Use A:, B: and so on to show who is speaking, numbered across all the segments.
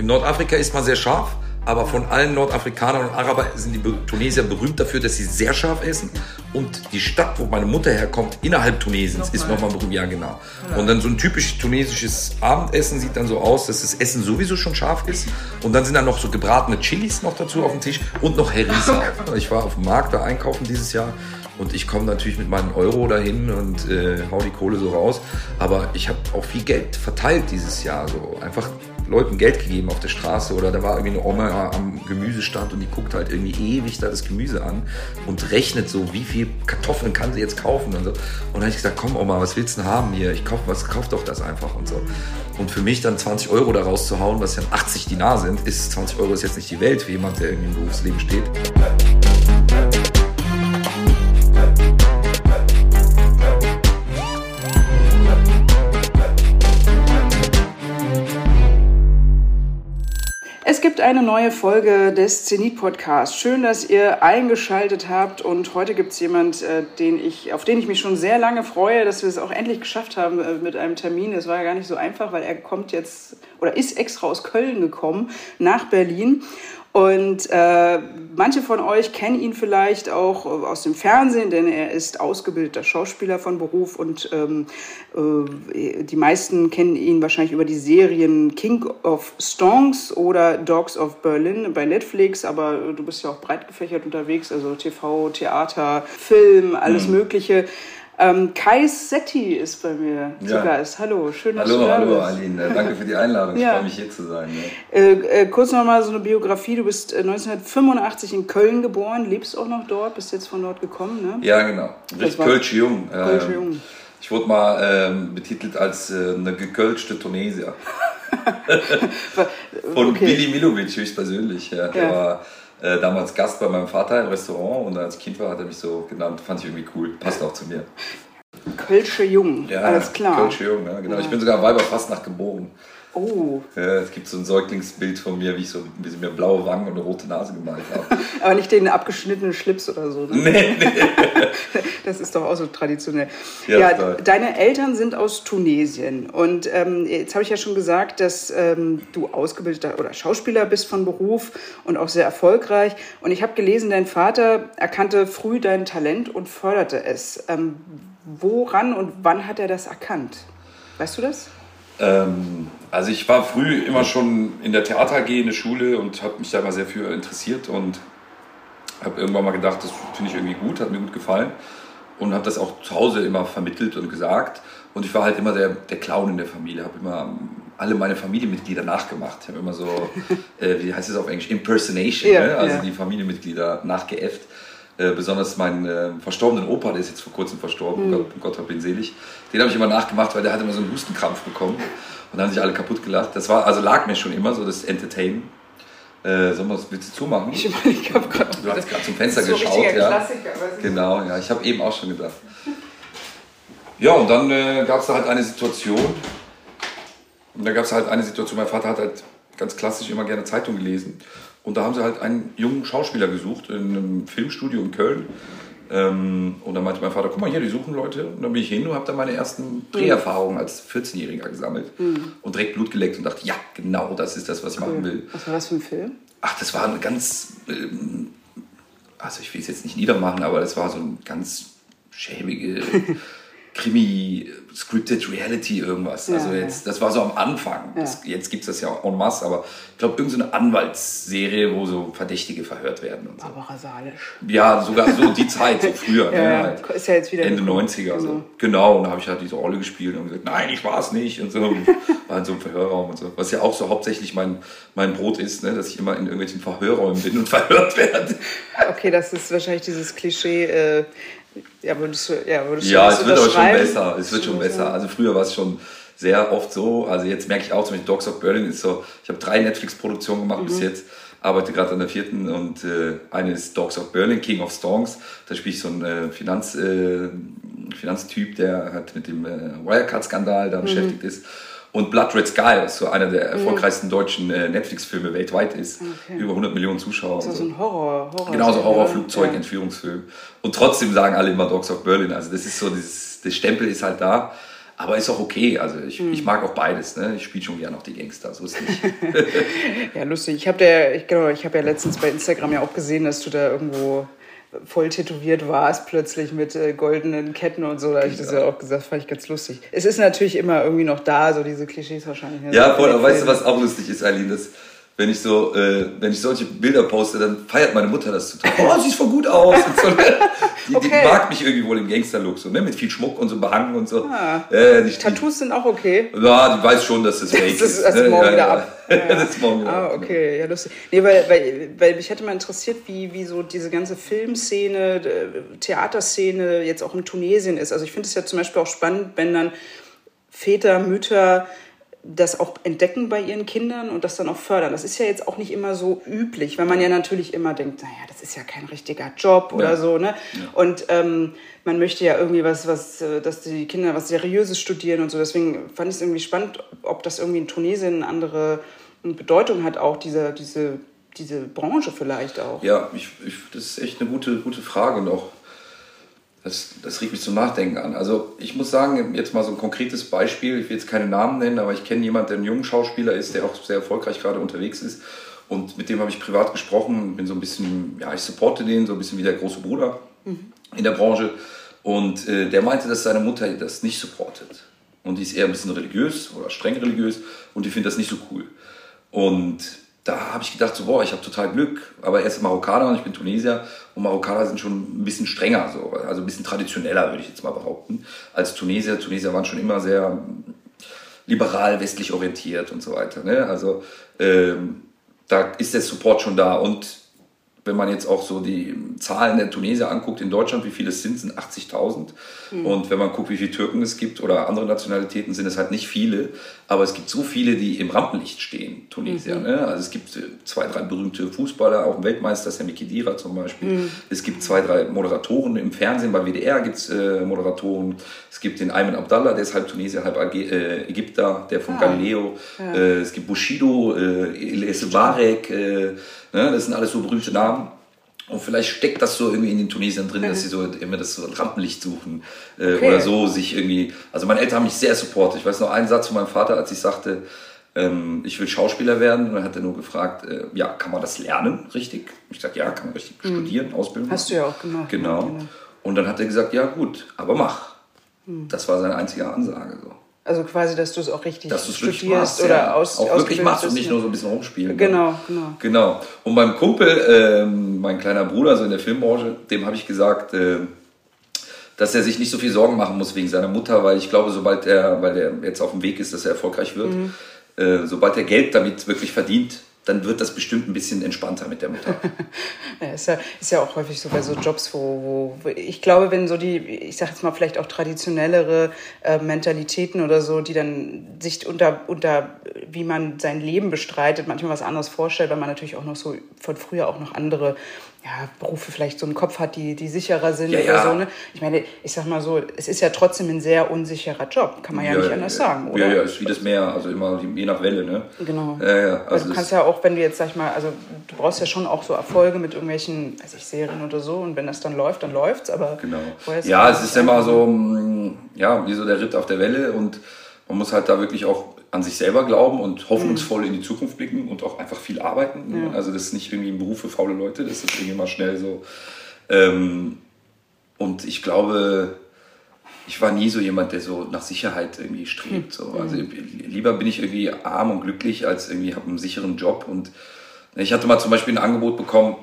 A: in Nordafrika ist man sehr scharf, aber von allen Nordafrikanern und Arabern sind die Tunesier berühmt dafür, dass sie sehr scharf essen. Und die Stadt, wo meine Mutter herkommt, innerhalb Tunesiens, ist nochmal berühmt. Ja, genau. Und dann so ein typisch tunesisches Abendessen sieht dann so aus, dass das Essen sowieso schon scharf ist. Und dann sind dann noch so gebratene Chilis noch dazu auf dem Tisch und noch Herisa. Ich war auf dem Markt da einkaufen dieses Jahr. Und ich komme natürlich mit meinem Euro dahin und äh, hau die Kohle so raus. Aber ich habe auch viel Geld verteilt dieses Jahr. So einfach Leuten Geld gegeben auf der Straße oder da war irgendwie eine Oma am Gemüsestand und die guckt halt irgendwie ewig da das Gemüse an und rechnet so, wie viel Kartoffeln kann sie jetzt kaufen und so. Und dann habe ich gesagt, komm Oma, was willst du denn haben hier? Ich kauf was, kauf doch das einfach und so. Und für mich dann 20 Euro da rauszuhauen, was ja 80 Dinar sind, ist 20 Euro ist jetzt nicht die Welt für jemand, der irgendwie im Berufsleben steht.
B: Es gibt eine neue Folge des Zenit Podcasts. Schön, dass ihr eingeschaltet habt und heute gibt es jemand, äh, auf den ich mich schon sehr lange freue, dass wir es auch endlich geschafft haben äh, mit einem Termin. Es war ja gar nicht so einfach, weil er kommt jetzt oder ist extra aus Köln gekommen nach Berlin und äh, manche von euch kennen ihn vielleicht auch aus dem Fernsehen, denn er ist ausgebildeter Schauspieler von Beruf und ähm, äh, die meisten kennen ihn wahrscheinlich über die Serien King of Stonks oder Dogs of Berlin bei Netflix, aber du bist ja auch breit gefächert unterwegs, also TV, Theater, Film, alles mhm. Mögliche. Ähm, Kai Setti ist bei mir zu ja. Gast. Hallo, schön, dass
A: hallo,
B: du da
A: hallo, bist. Hallo, Aline. Äh, danke für die Einladung. Ich freue mich, hier zu sein.
B: Ja. Äh, äh, kurz nochmal so eine Biografie. Du bist 1985 äh, in Köln geboren, lebst auch noch dort, bist jetzt von dort gekommen, ne?
A: Ja, genau. Richtig Kölsch Jung. Kölsch ähm, Jung. Ich wurde mal ähm, betitelt als äh, eine gekölschte Tunesier. von okay. Billy Milovic höchstpersönlich. Ja. Ja. war äh, damals Gast bei meinem Vater im Restaurant und als Kind war, hat er mich so genannt. Fand ich irgendwie cool. Passt auch zu mir.
B: Kölsche Jung, ja, alles klar.
A: Kölsche Jung, ja, genau. Ja. Ich bin sogar Weiberfastnacht geboren.
B: Oh.
A: Ja, es gibt so ein Säuglingsbild von mir, wie ich so wie sie mir blaue Wangen und eine rote Nase gemalt habe.
B: Aber nicht den abgeschnittenen Schlips oder so, ne?
A: Nee, nee.
B: das ist doch auch so traditionell. Ja, ja deine Eltern sind aus Tunesien. Und ähm, jetzt habe ich ja schon gesagt, dass ähm, du ausgebildeter oder Schauspieler bist von Beruf und auch sehr erfolgreich. Und ich habe gelesen, dein Vater erkannte früh dein Talent und förderte es. Ähm, woran und wann hat er das erkannt? Weißt du das?
A: Ähm, also ich war früh immer schon in der Theater AG in der Schule und habe mich da immer sehr für interessiert und habe irgendwann mal gedacht, das finde ich irgendwie gut, hat mir gut gefallen und habe das auch zu Hause immer vermittelt und gesagt. Und ich war halt immer der, der Clown in der Familie, habe immer alle meine Familienmitglieder nachgemacht. Ich habe immer so, äh, wie heißt es auf Englisch, Impersonation, ja, ne? also ja. die Familienmitglieder nachgeäfft. Äh, besonders meinen äh, verstorbenen Opa, der ist jetzt vor kurzem verstorben, mhm. Gott, Gott hab ihn selig, den habe ich immer nachgemacht, weil der hat immer so einen Hustenkrampf bekommen und dann haben sich alle kaputt gelacht. Das war, also lag mir schon immer so das Entertainen. Äh, sollen wir das bitte zumachen?
B: Ich, ich habe gerade
A: Du hast gerade zum Fenster so geschaut, ja. Genau, ja, ich habe eben auch schon gedacht. Ja, und dann äh, gab es da halt eine Situation. Und da gab es halt eine Situation, mein Vater hat halt ganz klassisch immer gerne Zeitung gelesen. Und da haben sie halt einen jungen Schauspieler gesucht in einem Filmstudio in Köln. Ähm, und dann meinte mein Vater, guck mal hier, die suchen Leute. Und dann bin ich hin und habe dann meine ersten Dreherfahrungen als 14-Jähriger gesammelt. Mhm. Und direkt Blut geleckt und dachte, ja, genau das ist das, was ich machen will.
B: Was war das für ein Film?
A: Ach, das war ein ganz, ähm, also ich will es jetzt nicht niedermachen, aber das war so ein ganz schäbige Krimi, Scripted Reality, irgendwas. Ja, also jetzt, das war so am Anfang. Ja. Das, jetzt gibt es das ja en masse, aber ich glaube, irgendeine Anwaltsserie, wo so Verdächtige verhört werden. Und so.
B: Barbara Salisch.
A: Ja, sogar so die Zeit, so früher.
B: ja, ne, halt ist ja jetzt wieder
A: Ende 90er. Also. Genau. genau, und da habe ich halt diese Rolle gespielt und gesagt, nein, ich war es nicht. Und so. war in so einem Verhörraum und so. Was ja auch so hauptsächlich mein, mein Brot ist, ne? dass ich immer in irgendwelchen Verhörräumen bin und verhört werde.
B: Okay, das ist wahrscheinlich dieses Klischee. Äh, ja, würdest du, ja, würdest
A: ja es wird aber schon besser. Es wird schon besser. Also früher war es schon sehr oft so. Also jetzt merke ich auch, zum Beispiel Dogs of Berlin ist so, ich habe drei Netflix-Produktionen gemacht mhm. bis jetzt, arbeite gerade an der vierten und äh, eine ist Dogs of Berlin, King of Stonks. Da spiele ich so einen äh, Finanz, äh, Finanztyp, der halt mit dem äh, Wirecard-Skandal da mhm. beschäftigt ist und Blood Red Sky, was so einer der mhm. erfolgreichsten mhm. deutschen äh, Netflix-Filme weltweit ist. Okay. Über 100 Millionen Zuschauer.
B: Das ist so ein Horror.
A: Horror genau, so Horrorflugzeug-Entführungsfilm. Ja. Und trotzdem sagen alle immer Dogs of Berlin. Also das ist so, dieses, das Stempel ist halt da. Aber ist auch okay. Also ich, mhm. ich mag auch beides. Ne? Ich spiele schon gerne auch die Gangster. So ist nicht.
B: Ja, lustig. Ich habe genau, ich hab ja letztens bei Instagram ja auch gesehen, dass du da irgendwo voll tätowiert warst, plötzlich mit äh, goldenen Ketten und so. Da habe ich das ja auch gesagt, fand ich ganz lustig. Es ist natürlich immer irgendwie noch da, so diese Klischees wahrscheinlich. Ne?
A: Ja, voll, aber weißt du, was auch lustig ist, Eileen? Das, wenn ich so, äh, wenn ich solche Bilder poste, dann feiert meine Mutter das total. Oh, sieht voll gut aus. So, ne? die, okay. die, mag mich irgendwie wohl im Gangster-Look, so, ne? mit viel Schmuck und so Behang und so.
B: Ah. Äh, die, Tattoos sind auch okay.
A: Ja, die weiß schon, dass das fake
B: das
A: ist.
B: Ist
A: ne?
B: morgen ja, wieder ab.
A: Ja. das ist morgen
B: ah, okay, ja, lustig. Nee, weil, weil, weil mich hätte mal interessiert, wie, wie so diese ganze Filmszene, Theaterszene jetzt auch in Tunesien ist. Also ich finde es ja zum Beispiel auch spannend, wenn dann Väter, Mütter das auch entdecken bei ihren Kindern und das dann auch fördern. Das ist ja jetzt auch nicht immer so üblich, weil man ja natürlich immer denkt, naja, das ist ja kein richtiger Job oder ja. so, ne? Ja. Und ähm, man möchte ja irgendwie was, was, äh, dass die Kinder was Seriöses studieren und so. Deswegen fand ich es irgendwie spannend, ob das irgendwie in Tunesien eine andere Bedeutung hat, auch diese, diese, diese Branche vielleicht auch.
A: Ja, ich, ich, das ist echt eine gute, gute Frage und auch das, das regt mich zum Nachdenken an. Also ich muss sagen, jetzt mal so ein konkretes Beispiel, ich will jetzt keine Namen nennen, aber ich kenne jemanden, der ein junger Schauspieler ist, der auch sehr erfolgreich gerade unterwegs ist. Und mit dem habe ich privat gesprochen, bin so ein bisschen, ja, ich supporte den, so ein bisschen wie der große Bruder mhm. in der Branche. Und äh, der meinte, dass seine Mutter das nicht supportet. Und die ist eher ein bisschen religiös oder streng religiös und die findet das nicht so cool. Und da habe ich gedacht, so, boah, ich habe total Glück. Aber er ist Marokkaner und ich bin Tunesier. Und Marokkaner sind schon ein bisschen strenger, so, also ein bisschen traditioneller, würde ich jetzt mal behaupten, als Tunesier. Tunesier waren schon immer sehr liberal, westlich orientiert und so weiter. Ne? Also ähm, da ist der Support schon da. Und wenn man jetzt auch so die Zahlen der Tunesier anguckt in Deutschland, wie viele es sind, sind 80.000. Mhm. Und wenn man guckt, wie viele Türken es gibt oder andere Nationalitäten, sind es halt nicht viele. Aber es gibt so viele, die im Rampenlicht stehen, Tunesier. Mhm. Ne? Also es gibt äh, zwei, drei berühmte Fußballer, auch Weltmeister, Sami Khedira zum Beispiel. Mhm. Es gibt zwei, drei Moderatoren im Fernsehen, bei WDR gibt es äh, Moderatoren. Es gibt den Ayman Abdallah, der ist halb Tunesier, halb äh, Ägypter, der von ah. Galileo. Ja. Äh, es gibt Bushido, äh, Barek, äh, Ne? Das sind alles so berühmte Namen. Und vielleicht steckt das so irgendwie in den Tunesiern drin, dass sie so immer das Rampenlicht suchen äh, okay. oder so sich irgendwie. Also meine Eltern haben mich sehr supportet. Ich weiß noch einen Satz von meinem Vater, als ich sagte, ähm, ich will Schauspieler werden. Und dann hat er nur gefragt, äh, ja, kann man das lernen, richtig? Ich sagte, ja, kann man richtig mhm. studieren, Ausbildung.
B: Hast du ja auch gemacht.
A: Genau. genau. Und dann hat er gesagt, ja gut, aber mach. Mhm. Das war seine einzige Ansage so.
B: Also quasi, dass du es auch richtig
A: dass studierst machst, oder ja. aus Auch wirklich machst und nicht nur so ein bisschen rumspielen.
B: Genau, genau.
A: Genau. Und meinem Kumpel, äh, mein kleiner Bruder, so in der Filmbranche, dem habe ich gesagt, äh, dass er sich nicht so viel Sorgen machen muss wegen seiner Mutter, weil ich glaube, sobald er, weil er jetzt auf dem Weg ist, dass er erfolgreich wird, mhm. äh, sobald er Geld damit wirklich verdient, dann wird das bestimmt ein bisschen entspannter mit der Mutter.
B: ja, ist, ja, ist ja auch häufig so bei so Jobs, wo, wo ich glaube, wenn so die, ich sag jetzt mal vielleicht auch traditionellere äh, Mentalitäten oder so, die dann sich unter, unter, wie man sein Leben bestreitet, manchmal was anderes vorstellt, weil man natürlich auch noch so von früher auch noch andere ja, Berufe vielleicht so im Kopf hat, die, die sicherer sind
A: ja,
B: oder
A: ja.
B: so. Ne? Ich meine, ich sag mal so, es ist ja trotzdem ein sehr unsicherer Job, kann man ja, ja nicht anders sagen, oder?
A: Ja, ja, ist wie das Meer, also immer je nach Welle, ne?
B: Genau.
A: Ja, ja,
B: also, also du kannst ja auch, wenn du jetzt, sag ich mal, also du brauchst ja schon auch so Erfolge mit irgendwelchen, weiß ich, Serien oder so und wenn das dann läuft, dann läuft's, aber...
A: Genau. Ja, es ist immer so, mm, ja, wie so der Ritt auf der Welle und man muss halt da wirklich auch an sich selber glauben und hoffnungsvoll in die Zukunft blicken und auch einfach viel arbeiten. Ja. Also das ist nicht irgendwie ein Beruf für faule Leute, das ist irgendwie mal schnell so. Ähm, und ich glaube, ich war nie so jemand, der so nach Sicherheit irgendwie strebt. So. Also lieber bin ich irgendwie arm und glücklich, als irgendwie habe einen sicheren Job. Und ich hatte mal zum Beispiel ein Angebot bekommen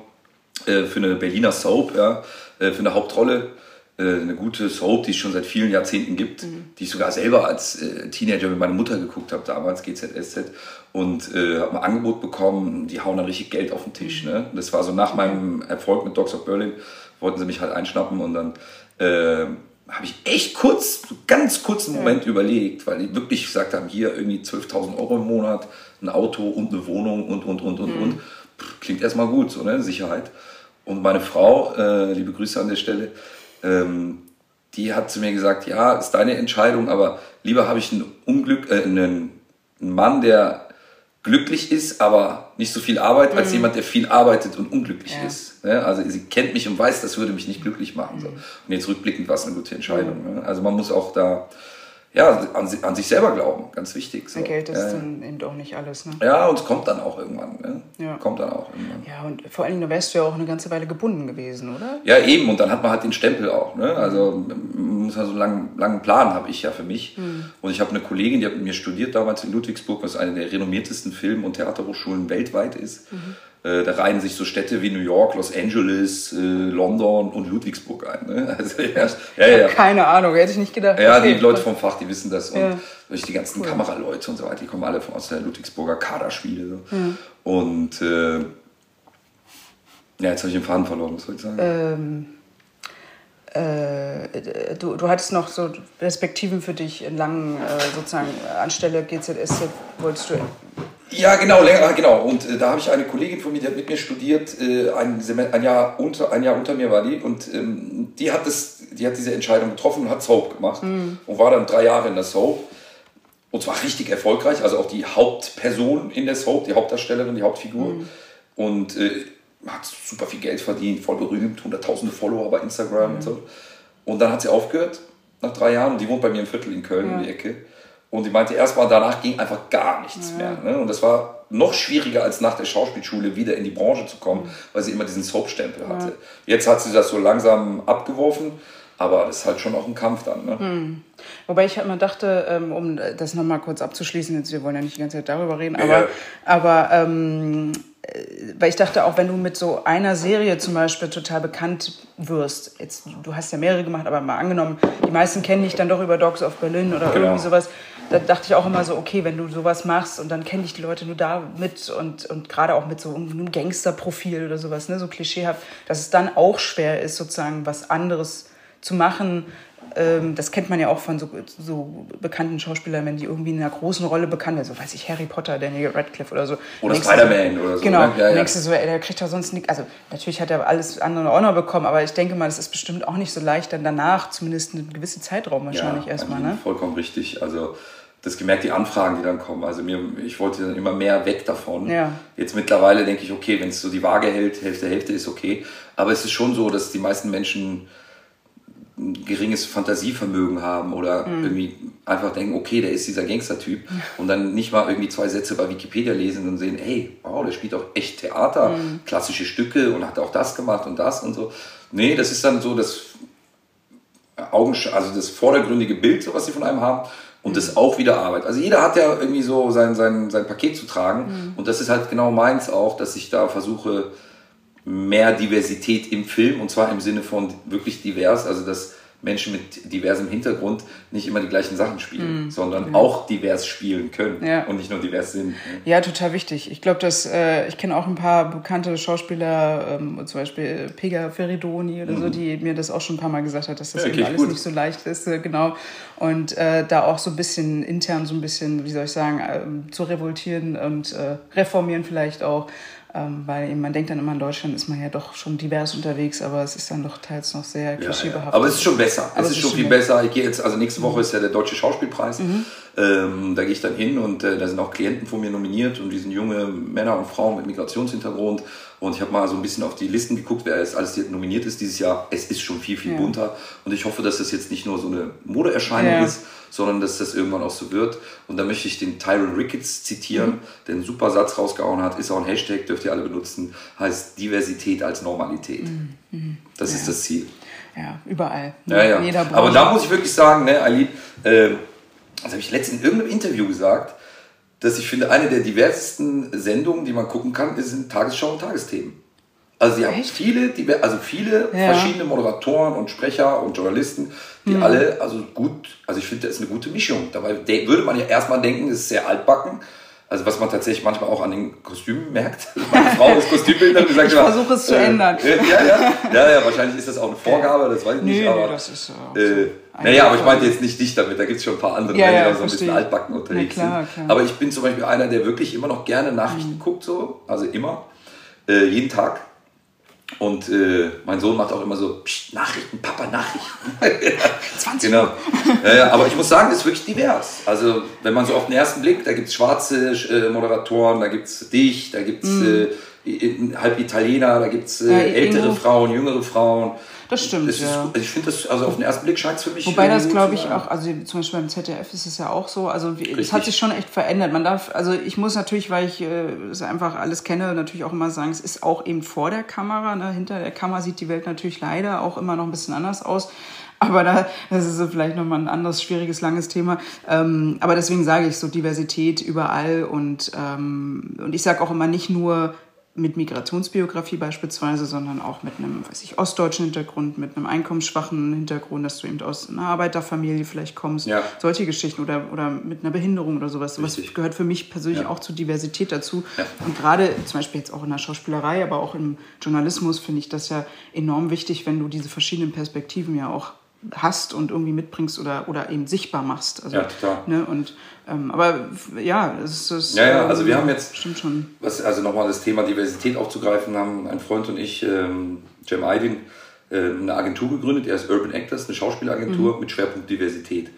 A: äh, für eine Berliner Soap, ja, äh, für eine Hauptrolle. Äh, eine gute Soap, die es schon seit vielen Jahrzehnten gibt, mhm. die ich sogar selber als äh, Teenager mit meiner Mutter geguckt habe, damals GZSZ, und äh, habe ein Angebot bekommen, die hauen dann richtig Geld auf den Tisch. Mhm. Ne? Das war so nach meinem Erfolg mit Dogs of Berlin, wollten sie mich halt einschnappen und dann äh, habe ich echt kurz, ganz kurzen Moment ja. überlegt, weil die wirklich gesagt haben, hier irgendwie 12.000 Euro im Monat, ein Auto und eine Wohnung und, und, und, und, mhm. und. Pff, klingt erstmal gut, so, ne? Sicherheit. Und meine Frau, äh, liebe Grüße an der Stelle, ähm, die hat zu mir gesagt, ja, ist deine Entscheidung, aber lieber habe ich einen, Unglück, äh, einen, Mann, der glücklich ist, aber nicht so viel arbeitet, mhm. als jemand, der viel arbeitet und unglücklich ja. ist. Also sie kennt mich und weiß, das würde mich nicht glücklich machen. So. Mhm. Und jetzt rückblickend war es eine gute Entscheidung. Mhm. Ne? Also man muss auch da ja, an, an, sich selber glauben, ganz wichtig.
B: So. Geld ist ja. dann eben doch nicht alles. Ne?
A: Ja, und es kommt dann auch irgendwann. Ne? Ja. Kommt dann auch irgendwann.
B: Ja, und vor Dingen, da wärst du ja auch eine ganze Weile gebunden gewesen, oder?
A: Ja, eben, und dann hat man halt den Stempel auch. Ne? Also man muss ja so einen langen, langen Plan habe ich ja für mich. Mhm. Und ich habe eine Kollegin, die hat mit mir studiert damals in Ludwigsburg, was eine der renommiertesten Film- und Theaterhochschulen weltweit ist. Mhm. Äh, da reihen sich so Städte wie New York, Los Angeles, äh, London und Ludwigsburg ein. Ne?
B: Also, ja, ja, ja. Keine Ahnung, hätte ich nicht gedacht.
A: Ja, okay. die Leute vom Fach, die wissen das. Und ja. die ganzen cool. Kameraleute und so weiter, die kommen alle aus der Ludwigsburger Kaderschmiede. Mhm. Und äh, ja, jetzt habe ich den Faden verloren, was soll ich sagen?
B: Ähm, äh, du, du hattest noch so Perspektiven für dich in langen, äh, sozusagen, anstelle GZS, wolltest du
A: ja, genau, länger, genau. Und äh, da habe ich eine Kollegin von mir, die hat mit mir studiert, äh, ein, ein, Jahr unter, ein Jahr unter mir war die. Und ähm, die, hat das, die hat diese Entscheidung getroffen und hat Soap gemacht. Mhm. Und war dann drei Jahre in der Soap. Und zwar richtig erfolgreich, also auch die Hauptperson in der Soap, die Hauptdarstellerin, die Hauptfigur. Mhm. Und äh, hat super viel Geld verdient, voll berühmt, hunderttausende Follower bei Instagram mhm. und so. Und dann hat sie aufgehört, nach drei Jahren. Und die wohnt bei mir im Viertel in Köln, ja. um die Ecke. Und die meinte erstmal, danach ging einfach gar nichts ja. mehr. Ne? Und das war noch schwieriger als nach der Schauspielschule wieder in die Branche zu kommen, mhm. weil sie immer diesen Soap-Stempel hatte. Jetzt hat sie das so langsam abgeworfen, aber das ist halt schon auch ein Kampf dann. Ne?
B: Mhm. Wobei ich halt mal dachte, ähm, um das nochmal kurz abzuschließen, jetzt, wir wollen ja nicht die ganze Zeit darüber reden, aber, ja. aber ähm, äh, weil ich dachte, auch wenn du mit so einer Serie zum Beispiel total bekannt wirst, jetzt, du hast ja mehrere gemacht, aber mal angenommen, die meisten kennen dich dann doch über Dogs of Berlin oder genau. irgendwie sowas, da dachte ich auch immer so, okay, wenn du sowas machst und dann kenne ich die Leute nur da mit und, und gerade auch mit so einem Gangsterprofil oder sowas, ne, so klischeehaft, dass es dann auch schwer ist, sozusagen was anderes zu machen, ähm, das kennt man ja auch von so, so, bekannten Schauspielern, wenn die irgendwie in einer großen Rolle bekannt sind, so weiß ich, Harry Potter, Daniel Radcliffe oder so.
A: Oder Spider-Man oder so.
B: Genau, ne? ja, ja. denkst du so, ey, der kriegt doch sonst nichts. Also natürlich hat er alles andere auch noch bekommen, aber ich denke mal, das ist bestimmt auch nicht so leicht, dann danach zumindest einen gewissen Zeitraum wahrscheinlich ja, erstmal. Ne?
A: Vollkommen richtig. Also das gemerkt, die Anfragen, die dann kommen. Also mir, ich wollte dann immer mehr weg davon. Ja. Jetzt mittlerweile denke ich, okay, wenn es so die Waage hält, Hälfte, Hälfte ist okay. Aber es ist schon so, dass die meisten Menschen ein geringes Fantasievermögen haben oder mhm. irgendwie einfach denken, okay, der ist dieser Gangstertyp ja. und dann nicht mal irgendwie zwei Sätze bei Wikipedia lesen und sehen, hey, wow, der spielt auch echt Theater, mhm. klassische Stücke und hat auch das gemacht und das und so. Nee, das ist dann so das Augen, also das vordergründige Bild, was sie von einem haben und das mhm. auch wieder Arbeit. Also jeder hat ja irgendwie so sein, sein, sein Paket zu tragen mhm. und das ist halt genau meins auch, dass ich da versuche, mehr Diversität im Film und zwar im Sinne von wirklich divers, also dass Menschen mit diversem Hintergrund nicht immer die gleichen Sachen spielen, mhm. sondern ja. auch divers spielen können ja. und nicht nur divers sind.
B: Ja, total wichtig. Ich glaube, dass äh, ich kenne auch ein paar bekannte Schauspieler, ähm, zum Beispiel Pega Feridoni oder mhm. so, die mir das auch schon ein paar Mal gesagt hat, dass das ja, eben alles gut. nicht so leicht ist, äh, genau. Und äh, da auch so ein bisschen intern so ein bisschen, wie soll ich sagen, äh, zu revoltieren und äh, reformieren vielleicht auch. Ähm, weil man denkt dann immer, in Deutschland ist man ja doch schon divers unterwegs, aber es ist dann doch teils noch sehr klischeebehaftet. Ja,
A: ja. Aber es ist schon besser. es ist, ist schon viel besser. besser. Ich gehe jetzt, also nächste Woche mhm. ist ja der Deutsche Schauspielpreis. Mhm. Ähm, da gehe ich dann hin und äh, da sind auch Klienten von mir nominiert und die sind junge Männer und Frauen mit Migrationshintergrund. Und ich habe mal so ein bisschen auf die Listen geguckt, wer jetzt alles nominiert ist dieses Jahr. Es ist schon viel, viel ja. bunter. Und ich hoffe, dass das jetzt nicht nur so eine Modeerscheinung ist, sondern dass das irgendwann auch so wird. Und da möchte ich den Tyron Ricketts zitieren, mhm. der einen super Satz rausgehauen hat, ist auch ein Hashtag, dürft ihr alle benutzen, heißt Diversität als Normalität. Mhm. mhm. Das ja. ist das Ziel.
B: Ja, überall.
A: Ja, ja. Aber da muss ich wirklich sagen, ne, Ali, äh, das habe ich letztens in irgendeinem Interview gesagt, dass ich finde, eine der diversesten Sendungen, die man gucken kann, sind Tagesschau und Tagesthemen. Also sie haben viele, also viele ja. verschiedene Moderatoren und Sprecher und Journalisten, die mhm. alle, also gut, also ich finde, das ist eine gute Mischung. Dabei würde man ja erstmal denken, es ist sehr altbacken. Also was man tatsächlich manchmal auch an den Kostümen merkt. Meine Frau ist sagt
B: ich versuche es zu äh, ändern.
A: Ja, ja, ja, ja, wahrscheinlich ist das auch eine Vorgabe, das weiß ich nicht. Nee, aber, das ist äh, so naja, aber ich meinte jetzt nicht dich damit, da gibt es schon ein paar andere, ja, ja, die so ein bisschen altbacken unterwegs ja, klar, sind. Aber ich bin zum Beispiel einer, der wirklich immer noch gerne Nachrichten mhm. guckt, so, also immer, äh, jeden Tag. Und äh, mein Sohn macht auch immer so, Psst, Nachrichten, Papa, Nachrichten. 20 genau. Ja, aber ich muss sagen, es ist wirklich divers. Also wenn man so auf den ersten Blick, da gibt es schwarze äh, Moderatoren, da gibt es dich, da gibt es mm. äh, halb Italiener, da gibt es äh, ältere Frauen, jüngere Frauen.
B: Das stimmt,
A: das
B: ja.
A: Ist, also ich finde das, also auf den ersten Blick scheint es für mich.
B: Wobei das, glaube ich, auch, also zum Beispiel beim ZDF ist es ja auch so, also es hat sich schon echt verändert. Man darf, also ich muss natürlich, weil ich äh, es einfach alles kenne, natürlich auch immer sagen, es ist auch eben vor der Kamera. Ne? Hinter der Kamera sieht die Welt natürlich leider auch immer noch ein bisschen anders aus. Aber da, das ist so vielleicht nochmal ein anderes, schwieriges, langes Thema. Ähm, aber deswegen sage ich so Diversität überall und, ähm, und ich sage auch immer nicht nur mit Migrationsbiografie beispielsweise, sondern auch mit einem, weiß ich, ostdeutschen Hintergrund, mit einem einkommensschwachen Hintergrund, dass du eben aus einer Arbeiterfamilie vielleicht kommst, ja. solche Geschichten oder, oder mit einer Behinderung oder sowas. Sowas gehört für mich persönlich ja. auch zur Diversität dazu. Ja. Und gerade zum Beispiel jetzt auch in der Schauspielerei, aber auch im Journalismus finde ich das ja enorm wichtig, wenn du diese verschiedenen Perspektiven ja auch hast und irgendwie mitbringst oder, oder eben sichtbar machst. Also,
A: ja, total.
B: Ne, und, ähm, aber ja, es ist.
A: Ja, ja, also wir haben jetzt.
B: Stimmt schon.
A: Was, also nochmal das Thema Diversität aufzugreifen, haben ein Freund und ich, ähm, Aydin, äh, eine Agentur gegründet. Er ist Urban Actors, eine Schauspielagentur mhm. mit Schwerpunkt Diversität.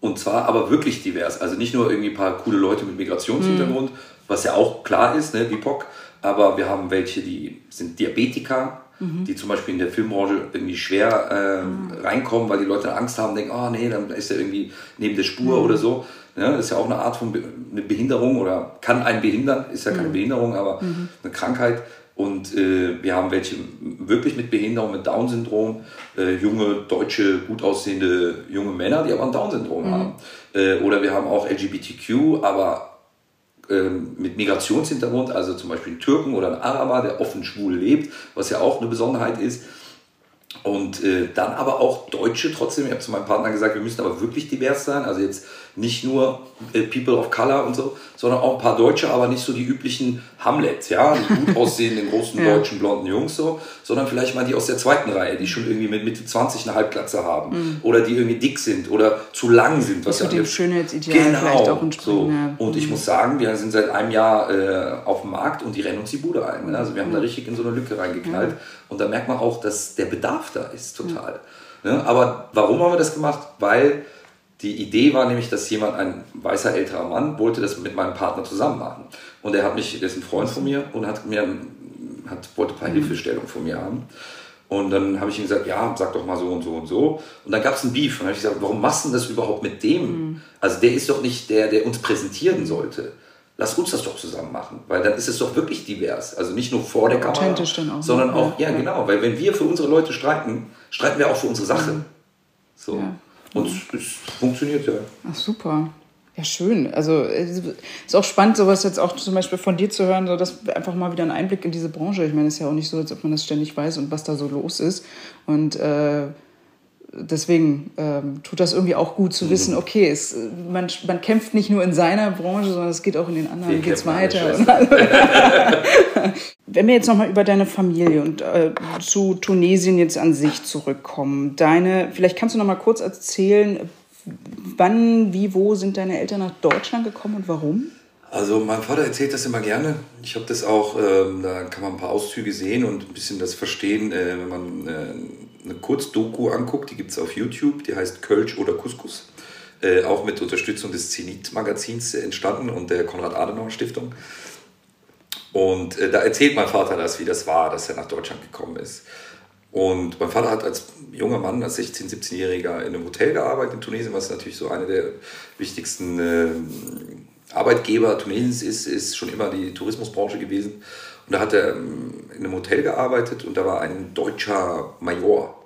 A: Und zwar aber wirklich divers. Also nicht nur irgendwie ein paar coole Leute mit Migrationshintergrund, mhm. was ja auch klar ist, ne, BIPOC. Aber wir haben welche, die sind Diabetiker, mhm. die zum Beispiel in der Filmbranche irgendwie schwer äh, mhm. reinkommen, weil die Leute Angst haben, denken, oh nee, dann ist er irgendwie neben der Spur mhm. oder so. Ja, das ist ja auch eine Art von Be eine Behinderung oder kann einen behindern, ist ja keine mhm. Behinderung, aber mhm. eine Krankheit. Und äh, wir haben welche wirklich mit Behinderung, mit Down-Syndrom, äh, junge, deutsche, gut aussehende junge Männer, die aber ein Down-Syndrom mhm. haben. Äh, oder wir haben auch LGBTQ, aber ähm, mit Migrationshintergrund, also zum Beispiel Türken oder einen Araber, der offen schwul lebt, was ja auch eine Besonderheit ist. Und äh, dann aber auch Deutsche trotzdem. Ich habe zu meinem Partner gesagt, wir müssen aber wirklich divers sein. Also jetzt nicht nur äh, People of Color und so, sondern auch ein paar Deutsche, aber nicht so die üblichen Hamlets, ja, die gut aussehenden großen ja. deutschen blonden Jungs so, sondern vielleicht mal die aus der zweiten Reihe, die schon irgendwie mit Mitte 20 eine Halbglatze haben mhm. oder die irgendwie dick sind oder zu lang sind.
B: Was das ja dem Schönheitsideal genau, vielleicht auch.
A: So. Ja. Und ich mhm. muss sagen, wir sind seit einem Jahr äh, auf dem Markt und die rennen uns die Bude ein. Ne? Also wir haben mhm. da richtig in so eine Lücke reingeknallt und da merkt man auch, dass der Bedarf da ist, total. Ne? Aber warum haben wir das gemacht? Weil die Idee war nämlich, dass jemand, ein weißer älterer Mann, wollte das mit meinem Partner zusammen machen. Und er hat mich, der ist ein Freund von mir und hat mir, hat, wollte ein paar mhm. Hilfestellungen von mir haben. Und dann habe ich ihm gesagt, ja, sag doch mal so und so und so. Und dann gab es ein Beef. Und dann habe ich gesagt, warum machst du das überhaupt mit dem? Mhm. Also der ist doch nicht der, der uns präsentieren sollte. Lass uns das doch zusammen machen, weil dann ist es doch wirklich divers. Also nicht nur vor der Kamera, auch, sondern ne? auch, ja, ja, genau, weil wenn wir für unsere Leute streiten, streiten wir auch für unsere Sache. So. Ja. Und es funktioniert ja.
B: Ach, super. Ja, schön. Also es ist auch spannend, sowas jetzt auch zum Beispiel von dir zu hören, so dass einfach mal wieder ein Einblick in diese Branche. Ich meine, es ist ja auch nicht so, als ob man das ständig weiß und was da so los ist. Und äh, deswegen ähm, tut das irgendwie auch gut zu mhm. wissen, okay, es, man, man kämpft nicht nur in seiner Branche, sondern es geht auch in den anderen, geht es weiter. Wenn wir jetzt nochmal über deine Familie und äh, zu Tunesien jetzt an sich zurückkommen, deine, vielleicht kannst du nochmal kurz erzählen, wann, wie, wo sind deine Eltern nach Deutschland gekommen und warum?
A: Also mein Vater erzählt das immer gerne. Ich habe das auch, ähm, da kann man ein paar Auszüge sehen und ein bisschen das verstehen, äh, wenn man äh, eine Kurzdoku anguckt, die gibt es auf YouTube, die heißt Kölsch oder Couscous. Äh, auch mit Unterstützung des Zenit-Magazins entstanden und der Konrad-Adenauer-Stiftung. Und äh, da erzählt mein Vater das, wie das war, dass er nach Deutschland gekommen ist. Und mein Vater hat als junger Mann, als 16-, 17-Jähriger in einem Hotel gearbeitet in Tunesien, was natürlich so eine der wichtigsten äh, Arbeitgeber Tunesiens ist, ist schon immer die Tourismusbranche gewesen. Und da hat er ähm, in einem Hotel gearbeitet und da war ein deutscher Major,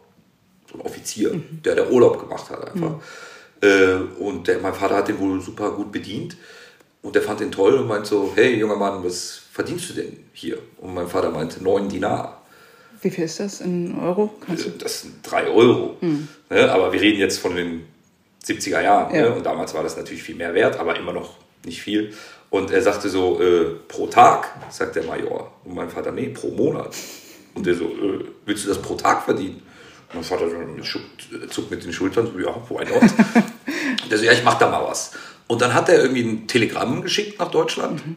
A: so ein Offizier, mhm. der der Urlaub gemacht hat einfach. Mhm. Äh, und der, mein Vater hat den wohl super gut bedient. Und der fand den toll und meinte so, hey junger Mann, was verdienst du denn hier? Und mein Vater meinte, neun Dinar.
B: Wie viel ist das in Euro?
A: Das sind drei Euro. Mhm. Ne? Aber wir reden jetzt von den 70er Jahren. Ja. Ne? Und damals war das natürlich viel mehr wert, aber immer noch nicht viel. Und er sagte so, äh, pro Tag, sagt der Major. Und mein Vater, nee, pro Monat. Und der so, äh, willst du das pro Tag verdienen? Und mein Vater zuckt mit den Schultern, so, ja, why not? der so, ja, ich mach da mal was. Und dann hat er irgendwie ein Telegramm geschickt nach Deutschland. Mhm.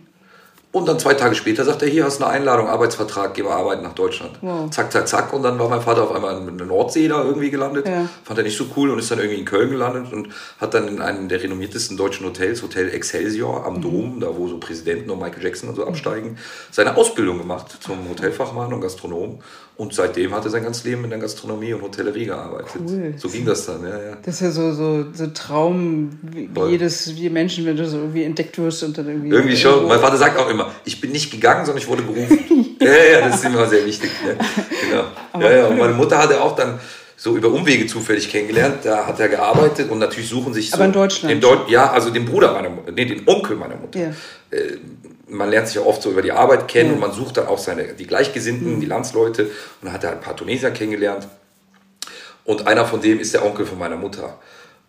A: Und dann zwei Tage später sagt er, hier hast du eine Einladung, Arbeitsvertrag, geh mal arbeiten nach Deutschland.
B: Wow.
A: Zack, zack, zack. Und dann war mein Vater auf einmal in der Nordsee da irgendwie gelandet.
B: Ja.
A: Fand er nicht so cool und ist dann irgendwie in Köln gelandet und hat dann in einem der renommiertesten deutschen Hotels, Hotel Excelsior
B: Mhm.
A: am Dom, da wo so Präsidenten und Michael Jackson und so absteigen, seine Ausbildung gemacht zum Hotelfachmann und Gastronom. Und seitdem hat er sein ganzes Leben in der Gastronomie und Hotellerie gearbeitet.
B: Cool.
A: So ging das dann, ja, ja.
B: Das ist ja so, so, so Traum, wie,
A: Voll.
B: jedes, wie Menschen, wenn du so irgendwie entdeckt wirst und dann irgendwie.
A: Irgendwie schon.
B: irgendwo-
A: Mein Vater sagt auch immer, ich bin nicht gegangen, sondern ich wurde berufen. ja, ja, das ist immer sehr wichtig. Ja, genau. Ja, ja. Und meine Mutter hat er auch dann so über Umwege zufällig kennengelernt. Da hat er gearbeitet und natürlich suchen sich so.
B: Aber in Deutschland?
A: Den Deut ja, also den Bruder meiner Mutter, nee, den Onkel meiner Mutter.
B: Ja.
A: Man lernt sich ja oft so über die Arbeit kennen
B: Ja.
A: und man sucht dann auch seine, die Gleichgesinnten, die Landsleute. Und dann hat er ein paar Tunesier kennengelernt. Und einer von dem ist der Onkel von meiner Mutter.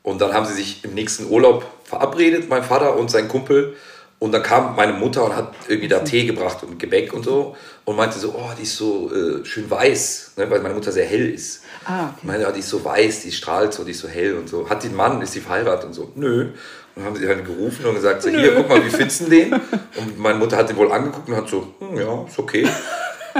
A: Und dann haben sie sich im nächsten Urlaub verabredet, mein Vater und sein Kumpel. Und dann kam meine Mutter und hat irgendwie da Tee gebracht und Gebäck und so. Und meinte so, oh, die ist so äh, schön weiß, ne, weil meine Mutter sehr hell ist.
B: Ah, okay.
A: Meine, ja, die ist so weiß, die strahlt so, die ist so hell und so. Hat die einen Mann, ist sie verheiratet und so? Nö. Und dann haben sie halt gerufen und gesagt, so, hier, guck mal, wie findest du den? Und meine Mutter hat den wohl angeguckt und hat so, hm, ja, ist okay.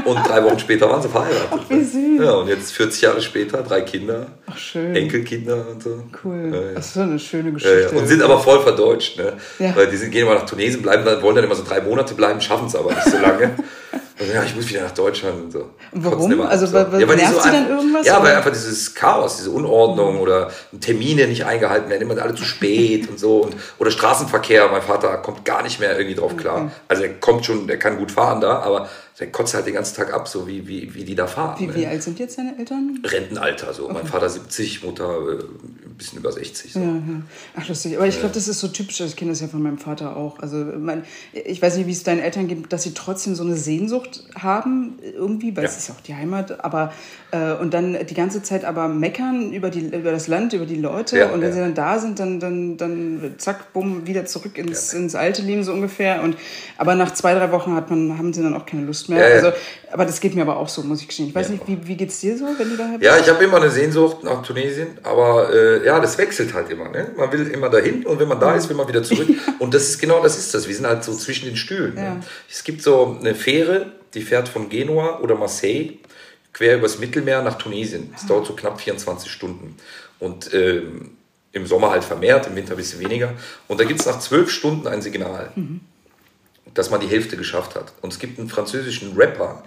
A: Und drei Wochen später waren sie verheiratet. Ach,
B: wie süß.
A: Ja, und jetzt 40 Jahre später, drei Kinder,
B: Ach, schön.
A: Enkelkinder und so.
B: Cool.
A: Ja, ja.
B: Das ist so eine schöne Geschichte.
A: ja. Und sind aber voll verdeutscht, ne? Weil die sind, gehen immer nach Tunesien, bleiben wollen dann immer so drei Monate bleiben, schaffen es aber nicht so lange. Also, ja, ich muss wieder nach Deutschland und so.
B: Und warum? Also,
A: so.
B: wa-
A: weil
B: nervt sie dann irgendwas,
A: Ja, weil
B: oder? Mhm.
A: einfach dieses Chaos, diese Unordnung oder Termine nicht eingehalten werden, immer alle zu spät und so. Und, oder Straßenverkehr, mein Vater kommt gar nicht mehr irgendwie drauf klar. Also er kommt schon, der kann gut fahren da, aber der kotzt halt den ganzen Tag ab, so wie, wie, wie die da fahren.
B: wie,
A: ne?
B: wie alt sind jetzt deine Eltern?
A: Rentenalter, so. Mein Vater 70, Mutter äh, ein bisschen über 60. So.
B: Ja, ja. Ach, lustig. Aber ich glaube, das ist so typisch. Ich kenne das ja von meinem Vater auch. Also, mein, ich weiß nicht, wie es deinen Eltern geht, dass sie trotzdem so eine Sehnsucht haben, irgendwie, weil
A: Ja.
B: es ist ja auch die Heimat. Aber, äh, und dann die ganze Zeit aber meckern über, die, über das Land, über die Leute.
A: Ja,
B: und wenn sie dann da sind, dann, dann, dann zack, bumm, wieder zurück ins, ins alte Leben so ungefähr. Und, aber nach zwei, drei Wochen hat man, haben sie dann auch keine Lust mehr.
A: Ja.
B: Also, aber das geht mir aber auch so, muss ich gestehen. Ich weiß nicht, wie, wie geht es dir so, wenn du da bist?
A: Ja, ich habe immer eine Sehnsucht nach Tunesien, aber äh, ja, das wechselt halt immer. Ne? Man will immer dahin und wenn man da ist, will man wieder zurück. Und das ist genau das ist das. Wir sind halt so zwischen den Stühlen. Ne? Es gibt so eine Fähre, die fährt von Genua oder Marseille quer übers Mittelmeer nach Tunesien. Das dauert so knapp 24 Stunden. Und ähm, im Sommer halt vermehrt, im Winter ein bisschen weniger. Und da gibt es nach zwölf Stunden ein Signal, dass man die Hälfte geschafft hat. Und es gibt einen französischen Rapper,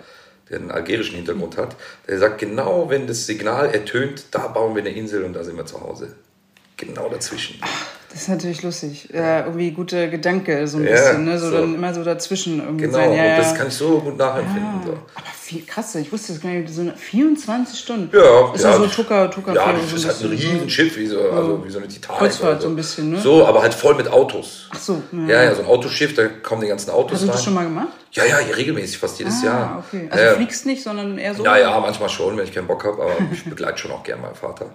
A: der einen algerischen Hintergrund hat, der sagt, genau wenn das Signal ertönt, da bauen wir eine Insel und da sind wir zu Hause. Genau dazwischen.
B: Das ist natürlich lustig. Ja, irgendwie guter Gedanke, so ein
A: Ja,
B: bisschen, ne? So,
A: so.
B: dann immer so dazwischen irgendwie
A: Genau,
B: sein. Ja,
A: und das kann ich so gut nachempfinden. So.
B: Aber viel krass, ich wusste das gar nicht. So eine 24 Stunden.
A: Ja,
B: ist
A: ja.
B: so Tucker, Tucker
A: Ja, das
B: so
A: ist halt ein
B: ne?
A: Riesenschiff, wie so, also wie so eine Titanic.
B: Kreuzfahrt so ein bisschen, ne?
A: So, aber halt voll mit Autos.
B: Ach so, ja.
A: Ja, so ein Autoschiff, da kommen die ganzen Autos
B: Hast du
A: rein.
B: das schon mal gemacht?
A: Ja, ja, regelmäßig, fast jedes
B: Ah,
A: Jahr.
B: okay. Also du fliegst nicht, sondern eher so?
A: Ja, ja, manchmal schon, wenn ich keinen Bock habe, aber ich begleite schon auch gerne meinen Vater.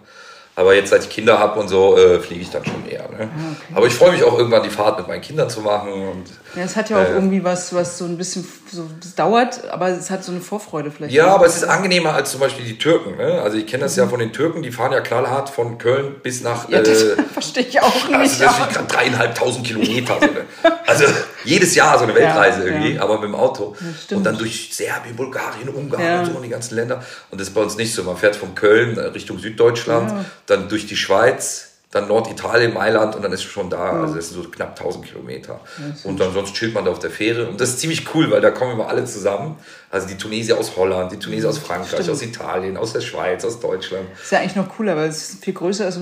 A: Aber jetzt, seit ich Kinder habe und so, äh, fliege ich dann schon eher. Ne?
B: Ah,
A: Aber ich freue mich auch irgendwann, die Fahrt mit meinen Kindern zu machen. Und
B: Ja, es hat ja auch
A: Äh,
B: irgendwie was, was so ein bisschen, so, es dauert, aber es hat so eine Vorfreude vielleicht.
A: ja, aber es ist angenehmer als zum Beispiel die Türken. Ne? Also ich kenne das ja von den Türken, die fahren ja knallhart von Köln bis nach...
B: Ja, das
A: äh,
B: verstehe ich auch
A: Also
B: nicht.
A: das sind dreieinhalbtausend Kilometer. So eine, also jedes Jahr so eine Weltreise
B: Ja,
A: irgendwie,
B: ja.
A: aber mit dem Auto. und dann durch Serbien, Bulgarien, Ungarn und so und die ganzen Länder. Und das ist bei uns nicht so. Man fährt von Köln äh, Richtung Süddeutschland. Dann durch die Schweiz, dann Norditalien, Mailand und dann ist schon da. Also das sind so knapp 1000 Kilometer. und dann sonst chillt man da auf der Fähre. Und das ist ziemlich cool, weil da kommen immer alle zusammen. Also die Tunesier aus Holland, die Tunesier aus Frankreich,
B: Stimmt.
A: aus Italien, aus der Schweiz, aus Deutschland.
B: ist ja eigentlich noch cooler, weil es viel größer ist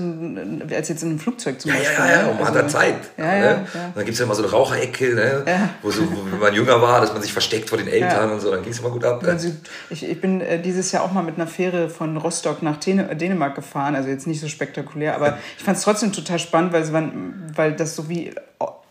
B: als jetzt in einem Flugzeug zum
A: Ja,
B: Beispiel.
A: ja, ja,
B: ne?
A: und man
B: Also-
A: hat da Zeit.
B: Ja,
A: ne?
B: ja, ja.
A: Dann gibt es ja immer so eine Raucherecke, ne?
B: Ja.
A: wo, so, wo wenn man jünger war, dass man sich versteckt vor den Eltern
B: Ja.
A: und so, dann ging es immer gut ab.
B: Also ich, ich bin äh, dieses Jahr auch mal mit einer Fähre von Rostock nach Dän äh, Dänemark gefahren. Also jetzt nicht so spektakulär, aber ich fand es trotzdem total spannend, weil, waren, weil das so wie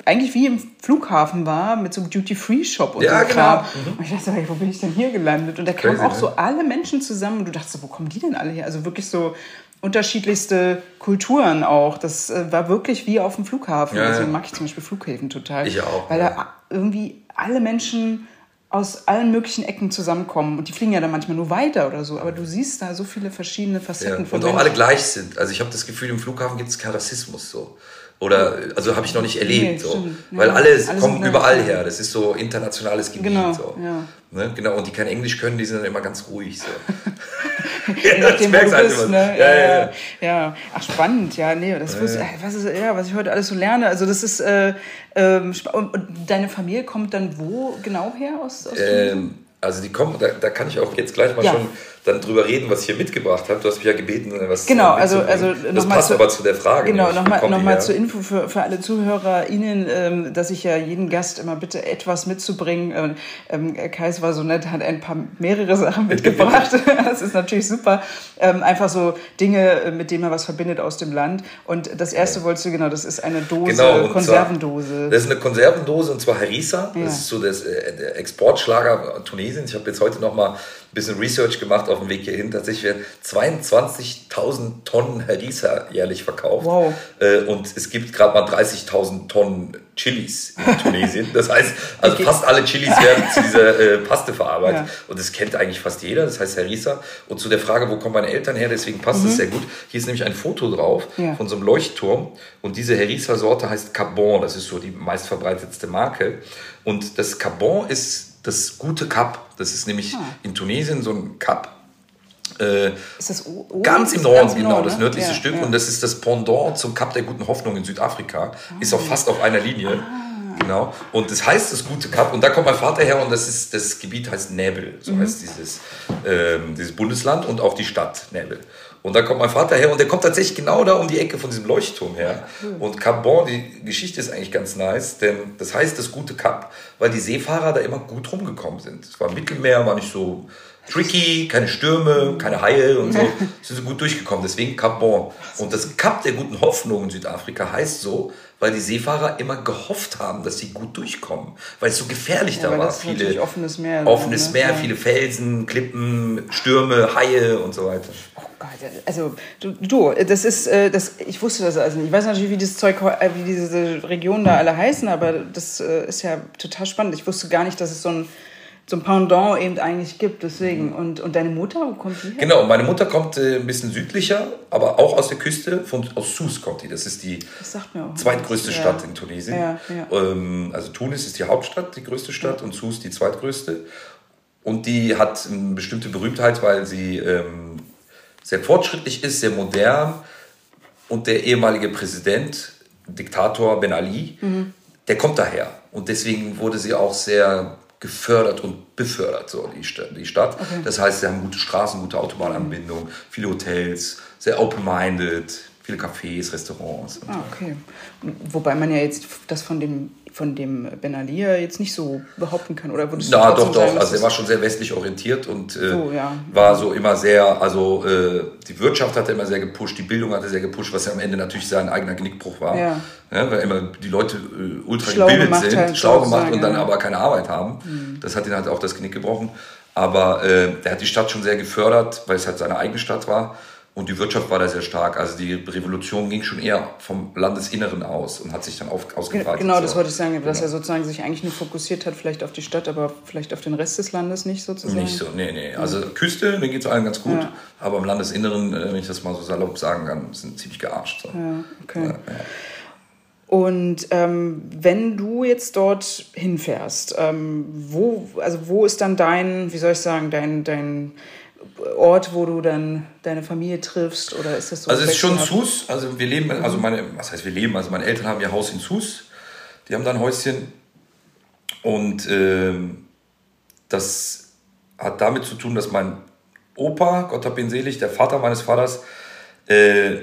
B: eigentlich wie im Flughafen war mit so einem Duty-Free-Shop und
A: Ja,
B: so
A: genau.
B: Kram. Und ich dachte, wo bin ich denn hier gelandet? Und da kamen auch
A: ne?
B: so alle Menschen zusammen und du dachtest, wo kommen die denn alle her? Also wirklich so unterschiedlichste Kulturen auch. Das äh, war wirklich wie auf dem Flughafen.
A: Ja, ja.
B: Deswegen mag ich zum Beispiel Flughäfen total.
A: Ich auch,
B: Weil
A: ja.
B: da irgendwie alle Menschen aus allen möglichen Ecken zusammenkommen. Und die fliegen ja dann manchmal nur weiter oder so. Aber du siehst da so viele verschiedene
A: Ja.
B: Facetten von
A: Und auch alle
B: Menschen.
A: gleich sind. Also ich habe das Gefühl, im Flughafen gibt es keinen Rassismus so. Oder, also habe ich noch nicht erlebt. Nee, so. Weil alle Alles kommen überall her. Das ist so internationales Gebiet. Genau, so. ja. Ne? genau. Und die kein Englisch können, die sind dann immer ganz ruhig. So.
B: ja, das du halt bist, ne? ja, ja, ja, ja. Ach, spannend. Ja, nee, das ja. was, ist, ja, was ich heute alles so lerne. Also das ist, äh, ähm, und, und, deine Familie kommt dann wo genau her aus, aus
A: ähm, Also die kommen, da, da kann ich auch jetzt gleich mal schon dann drüber reden, was ich hier mitgebracht habe. Du hast mich ja gebeten, was
B: Genau, also, also
A: das passt zu, aber zu der Frage.
B: Genau, nochmal noch mal zur Info für, für alle Zuhörer Ihnen, ähm, dass ich ja jeden Gast immer bitte etwas mitzubringen. Ähm, Kais war so nett, hat ein paar mehrere Sachen mitgebracht. das ist natürlich super. Ähm, einfach so Dinge, mit denen man was verbindet aus dem Land. Und das erste ja. wolltest du, genau, das ist eine Dose, genau, Konservendose.
A: Zwar, das ist eine Konservendose und zwar Harissa. Ja. Das ist so das, äh, der Exportschlager Tunesien. Ich habe jetzt heute nochmal bisschen Research gemacht auf dem Weg hierhin. Tatsächlich werden 22.000 Tonnen Harissa jährlich verkauft. Wow. Äh, und es gibt gerade mal 30.000 Tonnen Chilis in Tunesien. Das heißt, also okay. fast alle Chilis werden zu dieser äh, Paste verarbeitet. Ja. Und das kennt eigentlich fast jeder. Das heißt Harissa. Und zu der Frage, wo kommen meine Eltern her? Deswegen passt mhm. sehr gut. Hier ist nämlich ein Foto drauf ja. von so einem Leuchtturm. Und diese Harissa-Sorte heißt Carbon. Das ist so die meistverbreitetste Marke. Und das Carbon ist das gute Kap. Das ist nämlich ah. in Tunesien so ein Kap. Äh, ist das o ganz im Norden, ganz genau, Norden, das nördlichste ja, Stück. Ja. Und das ist das Pendant zum Kap der guten Hoffnung in Südafrika. Ah. Ist auch fast auf einer Linie. Ah. Genau. Und das heißt das gute Kap. Und da kommt mein Vater her und das ist das Gebiet heißt Nebel. So mhm. heißt dieses, ähm, dieses Bundesland und auch die Stadt Nebel. Und da kommt mein Vater her und der kommt tatsächlich genau da um die Ecke von diesem Leuchtturm her. Und Cap Bon, die Geschichte ist eigentlich ganz nice, denn das heißt das gute Kap, weil die Seefahrer da immer gut rumgekommen sind. Es war Mittelmeer, war nicht so tricky, keine Stürme, keine Haie und so, sind sie gut durchgekommen. Deswegen Cap Bon. Und das Kap der guten Hoffnung in Südafrika heißt so, weil die Seefahrer immer gehofft haben, dass sie gut durchkommen, weil es so gefährlich ja, da war.
B: viele offenes Meer.
A: Offenes ne? Meer, ja. viele Felsen, Klippen, Stürme, Haie und so weiter.
B: Oh Gott, also du, du das ist, äh, das, ich wusste das also nicht. Ich weiß natürlich, wie dieses Zeug, äh, wie diese Regionen da alle heißen, aber das äh, ist ja total spannend. Ich wusste gar nicht, dass es so ein so ein Pendant eben eigentlich gibt. Deswegen. Mhm. Und, und deine Mutter, wo kommt die her?
A: Genau, meine Mutter kommt äh, ein bisschen südlicher, aber auch aus der Küste, von, aus Sousse kommt die. Das ist die das zweitgrößte was. Stadt ja. in Tunesien. Ja, ja. Ähm, also Tunis ist die Hauptstadt, die größte Stadt, und Sousse die zweitgrößte. Und die hat eine bestimmte Berühmtheit, weil sie ähm, sehr fortschrittlich ist, sehr modern. Und der ehemalige Präsident, Diktator Ben Ali, mhm. der kommt daher. Und deswegen wurde sie auch sehr gefördert und befördert, so die Stadt. Die Stadt. Okay. Das heißt, sie haben gute Straßen, gute Autobahnanbindung, viele Hotels, sehr open-minded, viele Cafés, Restaurants.
B: ah, okay. Wobei man ja jetzt das von dem von dem Ben Ali jetzt nicht so behaupten kann, oder
A: würdest du Ja, doch, doch. Sagen, also er war schon sehr westlich orientiert und äh, so, ja. war so immer sehr, also äh, die Wirtschaft hat er immer sehr gepusht, die Bildung hat er sehr gepusht, was ja am Ende natürlich sein eigener Genickbruch war. Ja. ja weil immer die Leute äh, ultra schlau gebildet sind, halt, schlau gemacht sagen, und dann ja. aber keine Arbeit haben. Mhm. Das hat ihn halt auch das Genick gebrochen. Aber äh, er hat die Stadt schon sehr gefördert, weil es halt seine eigene Stadt war. Und die Wirtschaft war da sehr stark. Also die Revolution ging schon eher vom Landesinneren aus und hat sich dann auf, ausgebreitet.
B: Genau, das wollte ich sagen, dass genau. er sozusagen sich eigentlich nur fokussiert hat, vielleicht auf die Stadt, aber vielleicht auf den Rest des Landes nicht sozusagen.
A: Nicht so, nee, nee. Also. Küste, da geht es allen ganz gut, ja. aber im Landesinneren, äh, wenn ich das mal so salopp sagen kann, sind ziemlich gearscht. So.
B: Ja, okay. Ja, und ähm, wenn du jetzt dort hinfährst, ähm, wo, also wo ist dann dein, wie soll ich sagen, dein, dein Ort, wo du dann deine Familie triffst? Oder ist das so?
A: Also es ist schon Sus. Also wir leben, also meine, was heißt wir leben? Also meine Eltern haben ihr Haus in Sus. Die haben da ein Häuschen. Und äh, das hat damit zu tun, dass mein Opa, Gott hab ihn selig, der Vater meines Vaters, äh,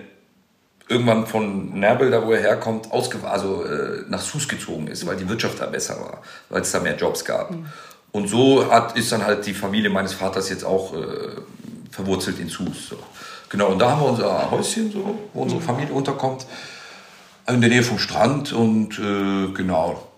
A: irgendwann von Nerbel, da wo er herkommt, also äh, nach Sus gezogen ist, weil die Wirtschaft da besser war, weil es da mehr Jobs gab. Mhm. Und so hat, ist dann halt die Familie meines Vaters jetzt auch äh, verwurzelt in Sus. So. Genau, und da haben wir unser Häuschen, so, wo unsere Familie unterkommt, in der Nähe vom Strand und äh, genau,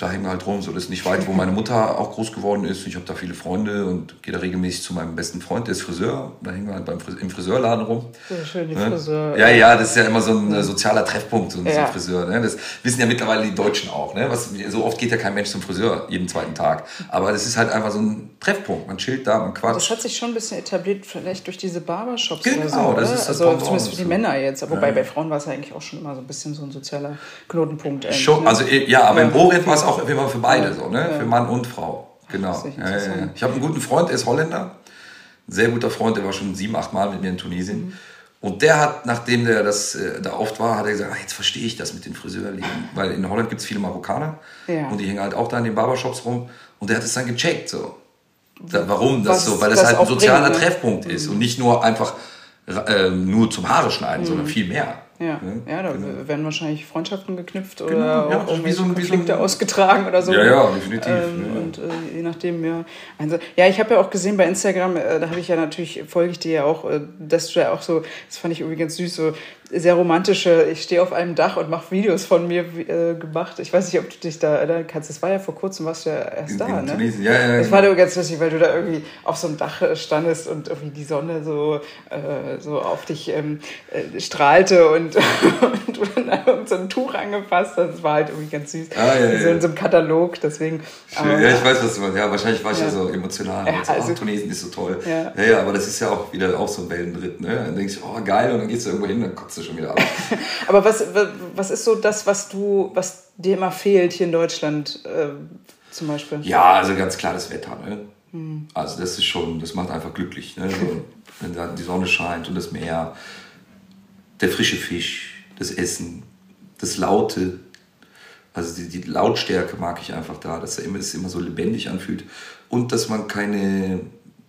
A: da hängen wir halt rum. So, das ist nicht weit, wo meine Mutter auch groß geworden ist. Ich habe da viele Freunde und gehe da regelmäßig zu meinem besten Freund, der ist Friseur. Da hängen wir halt beim Fris im Friseurladen rum.
B: Sehr schön, die
A: Ne?
B: Friseur.
A: Ja, ja, das ist ja immer so ein äh, sozialer Treffpunkt, so ein, so
B: Ja.
A: ein Friseur. Ne? Das wissen ja mittlerweile die Deutschen auch. Ne? Was, so oft geht ja kein Mensch zum Friseur, jeden zweiten Tag. Aber das ist halt einfach so ein Treffpunkt. Man chillt da, man quatscht.
B: Das hat sich schon ein bisschen etabliert, vielleicht durch diese Barbershops
A: Genau,
B: oder so.
A: das
B: oder?
A: ist das
B: also zumindest für die
A: so.
B: Männer jetzt. Wobei bei Frauen war es ja eigentlich auch schon immer so ein bisschen so ein sozialer Knotenpunkt.
A: Schon,
B: ne?
A: also ja, aber im
B: Ja.
A: Orient war es auch immer für beide so, ne? Für Mann und Frau. Genau. Ich habe einen guten Freund, der ist Holländer. Ein sehr guter Freund, der war schon sieben, acht Mal mit mir in Tunesien.
B: Mhm.
A: Und der hat, nachdem der das äh, da oft war, hat er gesagt, ah, jetzt verstehe ich das mit den Friseurläden. Weil in Holland gibt es viele Marokkaner
B: Ja.
A: und die hängen halt auch da in den Barbershops rum. Und der hat es dann gecheckt so. Da, warum das
B: Was
A: so? Weil das halt ein
B: auch
A: sozialer
B: bringt, ne?
A: Treffpunkt ist und nicht nur einfach äh, nur zum Haare schneiden, sondern viel mehr.
B: Ja,
A: Ne?
B: ja da
A: Genau.
B: werden wahrscheinlich Freundschaften geknüpft oder
A: Genau, ja,
B: auch
A: wie
B: irgendwelche
A: so ein- wie so
B: Konflikte ausgetragen oder so.
A: Ja, ja, definitiv,
B: Ähm,
A: ja.
B: Und äh, je nachdem, ja. Also, ja, ich habe ja auch gesehen bei Instagram, äh, da habe ich ja natürlich, folge ich dir ja auch, äh, dass du ja auch so, das fand ich ganz süß, so sehr romantische, ich stehe auf einem Dach und mache Videos von mir äh, gemacht. Ich weiß nicht, ob du dich da erinnern kannst. Das war ja vor kurzem, warst du ja erst
A: In-
B: da,
A: in
B: ne?
A: Tunesien, ja, ja,
B: Das
A: genau.
B: war da ganz lustig, weil du da irgendwie auf so einem Dach äh, standest und irgendwie die Sonne so, äh, so auf dich ähm, äh, strahlte und, und du dann so ein Tuch angepasst hast. Das war halt irgendwie ganz süß.
A: Ah, ja,
B: so
A: ja.
B: in so einem Katalog, deswegen. aber-
A: ja, ich weiß, was du meinst. Ja, wahrscheinlich war ich ja, so emotional.
B: Ja,
A: so,
B: also-
A: ach, Tunesien ist so toll.
B: Ja.
A: Ja. ja, aber das ist ja auch wieder auch so ein Wellenritt. Ne? Dann denkst du, oh geil, und dann gehst du irgendwo hin, dann kotzt du schon wieder ab.
B: Aber was, was ist so das, was du, was dir immer fehlt hier in Deutschland äh, zum Beispiel?
A: ja, also ganz klar das Wetter. Ne?
B: Hm.
A: Also das ist schon, das macht einfach glücklich. Ne? So, wenn da die Sonne scheint und das Meer, der frische Fisch, das Essen, das Laute. Also die, die Lautstärke mag ich einfach da, dass er immer, es immer so lebendig anfühlt und dass man keine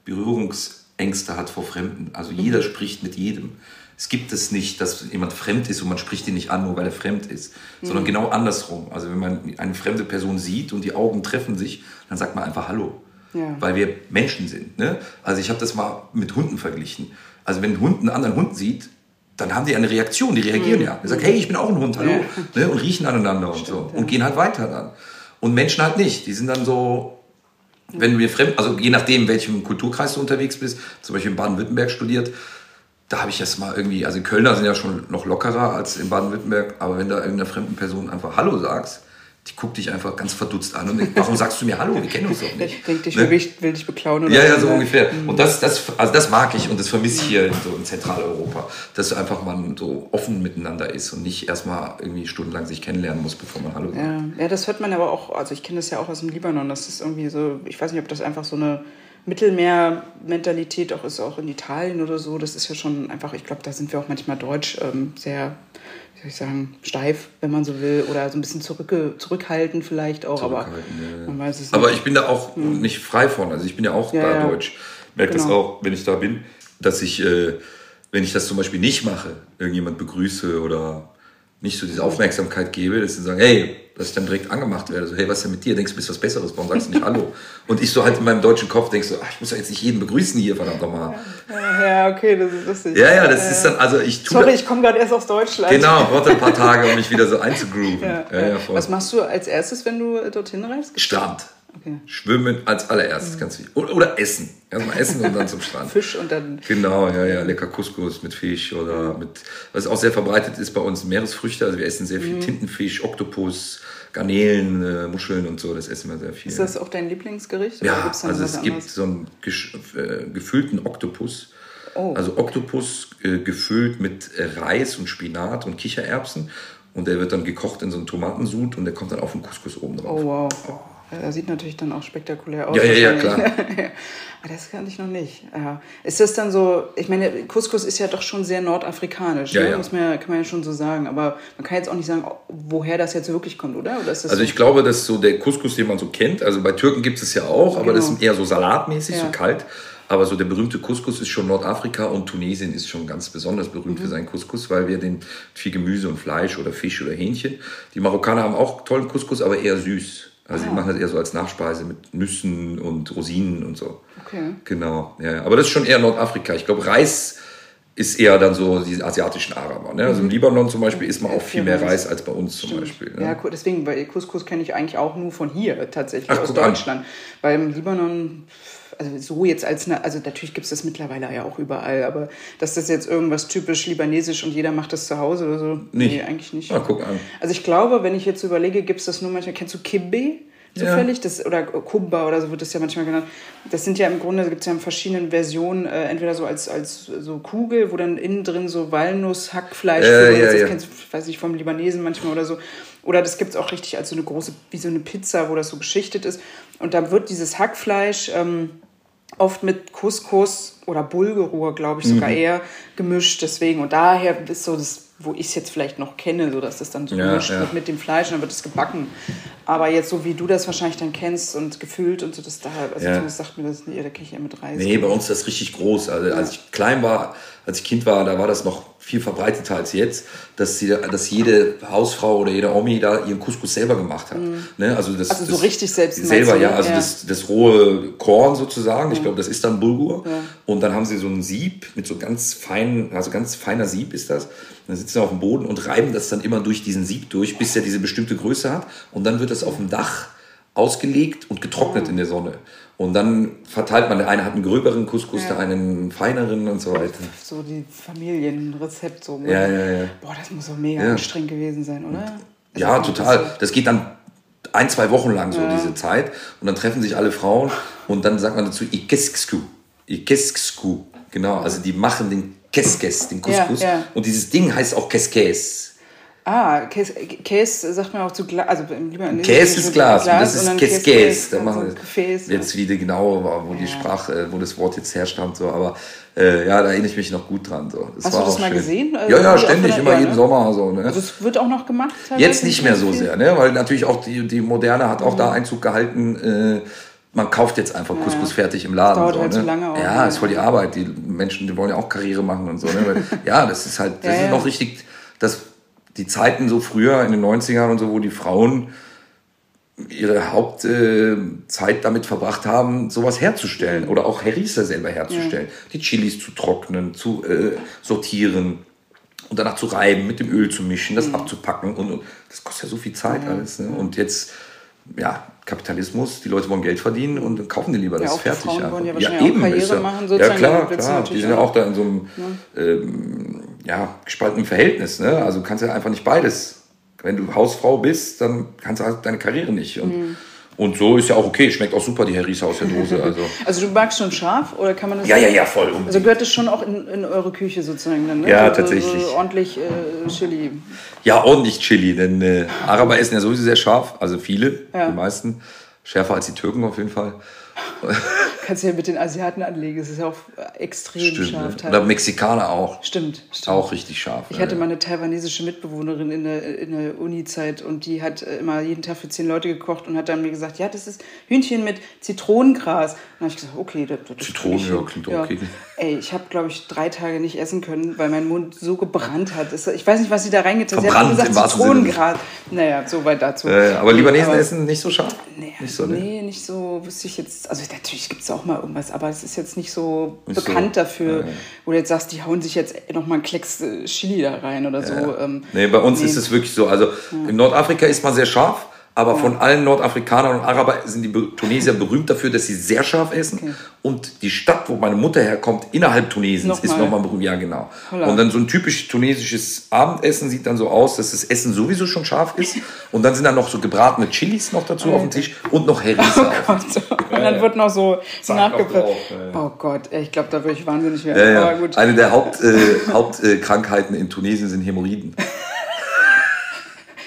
A: Berührungsängste hat vor Fremden. Also jeder spricht mit jedem. Es gibt es nicht, dass jemand fremd ist und man spricht ihn nicht an, nur weil er fremd ist, sondern genau andersrum. Also wenn man eine fremde Person sieht und die Augen treffen sich, dann sagt man einfach Hallo,
B: Ja.
A: weil wir Menschen sind. Ne? Also ich habe das mal mit Hunden verglichen. Also wenn ein Hund einen anderen Hund sieht, dann haben die eine Reaktion, die reagieren ja. Die sagen, hey, ich bin auch ein Hund, hallo. Ne? Und riechen aneinander und so. Und gehen halt weiter dann. Und Menschen halt nicht. Die sind dann so, wenn wir fremd, also je nachdem, in welchem Kulturkreis du unterwegs bist, zum Beispiel in Baden-Württemberg studiert, da habe ich das mal irgendwie, also Kölner sind ja schon noch lockerer als in Baden-Württemberg, aber wenn da irgendeiner fremden Person einfach Hallo sagst, die guckt dich einfach ganz verdutzt an und denkt, warum sagst du mir Hallo? Wir kennen uns doch nicht.
B: Ich denke, ich
A: Ne?
B: will, dich, will dich beklauen oder
A: Ja, ja, so
B: ne?
A: ungefähr. Und das, das, also das mag ich und das vermisse ich hier in, so in Zentraleuropa, dass einfach man so offen miteinander ist und nicht erstmal irgendwie stundenlang sich kennenlernen muss, bevor man Hallo sagt.
B: Ja, ja, das hört man aber auch, also ich kenne das ja auch aus dem Libanon, das ist irgendwie so, ich weiß nicht, ob das einfach so eine Mittelmeer-Mentalität auch ist, auch in Italien oder so. Das ist ja schon einfach, ich glaube, da sind wir auch manchmal deutsch ähm, sehr, wie soll ich sagen, steif, wenn man so will, oder so ein bisschen zurückge zurückhaltend vielleicht auch, aber
A: Zurückhaltend, ja,
B: man weiß es
A: Aber ich bin da auch nicht frei von. Also ich bin ja auch
B: Ja,
A: da
B: ja.
A: deutsch. Merke das
B: Genau.
A: auch, wenn ich da bin, dass ich, äh, wenn ich das zum Beispiel nicht mache, irgendjemand begrüße oder nicht so diese Aufmerksamkeit gebe, dass sie sagen, hey, dass ich dann direkt angemacht werde. So, hey, was ist denn mit dir? Denkst du, bist was Besseres? Warum sagst du nicht Hallo? Und ich so halt in meinem deutschen Kopf denk so, ach, ich muss ja jetzt nicht jeden begrüßen hier, verdammt nochmal.
B: Ja, okay, das ist lustig.
A: Ja, ja, das ist dann, also ich tue
B: Sorry, ich komme gerade erst aus Deutschland.
A: Genau, brauchte ein paar Tage, um mich wieder so einzugrooven.
B: Ja,
A: Ja, ja.
B: Was machst du als erstes, wenn du dorthin reist?
A: Strand.
B: Okay.
A: Schwimmen als allererstes, ganz wichtig. Oder, oder essen. Erstmal essen und dann zum Strand.
B: Fisch und dann
A: Genau, ja, ja, lecker Couscous mit Fisch oder mit, was auch sehr verbreitet ist bei uns, Meeresfrüchte. Also wir essen sehr
B: Mhm.
A: viel Tintenfisch, Oktopus, Garnelen, äh, Muscheln und so, das essen wir sehr viel.
B: ist das auch dein Lieblingsgericht?
A: ja, also es gibt
B: anderes?
A: so einen gesch- äh, gefüllten Oktopus.
B: Oh.
A: Also Oktopus äh, gefüllt mit äh, Reis und Spinat und Kichererbsen. Und der wird dann gekocht in so einen Tomatensud und der kommt dann auf den Couscous oben drauf.
B: Oh wow. Er sieht natürlich dann auch spektakulär aus.
A: Ja, ja, ja,
B: wahrscheinlich. Aber das kann ich noch nicht. Ja. Ist das dann so, ich meine, Couscous ist ja doch schon sehr nordafrikanisch,
A: Ja,
B: ne?
A: ja.
B: Muss man, kann man ja schon so sagen. Aber man kann jetzt auch nicht sagen, woher das jetzt wirklich kommt, oder? oder das
A: Also
B: so?
A: ich glaube, dass so der Couscous, den man so kennt, also bei Türken gibt es ja auch, aber das
B: Genau.
A: ist eher so salatmäßig, so kalt. Aber so der berühmte Couscous ist schon Nordafrika und Tunesien ist schon ganz besonders berühmt
B: Mhm.
A: für seinen Couscous, weil wir den viel Gemüse und Fleisch oder Fisch oder Hähnchen. Die Marokkaner haben auch tollen Couscous, aber eher süß. Also
B: Ah.
A: die machen das eher so als Nachspeise mit Nüssen und Rosinen und so.
B: Okay.
A: Genau, ja. Aber das ist schon eher Nordafrika. Ich glaube, Reis ist eher dann so die asiatischen Araber. Ne? Also im Libanon zum Beispiel isst man auch viel mehr Reis als bei uns zum
B: Stimmt.
A: Beispiel. Ne?
B: Ja, deswegen, bei Couscous kenne ich eigentlich auch nur von hier tatsächlich,
A: Ach,
B: aus
A: guck an.
B: Deutschland. Weil im Libanon, also so jetzt als eine, also natürlich gibt es das mittlerweile ja auch überall, aber dass das jetzt irgendwas typisch libanesisch und jeder macht das zu Hause oder so,
A: Nicht.
B: nee, eigentlich nicht.
A: Ah, guck an.
B: Also ich glaube, wenn ich jetzt überlege, gibt es das nur manchmal, kennst du Kibbe? Zufällig, das, oder Kumba oder so wird das ja manchmal genannt. Das sind ja im Grunde, gibt es ja in verschiedenen Versionen, äh, entweder so als, als so Kugel, wo dann innen drin so Walnuss, Hackfleisch,
A: Ja,
B: oder
A: ja,
B: das
A: ja.
B: kennst du, weiß ich, vom Libanesen manchmal oder so. Oder das gibt es auch richtig als so eine große, wie so eine Pizza, wo das so geschichtet ist. Und da wird dieses Hackfleisch ähm, oft mit Couscous oder Bulgur, glaube ich, sogar
A: Mhm.
B: eher gemischt. Deswegen, und daher ist so das, wo ich es jetzt vielleicht noch kenne, so dass das dann so
A: Ja,
B: gemischt
A: ja.
B: wird mit dem Fleisch und dann wird es gebacken. Aber jetzt so wie du das wahrscheinlich dann kennst und gefüllt und so, das da, also
A: Ja.
B: zumindest sagt mir das, nee, da kenne ich eher mit Reis.
A: Nee, bei uns ist das richtig groß. Also als ich klein war, als ich Kind war, da war das noch viel verbreiteter als jetzt, dass, sie, dass jede Hausfrau oder jede Omi da ihren Couscous selber gemacht hat. Ne? Also, das,
B: Also so
A: das,
B: richtig selbst
A: Selber, ja. Also
B: Ja.
A: Das, das rohe Korn sozusagen. Ich glaube, das ist dann Bulgur. Und dann haben sie so ein Sieb mit so ganz feinen, also ganz feiner Sieb ist das. Dann sitzen sie auf dem Boden und reiben das dann immer durch diesen Sieb durch, bis er diese bestimmte Größe hat. Und dann wird das auf dem Dach ausgelegt und getrocknet in der Sonne. Und dann verteilt man, der eine hat einen gröberen Couscous, der eine einen feineren und so weiter.
B: So die Familienrezept so. ne?
A: Ja, ja, ja.
B: Boah, das muss doch mega
A: Ja.
B: anstrengend gewesen sein, oder?
A: Ja,
B: Also,
A: total. Das geht dann ein, zwei Wochen lang so, diese Zeit. Und dann treffen sich alle Frauen und dann sagt man dazu Ikesksku. Ikesksku. Genau, also die machen den Keskes, den Couscous.
B: Ja, ja.
A: Und dieses Ding heißt auch Keskes.
B: Ah, Käse, Käse sagt man auch zu Glas, also
A: Käse ist Glas, und das ist
B: dann
A: Keskes. Da machen wir
B: Gefäß.
A: jetzt wie die genau wo die Sprache, äh, wo das Wort jetzt herstammt, so, aber äh, ja, da erinnere ich mich noch gut dran. So. Das
B: Hast
A: war
B: du das mal
A: schön.
B: gesehen? Also
A: Ja, ja, ständig, immer
B: ja,
A: jeden
B: ne?
A: Sommer so. Ne?
B: Also es wird auch noch gemacht?
A: Jetzt nicht mehr so sehr, ne? weil natürlich auch die, die Moderne hat auch da Einzug gehalten. Äh, man kauft jetzt einfach Couscous fertig im Laden.
B: dauert
A: so,
B: halt
A: ne?
B: so lange auch,
A: Ja, ist voll die Arbeit. Die Menschen, die wollen ja auch Karriere machen und so. Ne? Weil, ja, das ist halt, das
B: Ja,
A: ist
B: ja.
A: noch richtig, dass die Zeiten so früher in den 90ern und so, wo die Frauen ihre Hauptzeit äh, damit verbracht haben, sowas herzustellen oder auch Harissa selber herzustellen. Die Chilis zu trocknen, zu äh, sortieren und danach zu reiben, mit dem Öl zu mischen,
B: Mhm.
A: das abzupacken und, und das kostet ja so viel Zeit alles. Ne? Und jetzt, ja, Kapitalismus, die Leute wollen Geld verdienen und dann kaufen die lieber das
B: auch die
A: fertig.
B: Frauen
A: einfach.
B: wollen ja wahrscheinlich auch Karriere
A: ist ja,
B: machen,
A: Ja
B: sozusagen,
A: klar,
B: willst du
A: klar. Die sind ja
B: auch-
A: auch da in so einem ähm, ja, gespaltenen Verhältnis. Ne? Also du kannst ja einfach nicht beides. Wenn du Hausfrau bist, dann kannst du halt deine Karriere nicht. Und,
B: Mhm.
A: und so ist ja auch okay. Schmeckt auch super, die Harissa aus der Dose. Also.
B: Also du magst schon scharf oder kann man das?
A: Ja, ja, ja, voll. unbedingt.
B: Also gehört das schon auch in, in eure Küche sozusagen dann? Ne?
A: Ja,
B: so,
A: tatsächlich.
B: So ordentlich äh, Chili.
A: Ja, ordentlich Chili, denn äh, Araber essen ja sowieso sehr scharf, also viele,
B: Ja.
A: die meisten. Schärfer als die Türken auf jeden Fall.
B: Kannst du ja mit den Asiaten anlegen. Es ist ja auch äh, extrem
A: Stimmt,
B: scharf.
A: ne? Oder. Mexikaner auch.
B: Stimmt, stimmt.
A: Auch richtig scharf.
B: Ich
A: ja,
B: hatte
A: ja.
B: mal eine taiwanesische Mitbewohnerin in der, in der Uni-Zeit und die hat äh, immer jeden Tag für zehn Leute gekocht und hat dann mir gesagt, ja, das ist Hühnchen mit Zitronengras. Und dann habe ich gesagt, okay, das, das
A: Zitronen,
B: ich
A: ja, klingt okay.
B: Ey, ich habe, glaube ich, drei Tage nicht essen können, weil mein Mund so gebrannt hat. Ich weiß nicht, was sie da reingetan hat. Sie hat
A: im
B: gesagt. Zitronengras. Naja, so weit dazu.
A: Äh, aber Libanesen
B: Aber-
A: essen nicht so scharf?
B: Nee,
A: Nicht so, ne?
B: nee, nicht so, wüsste ich jetzt. Also natürlich gibt es auch mal irgendwas, aber es ist jetzt nicht so
A: Nicht so.
B: bekannt dafür,
A: Ja, ja.
B: wo du jetzt sagst, die hauen sich jetzt noch mal einen Klecks äh, Chili da rein oder so. Ähm,
A: Nee, bei uns
B: nee.
A: ist es wirklich so. Also in Nordafrika ist man sehr scharf, aber von allen Nordafrikanern und Arabern sind die Tunesier berühmt dafür, dass sie sehr scharf essen.
B: Okay.
A: Und die Stadt, wo meine Mutter herkommt, innerhalb Tunesiens, ist
B: Nochmal.
A: nochmal berühmt. Ja, genau.
B: Holla.
A: Und dann so ein typisch tunesisches Abendessen sieht dann so aus, dass das Essen sowieso schon scharf ist. Und dann sind dann noch so gebratene Chilis noch dazu auf dem Tisch und noch Harissa.
B: Oh Gott. Und dann wird noch so
A: Zack, ja.
B: Oh Gott, ich glaube, da würde ich wahnsinnig werden.
A: Ja, ja. Eine der Haupt, äh, Hauptkrankheiten in Tunesien sind Hämorrhoiden.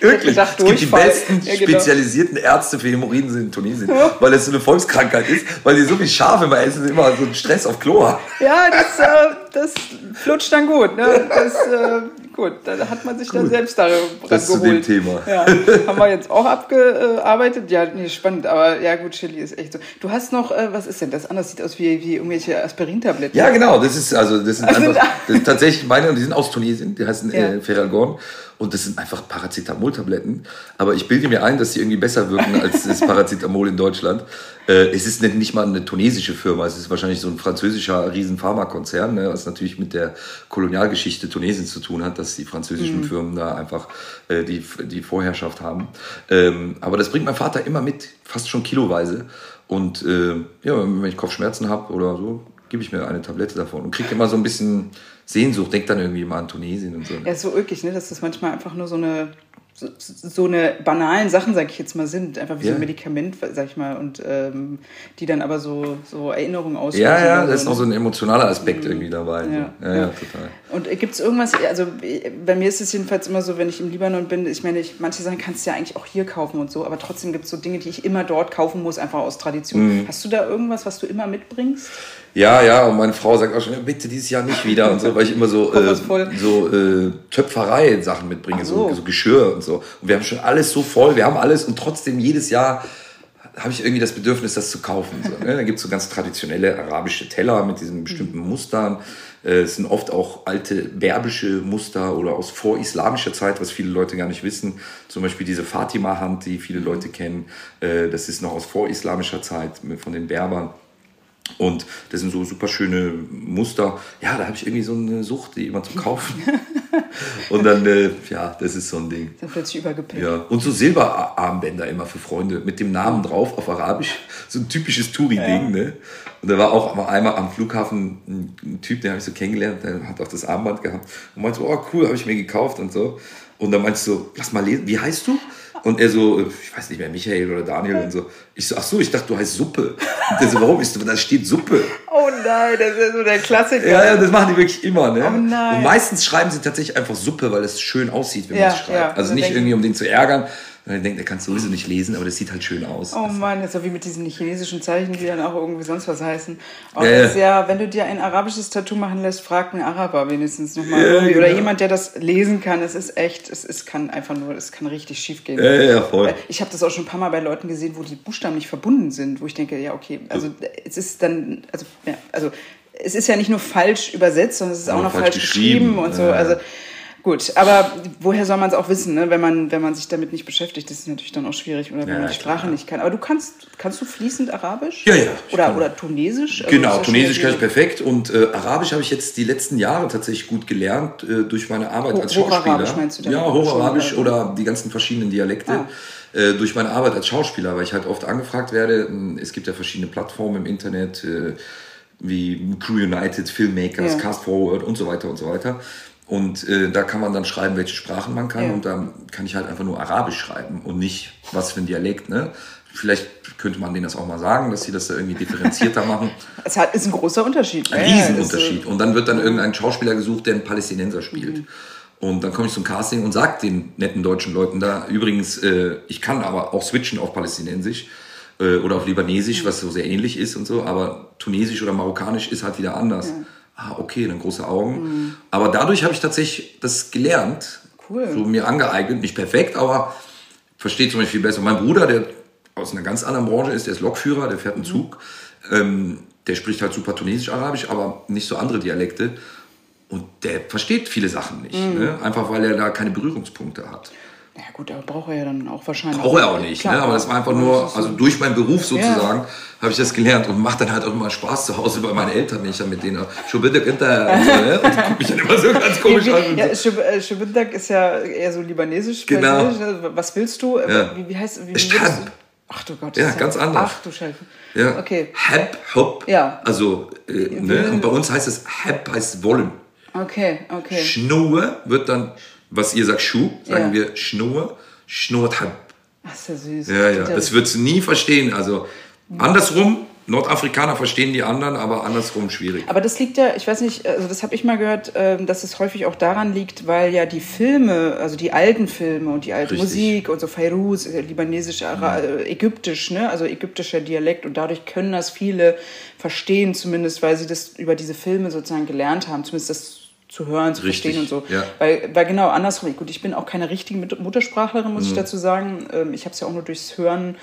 A: Wirklich.
B: gedacht,
A: es gibt die besten
B: Ja, genau.
A: spezialisierten Ärzte für Hämorrhoiden sind in Tunesien, weil es so eine Volkskrankheit ist, weil die so viel Schaf immer essen, immer so einen Stress auf Klo haben.
B: Ja, das, äh, das flutscht dann gut. Ne? Das, äh, gut, da hat man sich dann selbst da
A: Das zu dem Thema.
B: Ja, haben wir jetzt auch abgearbeitet. Ja, nee, spannend. Aber ja, gut, Chili ist echt so. Du hast noch, äh, was ist denn das? Anders sieht aus wie, wie irgendwelche Aspirintabletten.
A: Ja, genau. Das ist also das sind
B: Also
A: einfach
B: da-
A: das sind tatsächlich meine und die sind aus Tunesien. Die heißen
B: Ja.
A: äh, Ferragon und das sind einfach Paracetamol-Tabletten. Aber ich bilde mir ein, dass die irgendwie besser wirken als das Paracetamol in Deutschland. Äh, es ist nicht, mal eine tunesische Firma, es ist wahrscheinlich so ein französischer riesen Pharmakonzern, ne, was natürlich mit der Kolonialgeschichte Tunesiens zu tun hat, dass die französischen
B: Mhm.
A: Firmen da einfach äh, die, die Vorherrschaft haben. Ähm, aber das bringt mein Vater immer mit, fast schon kiloweise. Und äh, ja, wenn ich Kopfschmerzen habe oder so, gebe ich mir eine Tablette davon und kriege immer so ein bisschen Sehnsucht, denk dann irgendwie mal an Tunesien und so.
B: Ja, ist so ulkig, ne? dass das manchmal einfach nur so eine so, so eine banalen Sachen, sag ich jetzt mal, sind. Einfach wie so
A: Ja.
B: ein Medikament, sag ich mal, und ähm, die dann aber so, so Erinnerungen auslösen.
A: Ja, ja, da ist
B: so,
A: noch
B: ne?
A: so ein emotionaler Aspekt irgendwie dabei. so.
B: Ja,
A: ja,
B: ja.
A: ja total.
B: Und gibt es irgendwas, also äh, bei mir ist es jedenfalls immer so, wenn ich im Libanon bin, ich meine, ich, manche Sachen kannst du ja eigentlich auch hier kaufen und so, aber trotzdem gibt es so Dinge, die ich immer dort kaufen muss, einfach aus Tradition.
A: Mhm.
B: Hast du da irgendwas, was du immer mitbringst?
A: Ja, ja, und meine Frau sagt auch schon, bitte dieses Jahr nicht wieder und so, weil ich immer so, äh, so äh, Töpferei-Sachen mitbringe,
B: so.
A: so. so Geschirr und so. Und wir haben schon alles so voll, wir haben alles und trotzdem jedes Jahr habe ich irgendwie das Bedürfnis, das zu kaufen. So, ne? Da gibt es so ganz traditionelle arabische Teller mit diesen bestimmten Mustern. Äh, Es sind oft auch alte berbische Muster oder aus vorislamischer Zeit, was viele Leute gar nicht wissen. Zum Beispiel diese Fatima-Hand, die viele Leute kennen. Äh, Das ist noch aus vorislamischer Zeit von den Berbern. Und das sind so super schöne Muster. Ja, da habe ich irgendwie so eine Sucht, die immer zu kaufen. Und dann, äh, ja, das ist so ein Ding.
B: Dann plötzlich übergepickt.
A: Ja, und so Silberarmbänder immer für Freunde mit dem Namen drauf auf Arabisch. So ein typisches Touri-Ding, ne? Und da war auch mal einmal am Flughafen ein, ein Typ, den habe ich so kennengelernt, der hat auch das Armband gehabt und meinte so, oh cool, habe ich mir gekauft und so. Und dann meinte ich so, lass mal lesen, wie heißt du? Und er so, ich weiß nicht mehr, Michael oder Daniel und so. Ich so, ach so, ich dachte, du heißt Suppe. Und der so, warum? Ich so, da steht Suppe.
B: Oh nein, das ist so der Klassiker.
A: Ja, ja, das machen die wirklich immer, ne?
B: Oh nein.
A: Und meistens schreiben sie tatsächlich einfach Suppe, weil es schön aussieht, wenn
B: Ja,
A: man es schreibt.
B: ja.
A: Also nicht irgendwie, um den zu ärgern. Weil er denkt, er kann es sowieso nicht lesen, aber das sieht halt schön aus.
B: Oh Mann, das ist so wie mit diesen chinesischen Zeichen, die dann auch irgendwie sonst was heißen. Oh,
A: Ja,
B: das
A: ja.
B: ist ja, wenn du dir ein arabisches Tattoo machen lässt, frag einen Araber wenigstens nochmal.
A: Ja,
B: irgendwie. Oder
A: genau.
B: jemand, der das lesen kann. Es ist echt, es, es kann einfach nur, es kann richtig schief gehen.
A: Ja, ja, ja, voll.
B: Ich habe das auch schon ein paar Mal bei Leuten gesehen, wo die Buchstaben nicht verbunden sind, wo ich denke, ja, okay, also es ist dann, also, ja, also es ist ja nicht nur falsch übersetzt, sondern es ist auch
A: Ja,
B: noch
A: falsch
B: falsch geschrieben,
A: geschrieben.
B: und so.
A: Ja.
B: Also gut, aber woher soll man es auch wissen, ne? wenn, man, wenn man sich damit nicht beschäftigt? Das ist natürlich dann auch schwierig, oder wenn
A: Ja,
B: man die
A: klar.
B: Sprache nicht kann. Aber du kannst, kannst du fließend Arabisch?
A: Ja, ja,
B: Oder, oder Tunesisch? Also
A: Genau, Tunesisch kann ich perfekt und äh, Arabisch habe ich jetzt die letzten Jahre tatsächlich gut gelernt äh, durch meine Arbeit
B: Ho-
A: als Schauspieler.
B: Hocharabisch meinst du dann
A: Ja, Hocharabisch
B: oder?
A: oder die ganzen verschiedenen Dialekte.
B: Ah.
A: Äh, durch meine Arbeit als Schauspieler, weil ich halt oft angefragt werde. Ähm, Es gibt ja verschiedene Plattformen im Internet, äh, wie Crew United, Filmmakers,
B: Ja.
A: Cast Forward und so weiter und so weiter. Und äh, da kann man dann schreiben, welche Sprachen man kann.
B: Ja.
A: Und dann kann ich halt einfach nur Arabisch schreiben und nicht was für ein Dialekt. Ne? Vielleicht könnte man denen das auch mal sagen, dass sie das da irgendwie differenzierter machen.
B: Es hat, ist ein großer Unterschied.
A: Ein
B: Ja, ja,
A: Riesenunterschied.
B: äh,
A: Und dann wird dann irgendein Schauspieler gesucht, der einen Palästinenser spielt. Und dann komme ich zum Casting und sage den netten deutschen Leuten da, übrigens, äh, ich kann aber auch switchen auf Palästinensisch äh, oder auf Libanesisch, was so sehr ähnlich ist und so, aber Tunesisch oder Marokkanisch ist halt wieder anders. Ah, okay, dann große Augen. Aber dadurch habe ich tatsächlich das gelernt,
B: Cool.
A: so mir angeeignet, nicht perfekt, aber versteht zum Beispiel viel besser. Mein Bruder, der aus einer ganz anderen Branche ist, der ist Lokführer, der fährt einen Zug, ähm, der spricht halt super Tunesisch-Arabisch, aber nicht so andere Dialekte. Und der versteht viele Sachen nicht, ne? einfach weil er da keine Berührungspunkte hat.
B: Ja gut, aber braucht er ja dann auch wahrscheinlich.
A: Braucht er auch nicht,
B: Klar,
A: ne? aber das war einfach nur, also durch meinen Beruf sozusagen, habe ich das gelernt und macht dann halt auch immer Spaß zu Hause bei meinen Eltern, wenn ich dann mit denen schon bitte hinter und, so, ne? und die gucken mich dann immer so ganz komisch an.
B: Ja,
A: so.
B: Äh, Shubindak ist ja eher so libanesisch.
A: Genau.
B: basiert. Was willst du?
A: Ja.
B: Wie, wie heißt wie, wie
A: Stab.
B: Ach du Gott.
A: Ja, ganz anders.
B: Ach du Scheiße.
A: Ja.
B: Okay.
A: Hab, hopp.
B: Ja.
A: Also, äh, ne? und bei uns heißt es Hab heißt wollen.
B: Okay, okay.
A: Schnur wird dann, was ihr sagt, Schuh, sagen
B: Ja.
A: wir Schnur, Schnurrt Hab.
B: Ach, ist ja süß.
A: Ja, ja, das würdest du nie verstehen. Also, andersrum, Nordafrikaner verstehen die anderen, aber andersrum schwierig.
B: Aber das liegt ja, ich weiß nicht, also das habe ich mal gehört, ähm, dass es häufig auch daran liegt, weil ja die Filme, also die alten Filme und die alte
A: Richtig.
B: Musik und so Fairuz, libanesisch, Ara äh, ägyptisch, ne? also ägyptischer Dialekt und dadurch können das viele verstehen, zumindest weil sie das über diese Filme sozusagen gelernt haben, zumindest das zu hören, zu
A: Richtig,
B: verstehen und so.
A: ja.
B: Weil, weil genau andersrum, gut, ich bin auch keine richtige Mut- Muttersprachlerin, muss
A: Mhm.
B: ich dazu sagen. Ähm, Ich habe es ja auch nur durchs Hören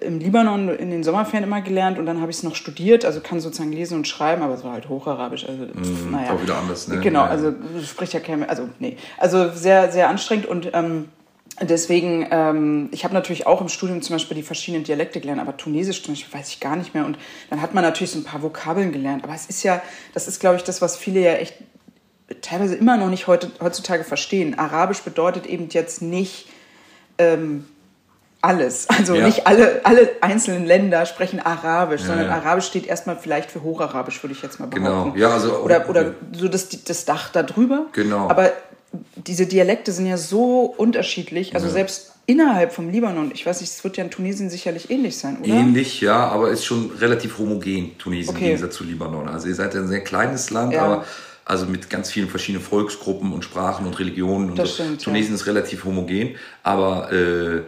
B: im Libanon in den Sommerferien immer gelernt und dann habe ich es noch studiert, also kann sozusagen lesen und schreiben, aber es war halt Hocharabisch. Also, pf, naja.
A: Mhm, auch wieder anders, ne?
B: Genau, also spricht ja kein, also nee, also sehr, sehr anstrengend und ähm, Deswegen, ähm, ich habe natürlich auch im Studium zum Beispiel die verschiedenen Dialekte gelernt, aber Tunesisch zum Beispiel weiß ich gar nicht mehr. Und dann hat man natürlich so ein paar Vokabeln gelernt. Aber es ist ja, das ist, glaube ich, das, was viele ja echt teilweise immer noch nicht heute, heutzutage verstehen. Arabisch bedeutet eben jetzt nicht ähm, alles. Also
A: Ja.
B: nicht alle, alle einzelnen Länder sprechen Arabisch, sondern
A: ja.
B: Arabisch steht erstmal vielleicht für Hocharabisch, würde ich jetzt mal
A: Genau.
B: behaupten.
A: Ja, also-
B: oder oder so das, das Dach da drüber.
A: Genau.
B: Aber diese Dialekte sind ja so unterschiedlich. Also selbst innerhalb vom Libanon, ich weiß nicht, es wird ja in Tunesien sicherlich ähnlich sein, oder?
A: Ähnlich, ja, aber ist schon relativ homogen, Tunesien
B: Okay.
A: im Gegensatz zu Libanon. Also ihr seid ja ein sehr kleines Land,
B: Ja.
A: aber also mit ganz vielen verschiedenen Volksgruppen und Sprachen und Religionen und
B: Das
A: so.
B: stimmt, ja.
A: Tunesien ist relativ homogen, aber äh,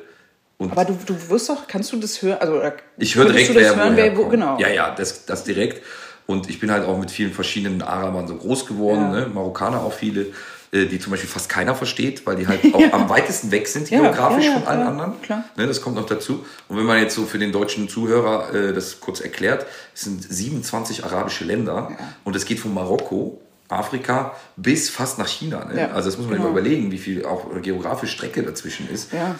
A: und
B: Aber du, du wirst doch, kannst du das hören? Also, oder
A: ich höre direkt,
B: du das
A: wer
B: hören, wer, wo, genau.
A: Ja, ja, das, das direkt. Und ich bin halt auch mit vielen verschiedenen Arabern so groß geworden,
B: Ja.
A: ne? Marokkaner auch viele, äh, die zum Beispiel fast keiner versteht, weil die halt auch am weitesten weg sind
B: Ja,
A: geografisch
B: ja, ja,
A: von allen anderen.
B: klar.
A: Ne, das kommt noch dazu. Und wenn man jetzt so für den deutschen Zuhörer äh, das kurz erklärt, es sind 27 arabische Länder und es geht von Marokko, Afrika bis fast nach China. Ne?
B: Ja,
A: also das muss man
B: genau.
A: immer überlegen, wie viel auch geografische Strecke dazwischen ist.
B: Ja.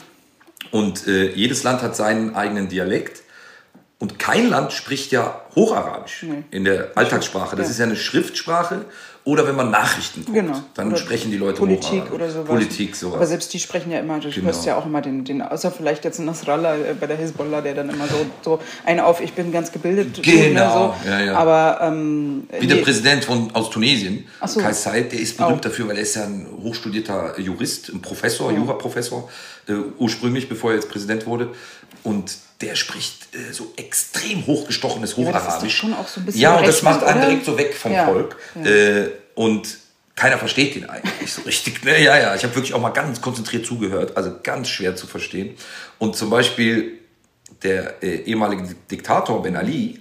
A: Und äh, jedes Land hat seinen eigenen Dialekt. Und kein Land spricht ja Hocharabisch in der Alltagssprache. Das
B: Ja.
A: ist ja eine Schriftsprache. Oder wenn man Nachrichten guckt,
B: Genau.
A: dann
B: Oder
A: sprechen die Leute
B: Politik
A: Hocharabisch.
B: oder sowas.
A: Politik, sowas.
B: Aber selbst die sprechen ja immer, du
A: Genau.
B: hörst ja auch immer den, den, außer vielleicht jetzt Nasrallah äh, bei der Hisbollah, der dann immer so, so einen auf, ich bin ganz gebildet. tut,
A: Genau,
B: so.
A: ja, ja.
B: Aber, ähm,
A: Wie der
B: nee,
A: Präsident von, aus Tunesien,
B: so.
A: Kais Saied, der ist berühmt
B: Auch.
A: dafür, weil er ist ja ein hochstudierter Jurist, ein Professor, Juraprofessor, äh, ursprünglich, bevor er jetzt Präsident wurde. Und der spricht äh, so extrem hochgestochenes
B: das
A: Hocharabisch.
B: schon auch so
A: Ja, und das macht einen
B: oder?
A: direkt so weg vom
B: Ja,
A: Volk.
B: ja.
A: Äh, und keiner versteht ihn eigentlich so richtig. Ne? Ja, ja, ich habe wirklich auch mal ganz konzentriert zugehört, also ganz schwer zu verstehen. Und zum Beispiel der äh, ehemalige Diktator Ben Ali,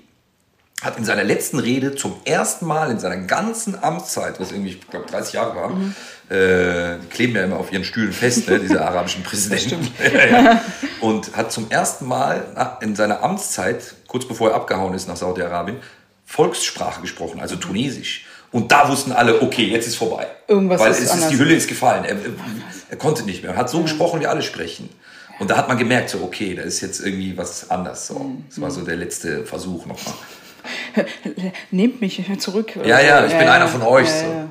A: hat in seiner letzten Rede zum ersten Mal in seiner ganzen Amtszeit, was irgendwie, ich glaube, 30 Jahre war,
B: Mhm.
A: äh, die kleben ja immer auf ihren Stühlen fest, ne, diese arabischen Präsidenten. ja, ja. Und hat zum ersten Mal na, in seiner Amtszeit, kurz bevor er abgehauen ist nach Saudi-Arabien, Volkssprache gesprochen, also Tunesisch. Und da wussten alle, okay, jetzt ist vorbei.
B: Irgendwas
A: Weil
B: ist
A: es ist,
B: anders.
A: die Hülle ist gefallen. Er, er konnte nicht mehr. Er hat so gesprochen, wie alle sprechen. Und da hat man gemerkt, so, okay, da ist jetzt irgendwie was anders. So.
B: Mhm.
A: Das war so der letzte Versuch nochmal.
B: Nehmt mich zurück.
A: Ja, ja, ich bin einer von euch,
B: Ja,
A: so.
B: ja, ja.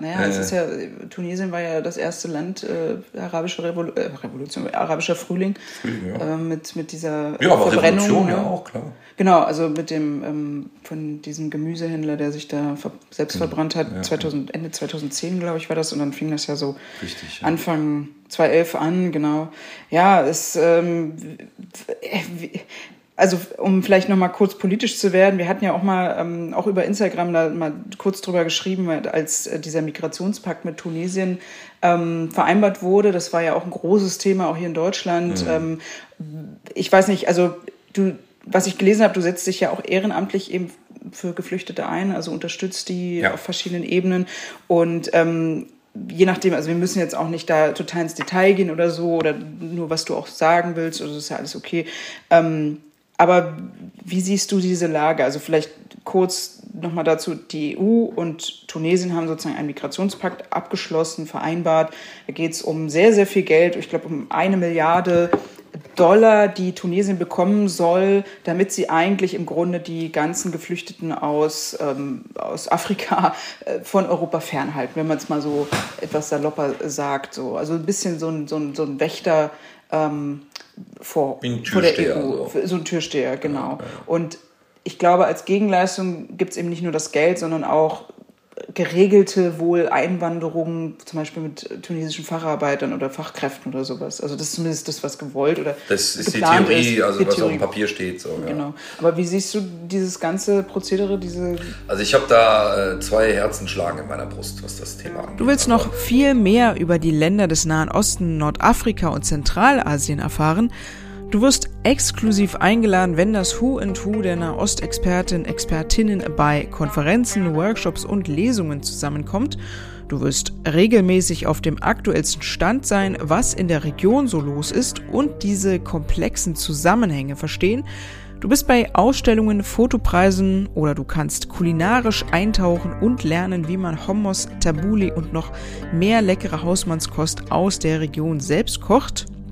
B: Naja, es ist ja, Tunesien war ja das erste Land, äh, arabische Revolu äh, Revolution, arabischer Frühling,
A: Frühling, ja.
B: äh, mit, mit dieser
A: Ja, aber
B: Verbrennung.
A: Revolution
B: ne?
A: ja auch, klar.
B: Genau, also mit dem, ähm, von diesem Gemüsehändler, der sich da ver selbst verbrannt hat, 2000, Ende 2010, glaube ich, war das, und dann fing das ja so
A: Richtig, ja.
B: Anfang 2011 an, genau. Ja, es, ähm, äh, also um vielleicht noch mal kurz politisch zu werden, wir hatten ja auch mal ähm, auch über Instagram da mal kurz drüber geschrieben, als äh, dieser Migrationspakt mit Tunesien ähm, vereinbart wurde. Das war ja auch ein großes Thema auch hier in Deutschland. Ähm, ich weiß nicht, also du, was ich gelesen habe, du setzt dich ja auch ehrenamtlich eben für Geflüchtete ein, also unterstützt die
A: Ja.
B: auf verschiedenen Ebenen und ähm, je nachdem, also wir müssen jetzt auch nicht da total ins Detail gehen oder so oder nur was du auch sagen willst, oder das ist ja alles okay. Ähm, aber wie siehst du diese Lage? Also vielleicht kurz nochmal dazu, die EU und Tunesien haben sozusagen einen Migrationspakt abgeschlossen, vereinbart. Da geht es um sehr, sehr viel Geld, ich glaube um eine Milliarde Dollar, die Tunesien bekommen soll, damit sie eigentlich im Grunde die ganzen Geflüchteten aus, ähm, aus Afrika äh, von Europa fernhalten, wenn man es mal so etwas salopper sagt. So. Also ein bisschen so ein, so ein, so ein Wächter ähm, vor, vor der EU.
A: so.
B: So ein Türsteher, genau. Und ich glaube, als Gegenleistung gibt es eben nicht nur das Geld, sondern auch geregelte wohl Einwanderung, zum Beispiel mit tunesischen Facharbeitern oder Fachkräften oder sowas. Also das ist zumindest das, was gewollt oder
A: Das ist die Theorie,
B: ist.
A: also
B: Die
A: was auf
B: Theorie.
A: dem Papier steht. So, ja.
B: Genau. Aber wie siehst du dieses ganze Prozedere, diese
A: Also ich habe da äh, zwei Herzen schlagen in meiner Brust, was das Thema angeht.
C: Du willst noch viel mehr über die Länder des Nahen Osten, Nordafrika und Zentralasien erfahren? Du wirst exklusiv eingeladen, wenn das Who and Who der Nahostexpertin, Expertinnen bei Konferenzen, Workshops und Lesungen zusammenkommt. Du wirst regelmäßig auf dem aktuellsten Stand sein, was in der Region so los ist und diese komplexen Zusammenhänge verstehen. Du bist bei Ausstellungen, Fotopreisen oder du kannst kulinarisch eintauchen und lernen, wie man Hummus, Tabbouleh und noch mehr leckere Hausmannskost aus der Region selbst kocht.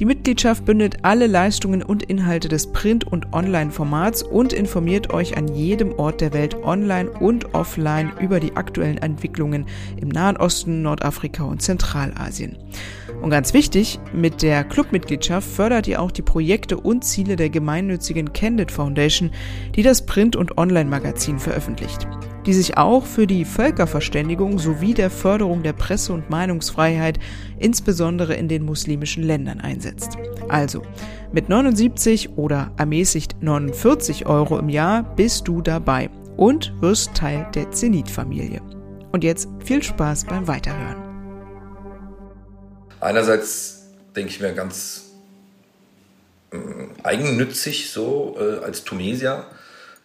C: Die Mitgliedschaft bündelt alle Leistungen und Inhalte des Print- und Online-Formats und informiert euch an jedem Ort der Welt online und offline über die aktuellen Entwicklungen im Nahen Osten, Nordafrika und Zentralasien. Und ganz wichtig, mit der Clubmitgliedschaft fördert ihr auch die Projekte und Ziele der gemeinnützigen Candid Foundation, die das Print- und Online-Magazin veröffentlicht, die sich auch für die Völkerverständigung sowie der Förderung der Presse- und Meinungsfreiheit, insbesondere in den muslimischen Ländern, einsetzt. Also, mit 79 oder ermäßigt 49 Euro im Jahr bist du dabei und wirst Teil der Zenit-Familie. Und jetzt viel Spaß beim Weiterhören
A: einerseits denke ich mir ganz äh, eigennützig so äh, als Tunesier,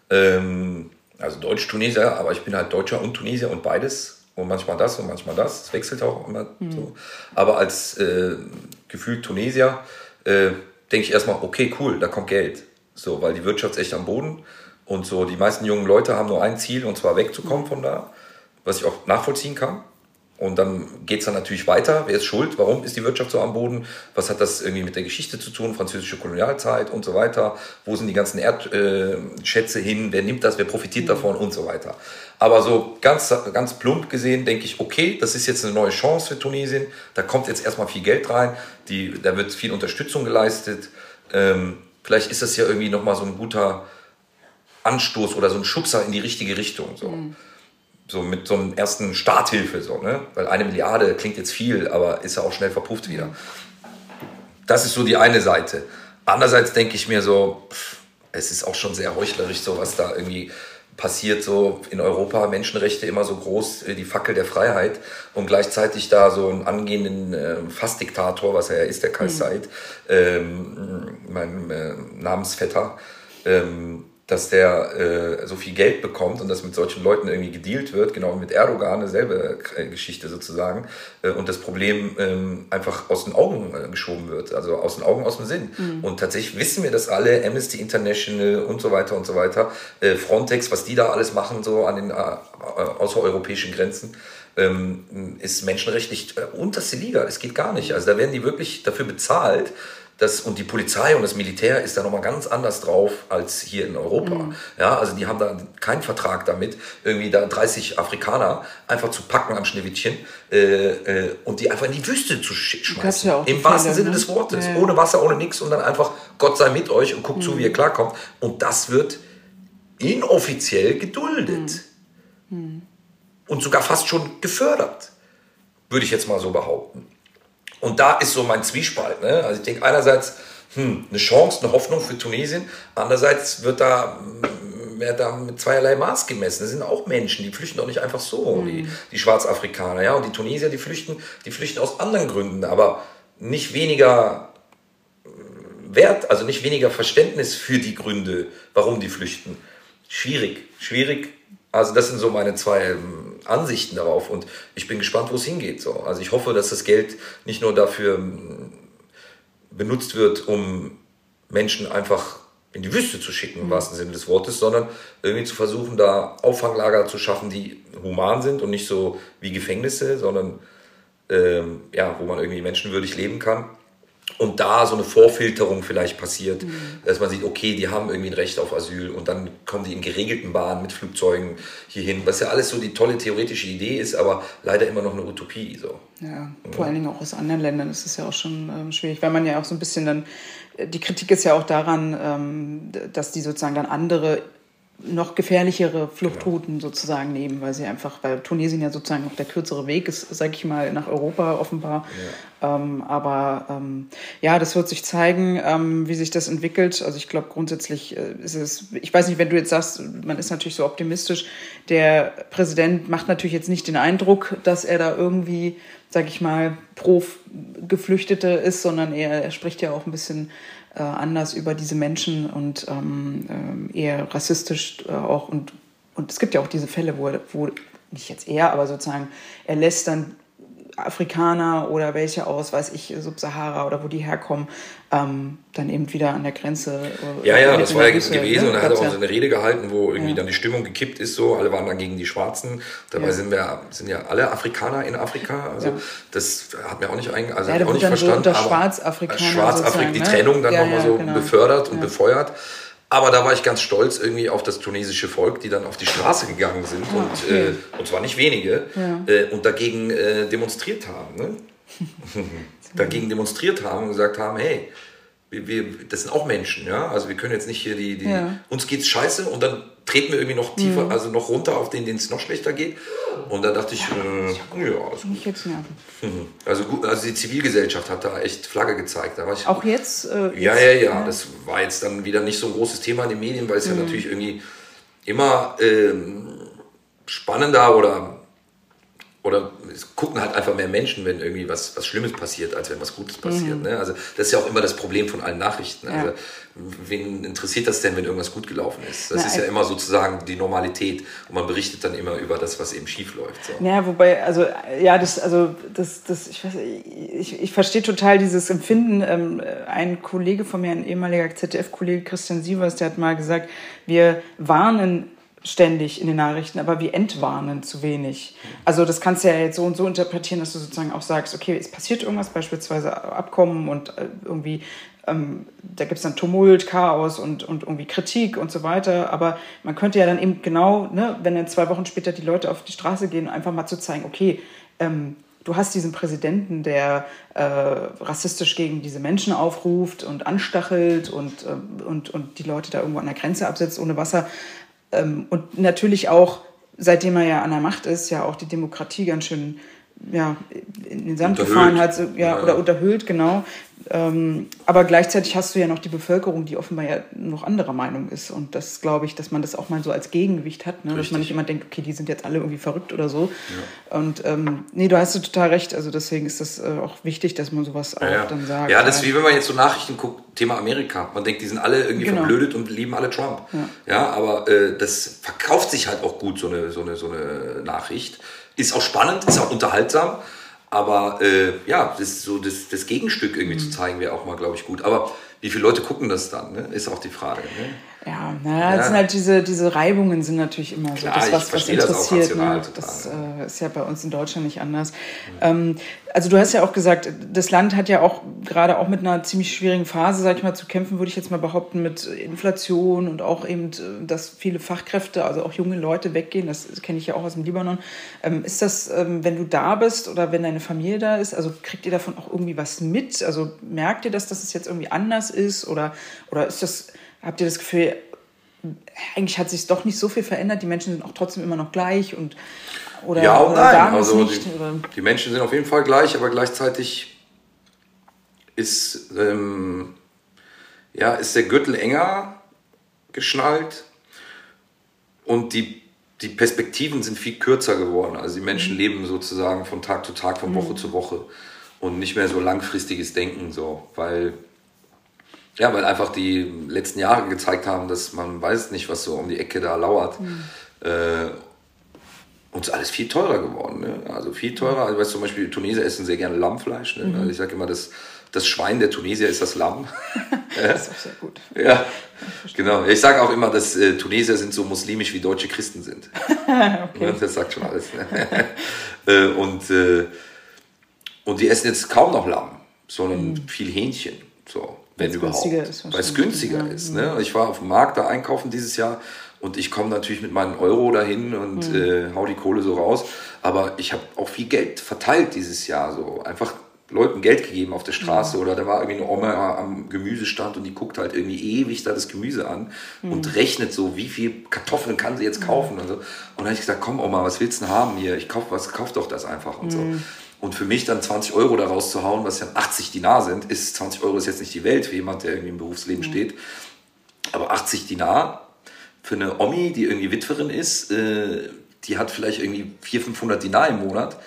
A: ähm, also Deutsch-Tunesier, aber ich bin halt Deutscher und Tunesier und beides und manchmal das und manchmal das. Es wechselt auch immer mhm. so. Aber als äh, gefühlt Tunesier äh, denke ich erstmal, okay, cool, da kommt Geld. So, weil die Wirtschaft ist echt am Boden und so die meisten jungen Leute haben nur ein Ziel und zwar wegzukommen von da, was ich auch nachvollziehen kann. Und dann geht es dann natürlich weiter. Wer ist schuld? Warum ist die Wirtschaft so am Boden? Was hat das irgendwie mit der Geschichte zu tun? Französische Kolonialzeit und so weiter. Wo sind die ganzen Erdschätze äh, hin? Wer nimmt das? Wer profitiert mhm. davon? Und so weiter. Aber so ganz, ganz plump gesehen denke ich, okay, das ist jetzt eine neue Chance für Tunesien. Da kommt jetzt erstmal viel Geld rein. Die, da wird viel Unterstützung geleistet. Ähm, vielleicht ist das ja irgendwie nochmal so ein guter Anstoß oder so ein Schubser in die richtige Richtung. So. Mhm so mit so einem ersten Starthilfe, so, ne? Weil eine Milliarde klingt jetzt viel, aber ist ja auch schnell verpufft wieder. Das ist so die eine Seite. Andererseits denke ich mir so, pff, es ist auch schon sehr heuchlerisch, so was da irgendwie passiert, so in Europa Menschenrechte immer so groß, äh, die Fackel der Freiheit und gleichzeitig da so einen angehenden äh, Fassdiktator, was er ja ist, der Kai mhm. Said, ähm, mein äh, Namensvetter, ähm, dass der äh, so viel Geld bekommt und dass mit solchen Leuten irgendwie gedealt wird, genau wie mit Erdogan, dieselbe äh, Geschichte sozusagen, äh, und das Problem ähm, einfach aus den Augen äh, geschoben wird, also aus den Augen, aus dem Sinn. Mhm. Und tatsächlich wissen wir das alle, Amnesty International und so weiter und so weiter, äh, Frontex, was die da alles machen, so an den äh, außereuropäischen Grenzen, ähm, ist menschenrechtlich unterste Liga. Es geht gar nicht. Also da werden die wirklich dafür bezahlt, das, und die Polizei und das Militär ist da nochmal ganz anders drauf als hier in Europa. Mhm. Ja, also die haben da keinen Vertrag damit, irgendwie da 30 Afrikaner einfach zu packen am Schneewittchen äh, äh, und die einfach in die Wüste zu schmeißen. Ja Im wahrsten Sinne ne? des Wortes. Ja. Ohne Wasser, ohne nichts und dann einfach Gott sei mit euch und guckt mhm. zu, wie ihr klarkommt. Und das wird inoffiziell geduldet. Mhm. mhm. Und sogar fast schon gefördert, würde ich jetzt mal so behaupten. Und da ist so mein Zwiespalt. Ne? Also ich denke einerseits, hm, eine Chance, eine Hoffnung für Tunesien. Andererseits wird da, hm, wird da mit zweierlei Maß gemessen. Das sind auch Menschen, die flüchten doch nicht einfach so, mhm. die, die Schwarzafrikaner. Ja? Und die Tunesier, die flüchten, die flüchten aus anderen Gründen, aber nicht weniger hm, Wert, also nicht weniger Verständnis für die Gründe, warum die flüchten. Schwierig, schwierig. Also das sind so meine zwei hm, Ansichten darauf und ich bin gespannt, wo es hingeht. So. Also ich hoffe, dass das Geld nicht nur dafür hm, benutzt wird, um Menschen einfach in die Wüste zu schicken, im mhm. wahrsten Sinne des Wortes, sondern irgendwie zu versuchen, da Auffanglager zu schaffen, die human sind und nicht so wie Gefängnisse, sondern ähm, ja, wo man irgendwie menschenwürdig leben kann und da so eine Vorfilterung vielleicht passiert, mhm. dass man sieht, okay, die haben irgendwie ein Recht auf Asyl und dann kommen die in geregelten Bahnen mit Flugzeugen hierhin, was ja alles so die tolle theoretische Idee ist, aber leider immer noch eine Utopie. So.
B: Ja, vor allen Dingen auch aus anderen Ländern ist es ja auch schon ähm, schwierig, weil man ja auch so ein bisschen dann, die Kritik ist ja auch daran, ähm, dass die sozusagen dann andere noch gefährlichere Fluchtrouten sozusagen nehmen, weil sie einfach, weil Tunesien ja sozusagen noch der kürzere Weg ist, sage ich mal, nach Europa offenbar. Ja. Ähm, aber ähm, ja, das wird sich zeigen, ähm, wie sich das entwickelt. Also ich glaube grundsätzlich äh, ist es, ich weiß nicht, wenn du jetzt sagst, man ist natürlich so optimistisch, der Präsident macht natürlich jetzt nicht den Eindruck, dass er da irgendwie, sage ich mal, pro Geflüchtete ist, sondern er, er spricht ja auch ein bisschen äh, anders über diese Menschen und ähm, äh, eher rassistisch äh, auch. Und, und es gibt ja auch diese Fälle, wo, wo nicht jetzt er, aber sozusagen, er lässt dann Afrikaner oder welche aus, weiß ich, Subsahara oder wo die herkommen, ähm, dann eben wieder an der Grenze.
A: Äh, ja, ja, das war ja Küste, gewesen ne? und er hat auch ja. so eine Rede gehalten, wo irgendwie ja. dann die Stimmung gekippt ist, so, alle waren dann gegen die Schwarzen. Dabei ja. sind wir, sind ja alle Afrikaner in Afrika, also das hat mir auch nicht, ein, also ja, auch nicht verstanden. So
B: unter Schwarzafrikaner
A: Schwarzafrika, die ne? Trennung dann nochmal so genau. befördert und befeuert. Aber da war ich ganz stolz irgendwie auf das tunesische Volk, die dann auf die Straße gegangen sind ah, und, okay. äh, und zwar nicht wenige ja. äh, und dagegen äh, demonstriert haben. Ne? dagegen demonstriert haben und gesagt haben, hey, wir, wir, das sind auch Menschen, ja. Also wir können jetzt nicht hier die, die ja. uns geht's scheiße und dann treten wir irgendwie noch tiefer, mhm. also noch runter auf den, denen es noch schlechter geht. Und da dachte ich, ja, äh, ja also,
B: ich jetzt nerven.
A: Also gut, also die Zivilgesellschaft hat da echt Flagge gezeigt. Da war ich,
B: auch jetzt, äh,
A: jetzt? Ja, ja, ja. Das war jetzt dann wieder nicht so ein großes Thema in den Medien, weil es mhm. ja natürlich irgendwie immer ähm, spannender oder oder es gucken halt einfach mehr Menschen, wenn irgendwie was, was Schlimmes passiert, als wenn was Gutes passiert. Mhm. Ne? Also das ist ja auch immer das Problem von allen Nachrichten. Also, ja. wen interessiert das denn, wenn irgendwas gut gelaufen ist? Das Na, ist ja immer sozusagen die Normalität und man berichtet dann immer über das, was eben schief läuft. So.
B: Ja, wobei, also ja, das, also das, das, ich, weiß, ich, ich verstehe total dieses Empfinden. Ähm, ein Kollege von mir, ein ehemaliger ZDF-Kollege Christian Sievers, der hat mal gesagt, wir warnen ständig in den Nachrichten, aber wir entwarnen zu wenig. Also das kannst du ja jetzt so und so interpretieren, dass du sozusagen auch sagst, okay, es passiert irgendwas, beispielsweise Abkommen und äh, irgendwie, ähm, da gibt es dann Tumult, Chaos und, und irgendwie Kritik und so weiter. Aber man könnte ja dann eben genau, ne, wenn dann zwei Wochen später die Leute auf die Straße gehen, einfach mal zu zeigen, okay, ähm, du hast diesen Präsidenten, der äh, rassistisch gegen diese Menschen aufruft und anstachelt und, äh, und, und die Leute da irgendwo an der Grenze absetzt ohne Wasser. Ähm, und natürlich auch, seitdem er ja an der Macht ist, ja auch die Demokratie ganz schön ja, in den Sand unterhöhlt. gefahren hat, ja, ja, oder unterhöhlt, genau. Ähm, aber gleichzeitig hast du ja noch die Bevölkerung, die offenbar ja noch anderer Meinung ist. Und das glaube ich, dass man das auch mal so als Gegengewicht hat, ne? dass man nicht immer denkt, okay, die sind jetzt alle irgendwie verrückt oder so. Ja. Und ähm, nee, du hast du total recht. Also deswegen ist das äh, auch wichtig, dass man sowas auch
A: ja,
B: dann sagt.
A: Ja, das ist wie wenn man jetzt so Nachrichten guckt, Thema Amerika. Man denkt, die sind alle irgendwie genau. verblödet und lieben alle Trump. Ja, ja aber äh, das verkauft sich halt auch gut, so eine, so eine, so eine Nachricht. Ist auch spannend, ist auch unterhaltsam. Aber äh, ja, das, so das, das Gegenstück irgendwie mhm. zu zeigen, wäre auch mal, glaube ich, gut. Aber wie viele Leute gucken das dann, ne? ist auch die Frage. Ne?
B: Ja, naja, ja. sind halt diese, diese Reibungen sind natürlich immer Klar, so das, was, was interessiert. Das, ne? das äh, ist ja bei uns in Deutschland nicht anders. Mhm. Ähm, also du hast ja auch gesagt, das Land hat ja auch gerade auch mit einer ziemlich schwierigen Phase, sag ich mal, zu kämpfen, würde ich jetzt mal behaupten, mit Inflation und auch eben, dass viele Fachkräfte, also auch junge Leute weggehen. Das kenne ich ja auch aus dem Libanon. Ähm, ist das, ähm, wenn du da bist oder wenn deine Familie da ist, also kriegt ihr davon auch irgendwie was mit? Also merkt ihr das, dass es jetzt irgendwie anders ist oder, oder ist das habt ihr das Gefühl, eigentlich hat sich doch nicht so viel verändert, die Menschen sind auch trotzdem immer noch gleich und oder,
A: ja und nein. Also nicht, die, die, Menschen sind auf jeden Fall gleich, aber gleichzeitig ist, ähm, ja, ist der Gürtel enger geschnallt und die, die Perspektiven sind viel kürzer geworden. Also die Menschen mhm. leben sozusagen von Tag zu Tag, von Woche mhm. zu Woche und nicht mehr so langfristiges Denken, so, weil ja, weil einfach die letzten Jahre gezeigt haben, dass man weiß nicht, was so um die Ecke da lauert. Mhm. Äh, uns alles viel teurer geworden. Ne? Also viel teurer. Also, weißt, zum Beispiel, Tunesier essen sehr gerne Lammfleisch. Ne? Mhm. Also ich sage immer, das, das Schwein der Tunesier ist das Lamm.
B: das ist auch sehr gut.
A: Ja, genau. Ich sage auch immer, dass äh, Tunesier sind so muslimisch wie deutsche Christen sind. okay. Das sagt schon alles. Ne? äh, und, äh, und die essen jetzt kaum noch Lamm, sondern mhm. viel Hähnchen. So wenn überhaupt. Weil es günstiger ja. ist. Ne? Ich war auf dem Markt da einkaufen dieses Jahr und ich komme natürlich mit meinen Euro dahin und mhm. äh, hau die Kohle so raus. Aber ich habe auch viel Geld verteilt dieses Jahr. So einfach Leuten Geld gegeben auf der Straße mhm. oder da war irgendwie eine Oma am Gemüsestand und die guckt halt irgendwie ewig da das Gemüse an mhm. und rechnet so, wie viel Kartoffeln kann sie jetzt kaufen mhm. und so. Und dann habe ich gesagt, komm Oma, was willst du denn haben hier? Ich kauf was, kauf doch das einfach und so. Und für mich dann 20 Euro da rauszuhauen, was ja 80 Dinar sind, ist 20 Euro ist jetzt nicht die Welt für jemand, der irgendwie im Berufsleben mhm. steht. Aber 80 Dinar für eine Omi, die irgendwie Witwerin ist, äh, die hat vielleicht irgendwie 400, 500 Dinar im Monat.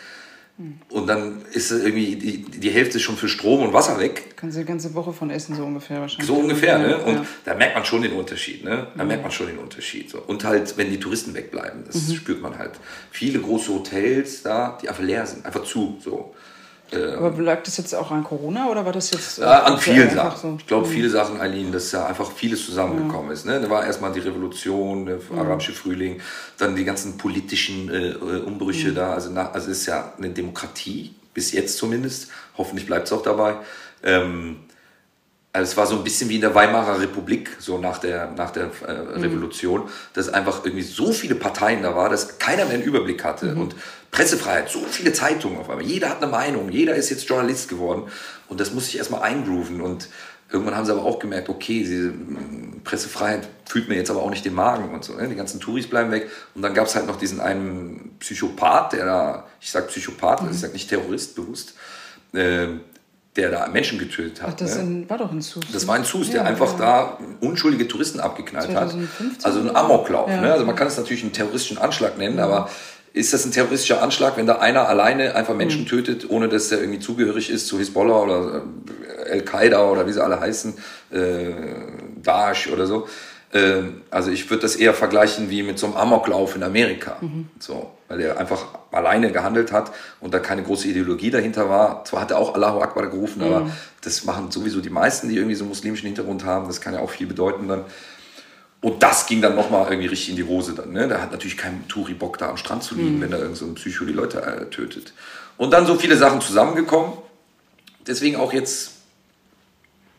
A: Und dann ist irgendwie die, die Hälfte schon für Strom und Wasser weg.
B: Kannst du die ganze Woche von essen, so ungefähr wahrscheinlich.
A: So ungefähr, ne? Und ja. da merkt man schon den Unterschied, ne? Da merkt man schon den Unterschied. So. Und halt, wenn die Touristen wegbleiben, das mhm. spürt man halt. Viele große Hotels da, die einfach leer sind, einfach zu. So.
B: Ähm, Aber lag das jetzt auch an Corona oder war das jetzt?
A: Äh, an vielen Sachen. So? Ich glaube, mhm. viele Sachen, Eileen, dass ja einfach vieles zusammengekommen ja. ist. Ne? Da war erstmal die Revolution, der mhm. arabische Frühling, dann die ganzen politischen äh, Umbrüche mhm. da. Also, na, also ist ja eine Demokratie, bis jetzt zumindest. Hoffentlich bleibt es auch dabei. Ähm, also es war so ein bisschen wie in der Weimarer Republik, so nach der, nach der äh, mhm. Revolution, dass einfach irgendwie so viele Parteien da war, dass keiner mehr einen Überblick hatte. Mhm. Und Pressefreiheit, so viele Zeitungen auf einmal. Jeder hat eine Meinung, jeder ist jetzt Journalist geworden. Und das muss sich erstmal eingrooven. Und irgendwann haben sie aber auch gemerkt, okay, diese mm, Pressefreiheit fühlt mir jetzt aber auch nicht den Magen und so. Ne? Die ganzen Touris bleiben weg. Und dann gab es halt noch diesen einen Psychopath, der da, ich sag Psychopath, mhm. ich sag nicht Terrorist bewusst, äh, der da Menschen getötet hat. Ach,
B: das ne? war doch ein Sus.
A: Das war ein Sus, ja, der einfach ja. da unschuldige Touristen abgeknallt 2015 hat. Also ein Amoklauf. Ne? Also man kann es natürlich einen terroristischen Anschlag nennen, aber ist das ein terroristischer Anschlag, wenn da einer alleine einfach Menschen mhm. tötet, ohne dass er irgendwie zugehörig ist zu Hisbollah oder äh, Al-Qaida oder wie sie alle heißen, äh, Daesh oder so? Ähm, also ich würde das eher vergleichen wie mit so einem Amoklauf in Amerika. Mhm. So, weil er einfach alleine gehandelt hat und da keine große Ideologie dahinter war. Zwar hat er auch Allahu Akbar gerufen, mhm. aber das machen sowieso die meisten, die irgendwie so einen muslimischen Hintergrund haben. Das kann ja auch viel bedeuten dann. Und das ging dann nochmal irgendwie richtig in die Hose dann. Ne? Da hat natürlich kein Touri Bock, da am Strand zu liegen, mhm. wenn da irgend so ein Psycho die Leute äh, tötet. Und dann so viele Sachen zusammengekommen. Deswegen auch jetzt,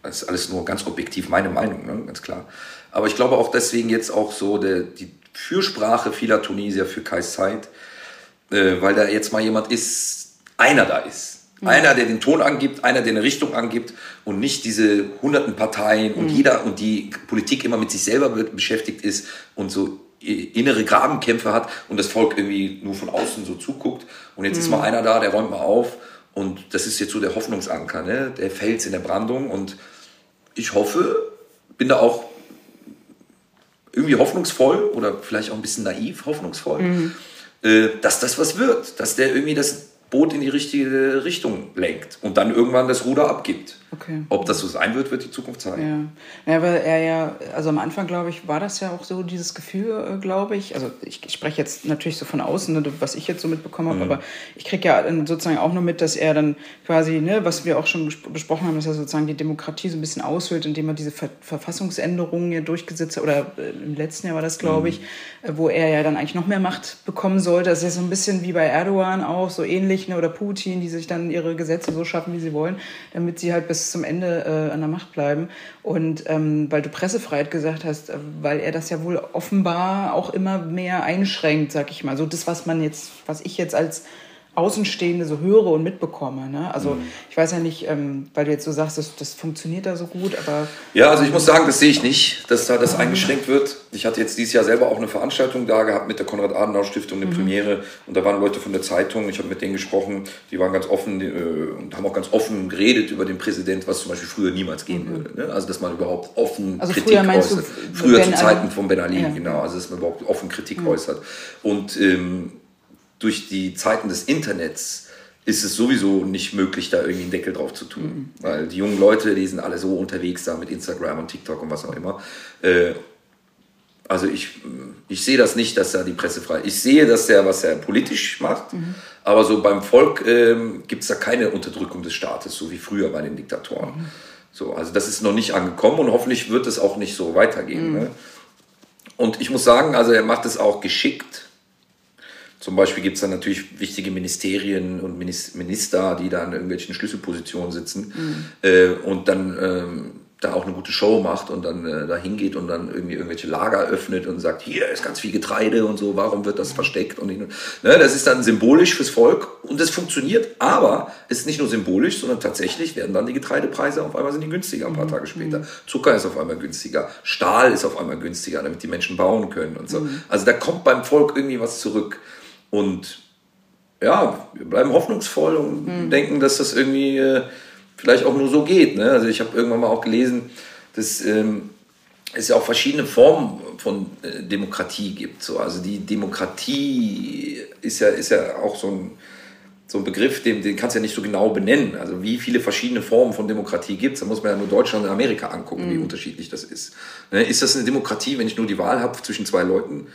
A: das ist alles nur ganz objektiv meine Meinung, ne? ganz klar. Aber ich glaube auch deswegen jetzt auch so der, die Fürsprache vieler Tunesier für Kais Zeit, äh, weil da jetzt mal jemand ist, einer da ist. Mhm. Einer, der den Ton angibt, einer, der eine Richtung angibt und nicht diese hunderten Parteien und mhm. jeder und die Politik immer mit sich selber beschäftigt ist und so innere Grabenkämpfe hat und das Volk irgendwie nur von außen so zuguckt. Und jetzt mhm. ist mal einer da, der räumt mal auf und das ist jetzt so der Hoffnungsanker, ne? der Fels in der Brandung und ich hoffe, bin da auch irgendwie hoffnungsvoll oder vielleicht auch ein bisschen naiv hoffnungsvoll, mhm. äh, dass das was wird, dass der irgendwie das Boot in die richtige Richtung lenkt und dann irgendwann das Ruder abgibt. Okay. Ob das so sein wird, wird die Zukunft zeigen.
B: Ja, ja weil er ja, also am Anfang, glaube ich, war das ja auch so dieses Gefühl, äh, glaube ich. Also ich, ich spreche jetzt natürlich so von außen, ne, was ich jetzt so mitbekommen habe, mhm. aber ich kriege ja sozusagen auch nur mit, dass er dann quasi, ne, was wir auch schon besprochen haben, dass er sozusagen die Demokratie so ein bisschen aushöhlt, indem er diese Ver Verfassungsänderungen ja durchgesetzt hat, oder äh, im letzten Jahr war das, glaube mhm. ich, äh, wo er ja dann eigentlich noch mehr Macht bekommen sollte. Das ist ja so ein bisschen wie bei Erdogan auch, so ähnlich, ne, oder Putin, die sich dann ihre Gesetze so schaffen, wie sie wollen, damit sie halt bis bis zum Ende äh, an der Macht bleiben. Und ähm, weil du Pressefreiheit gesagt hast, äh, weil er das ja wohl offenbar auch immer mehr einschränkt, sag ich mal. So das, was man jetzt, was ich jetzt als Außenstehende so höre und mitbekomme. Ne? Also mhm. ich weiß ja nicht, ähm, weil du jetzt so sagst, das, das funktioniert da so gut, aber...
A: Ja, also ich muss sagen, das sehe ich nicht, dass da das eingeschränkt wird. Ich hatte jetzt dieses Jahr selber auch eine Veranstaltung da gehabt mit der Konrad-Adenauer-Stiftung, eine mhm. Premiere und da waren Leute von der Zeitung, ich habe mit denen gesprochen, die waren ganz offen äh, und haben auch ganz offen geredet über den Präsident, was zum Beispiel früher niemals gehen mhm. würde. Ne? Also dass man überhaupt offen also Kritik früher äußert. früher zu Zeiten von Ben Ali, ja. genau, also dass man überhaupt offen Kritik mhm. äußert. Und ähm, durch die Zeiten des Internets ist es sowieso nicht möglich, da irgendwie einen Deckel drauf zu tun. Mhm. Weil die jungen Leute, die sind alle so unterwegs da mit Instagram und TikTok und was auch immer. Äh, also ich, ich sehe das nicht, dass er die Presse frei. Ich sehe, dass er, was er politisch macht, mhm. aber so beim Volk ähm, gibt es da keine Unterdrückung des Staates, so wie früher bei den Diktatoren. Mhm. So, also das ist noch nicht angekommen und hoffentlich wird es auch nicht so weitergehen. Mhm. Ne? Und ich muss sagen, also er macht es auch geschickt. Zum Beispiel gibt es dann natürlich wichtige Ministerien und Minister, die da in irgendwelchen Schlüsselpositionen sitzen mhm. äh, und dann ähm, da auch eine gute Show macht und dann äh, da hingeht und dann irgendwie irgendwelche Lager öffnet und sagt, hier ist ganz viel Getreide und so, warum wird das versteckt? Und ne, das ist dann symbolisch fürs Volk und es funktioniert, aber es ist nicht nur symbolisch, sondern tatsächlich werden dann die Getreidepreise auf einmal sind die günstiger ein paar mhm. Tage später. Mhm. Zucker ist auf einmal günstiger, Stahl ist auf einmal günstiger, damit die Menschen bauen können und so. Mhm. Also da kommt beim Volk irgendwie was zurück. Und ja, wir bleiben hoffnungsvoll und mhm. denken, dass das irgendwie äh, vielleicht auch nur so geht. Ne? Also ich habe irgendwann mal auch gelesen, dass ähm, es ja auch verschiedene Formen von äh, Demokratie gibt. So. Also die Demokratie ist ja, ist ja auch so ein so ein Begriff, den, den kannst du ja nicht so genau benennen. Also wie viele verschiedene Formen von Demokratie gibt es, da muss man ja nur Deutschland und Amerika angucken, mhm. wie unterschiedlich das ist. Ne? Ist das eine Demokratie, wenn ich nur die Wahl habe zwischen zwei Leuten?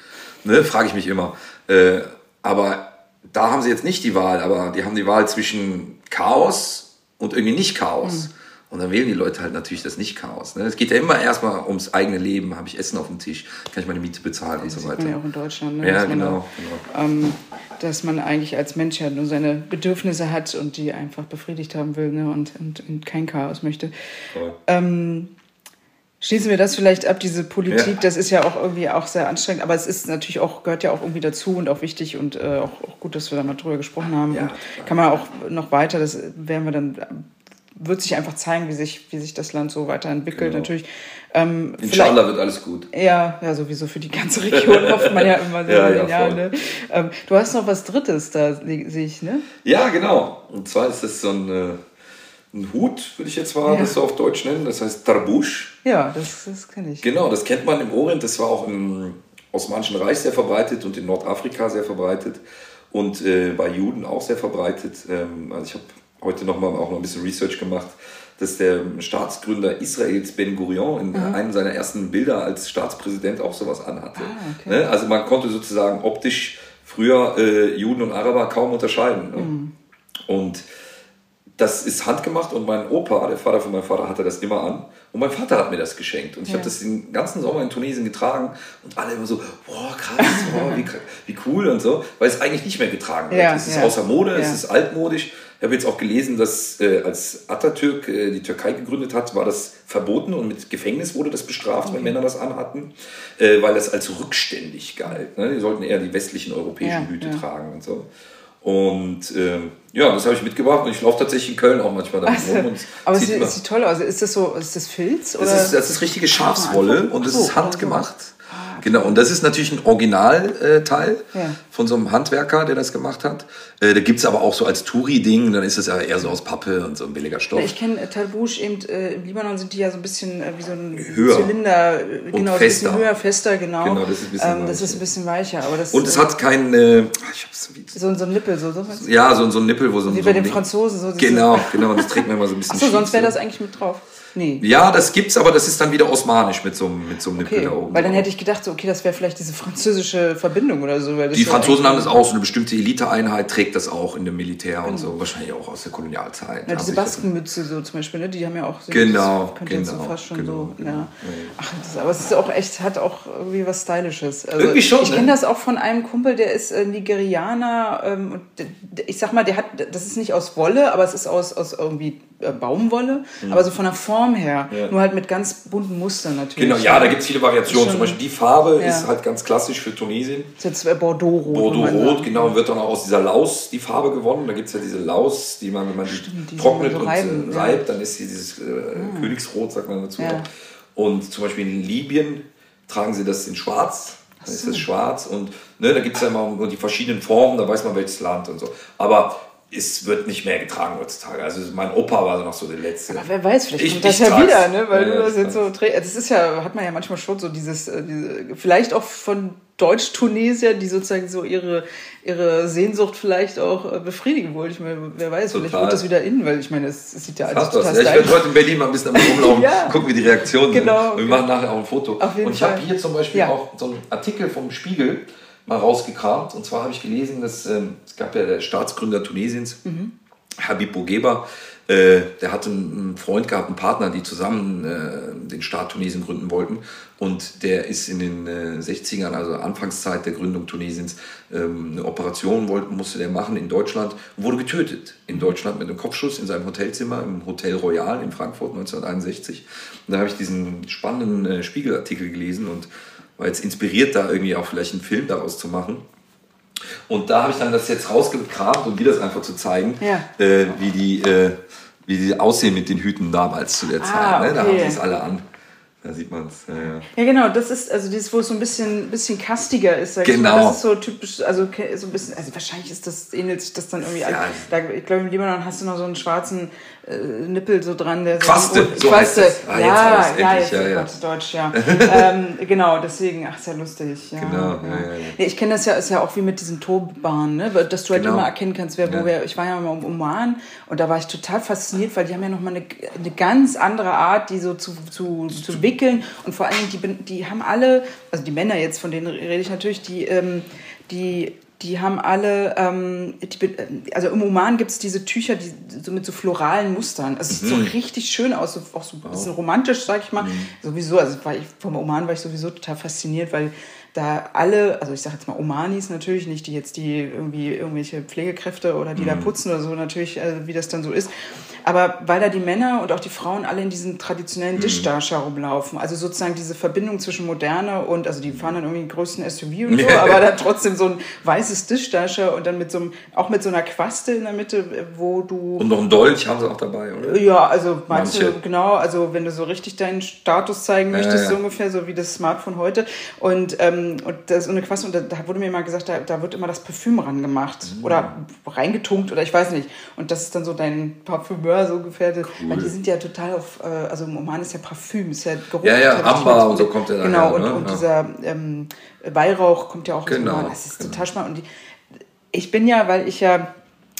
A: Ne? Frage ich mich immer. Äh, aber da haben sie jetzt nicht die Wahl, aber die haben die Wahl zwischen Chaos und irgendwie nicht Chaos. Mhm. Und dann wählen die Leute halt natürlich das Nicht-Chaos. Ne? Es geht ja immer erstmal ums eigene Leben. Habe ich Essen auf dem Tisch? Kann ich meine Miete bezahlen und
B: so
A: weiter.
B: Das ja auch in Deutschland.
A: Ne? Ja, genau.
B: Da, genau. Ähm, dass man eigentlich als Mensch ja nur seine Bedürfnisse hat und die einfach befriedigt haben will ne? und, und, und kein Chaos möchte. Ähm, schließen wir das vielleicht ab, diese Politik, ja. das ist ja auch irgendwie auch sehr anstrengend, aber es ist natürlich auch, gehört ja auch irgendwie dazu und auch wichtig und äh, auch, auch, gut, dass wir da mal drüber gesprochen haben. Ja, und kann man auch noch weiter, das werden wir dann wird sich einfach zeigen, wie sich, wie sich das Land so weiterentwickelt. Genau. Natürlich.
A: Ähm, Inshallah wird alles gut.
B: Ja, ja, sowieso für die ganze Region hofft man ja immer sehr. ja, ja, ne? ähm, du hast noch was Drittes da, sehe ich, ne?
A: Ja, genau. Und zwar ist das so ein, äh, ein Hut, würde ich jetzt mal ja. das so auf Deutsch nennen. Das heißt Tarbusch.
B: Ja, das, das kenne ich.
A: Genau, das kennt man im Orient. Das war auch im Osmanischen Reich sehr verbreitet und in Nordafrika sehr verbreitet und äh, bei Juden auch sehr verbreitet. Ähm, also ich habe heute nochmal auch noch ein bisschen Research gemacht, dass der Staatsgründer Israels Ben Gurion in mhm. einem seiner ersten Bilder als Staatspräsident auch sowas anhatte. Ah, okay. ne? Also man konnte sozusagen optisch früher äh, Juden und Araber kaum unterscheiden. Ne? Mhm. Und das ist handgemacht und mein Opa, der Vater von meinem Vater, hatte das immer an. Und mein Vater hat mir das geschenkt. Und ich ja. habe das den ganzen Sommer in Tunesien getragen und alle immer so, boah, krass, boah, wie, wie cool und so, weil es eigentlich nicht mehr getragen wird. Ja, es ist ja. außer Mode, es ist altmodisch. Ich habe jetzt auch gelesen, dass äh, als Atatürk äh, die Türkei gegründet hat, war das verboten und mit Gefängnis wurde das bestraft, okay. wenn Männer das anhatten, äh, weil das als rückständig galt. Ne? Die sollten eher die westlichen europäischen Hüte tragen und so. Und äh, ja, das habe ich mitgebracht und ich laufe tatsächlich in Köln auch manchmal damit also, rum.
B: aber es sieht, sieht toll aus. Ist das so, ist das Filz? Oder?
A: Das, ist, das ist richtige Schafswolle und es ist handgemacht. Genau, und das ist natürlich ein Originalteil ja. von so einem Handwerker, der das gemacht hat. Äh, da gibt es aber auch so als Touri-Ding, dann ist es ja eher so aus Pappe und so ein billiger Stoff.
B: Ich kenne äh, Talbouche eben, äh, im Libanon sind die ja so ein bisschen wie so ein höher. Zylinder,
A: genau, und fester.
B: ein bisschen höher, fester, genau.
A: Genau, das ist ein bisschen,
B: ähm, das ist ein bisschen weicher. Aber das,
A: und es hat kein, äh, hab's,
B: so, so ein Nippel, so, so
A: Ja, so, so ein Nippel, wo so
B: Wie
A: so
B: bei den Franzosen. So
A: genau, genau, das trägt man immer so ein bisschen
B: Achso, sonst wäre das eigentlich mit drauf.
A: Nee. Ja, das gibt's, aber das ist dann wieder osmanisch mit so, mit so einem
B: okay. Nippel da oben. Weil dann hätte ich gedacht, so, okay, das wäre vielleicht diese französische Verbindung oder so.
A: die Franzosen haben das auch, so eine bestimmte Eliteeinheit trägt das auch in dem Militär genau. und so, wahrscheinlich auch aus der Kolonialzeit.
B: Ja, diese Baskenmütze so zum Beispiel, ne? die haben ja auch
A: so. Genau,
B: das
A: genau.
B: So fast schon
A: genau,
B: so, genau. ja. Ach, das, aber es ist auch echt, hat auch irgendwie was Stylisches.
A: Also, irgendwie schon.
B: Ich
A: ne?
B: kenne das auch von einem Kumpel, der ist äh, Nigerianer ähm, und ich sag mal, der hat, das ist nicht aus Wolle, aber es ist aus, aus irgendwie äh, Baumwolle, mhm. aber so von der Form her. Ja. Nur halt mit ganz bunten Mustern natürlich.
A: Genau, ja, da gibt es viele Variationen. Zum Beispiel die Farbe ja. ist halt ganz klassisch für Tunesien.
B: Das ist jetzt Bordeaux-Rot.
A: Bordeaux-Rot, genau, wird dann auch aus dieser Laus die Farbe gewonnen. Da gibt es ja diese Laus, die man, wenn man Stimmt, die trocknet so und reiben, reibt, dann ist dieses äh, ah. Königsrot, sagt man dazu. Und zum Beispiel in Libyen tragen sie das in schwarz. Dann ist das schwarz und ne, da gibt es ja immer die verschiedenen Formen, da weiß man welches Land und so. Aber es wird nicht mehr getragen heutzutage. Also mein Opa war noch so der letzte.
B: Aber wer weiß, vielleicht ich, kommt das ja wieder, ne? Weil ja, du das jetzt so trägst. Das ist ja, hat man ja manchmal schon so dieses, äh, diese, vielleicht auch von Deutsch-Tunesier, die sozusagen so ihre, ihre Sehnsucht vielleicht auch äh, befriedigen wollen. Ich meine, wer weiß, total. vielleicht wird das wieder innen, weil ich meine, es, es sieht ja alles total
A: ja, Ich werde heute in Berlin mal ein bisschen am rumlaufen,
B: ja.
A: gucken, wie die Reaktionen
B: genau,
A: sind. Wir machen nachher auch ein Foto. Auf jeden Und ich habe hier zum Beispiel ja. auch so einen Artikel vom Spiegel mal rausgekramt. Und zwar habe ich gelesen, dass ähm, es gab ja der Staatsgründer Tunesiens, mhm Habib Bourguiba, äh, der hatte einen Freund gehabt, einen Partner, die zusammen äh, den Staat Tunesien gründen wollten. Und der ist in den äh, 60ern, also Anfangszeit der Gründung Tunesiens, ähm, eine Operation wollte, musste der machen in Deutschland wurde getötet. In Deutschland mit einem Kopfschuss in seinem Hotelzimmer im Hotel Royal in Frankfurt 1961. Und da habe ich diesen spannenden äh, Spiegelartikel gelesen und war jetzt inspiriert, da irgendwie auch vielleicht einen Film daraus zu machen. Und da habe ich dann das jetzt rausgekramt, um dir das einfach zu zeigen,
B: ja.
A: äh, wie, die, äh, wie die aussehen mit den Hüten damals zu der Zeit.
B: Ah, okay.
A: ne? Da haben sie es alle an. Da sieht man es. Ja, ja.
B: ja, genau, das ist also dieses, wo es so ein bisschen, bisschen kastiger ist.
A: Genau.
B: Das ist so typisch, also so ein bisschen, also wahrscheinlich ist das, ähnelt sich das dann irgendwie. Ja. Da, ich glaube, im Libanon hast du noch so einen schwarzen Nippel so dran, der
A: Quaste,
B: so,
A: so
B: Quaste.
A: heißt es.
B: Ah, ja, ja,
A: jetzt,
B: jetzt
A: ja, ja.
B: Gott, Deutsch, ja. ähm, genau, deswegen, ach, ist ja lustig. Ja,
A: Genau, ja.
B: Nee, ich kenne das ja, ist ja auch wie mit diesen Turbahnen, ne? dass du halt
A: Genau.
B: immer erkennen kannst, wer wo wer. Ich war ja mal im Oman und da war ich total fasziniert, weil die haben ja nochmal eine, eine ganz andere Art, die so zu, zu, zu wickeln und vor allem, die, die haben alle, also die Männer jetzt, von denen rede ich natürlich, die, ähm, die die haben alle, ähm, die, also im Oman gibt es diese Tücher, die so mit so floralen Mustern. Also es sieht so richtig schön aus, so, auch so ein bisschen romantisch, sag ich mal. Sowieso, also ich, vom Oman war ich sowieso total fasziniert, weil da alle, also ich sage jetzt mal Omanis natürlich, nicht die jetzt die irgendwie irgendwelche Pflegekräfte oder die da putzen oder so, natürlich, äh, wie das dann so ist. Aber weil da die Männer und auch die Frauen alle in diesen traditionellen Dishdarsha rumlaufen, also sozusagen diese Verbindung zwischen Moderne und, also die fahren dann irgendwie den größten SUV und so,
A: Ja.
B: aber dann trotzdem so ein weißes Dishdarsha und dann mit so einem, auch mit so einer Quaste in der Mitte, wo du
A: Und noch ein Dolch haben sie auch dabei, oder?
B: ja, also meinst
A: Manche.
B: du, genau, also wenn du so richtig deinen Status zeigen möchtest,
A: ja.
B: so ungefähr, so wie das Smartphone heute. Und, ähm, und das ist so eine Quaste, und da, da wurde mir mal gesagt, da, da wird immer das Parfüm ran gemacht
A: Mhm.
B: oder reingetunkt oder ich weiß nicht. Und das ist dann so dein Parfümeur so ungefähr. Weil die sind ja total auf, äh, also im Oman ist ja Parfüm, ist ja Geruch.
A: Ja, ja. Amber und so kommt ja
B: Genau,
A: daher,
B: und,
A: ne?
B: und
A: Ja.
B: dieser ähm, Weihrauch kommt ja auch aus dem
A: Genau,
B: Oman. Das ist
A: genau.
B: total spannend. Und die, ich bin ja, weil ich ja,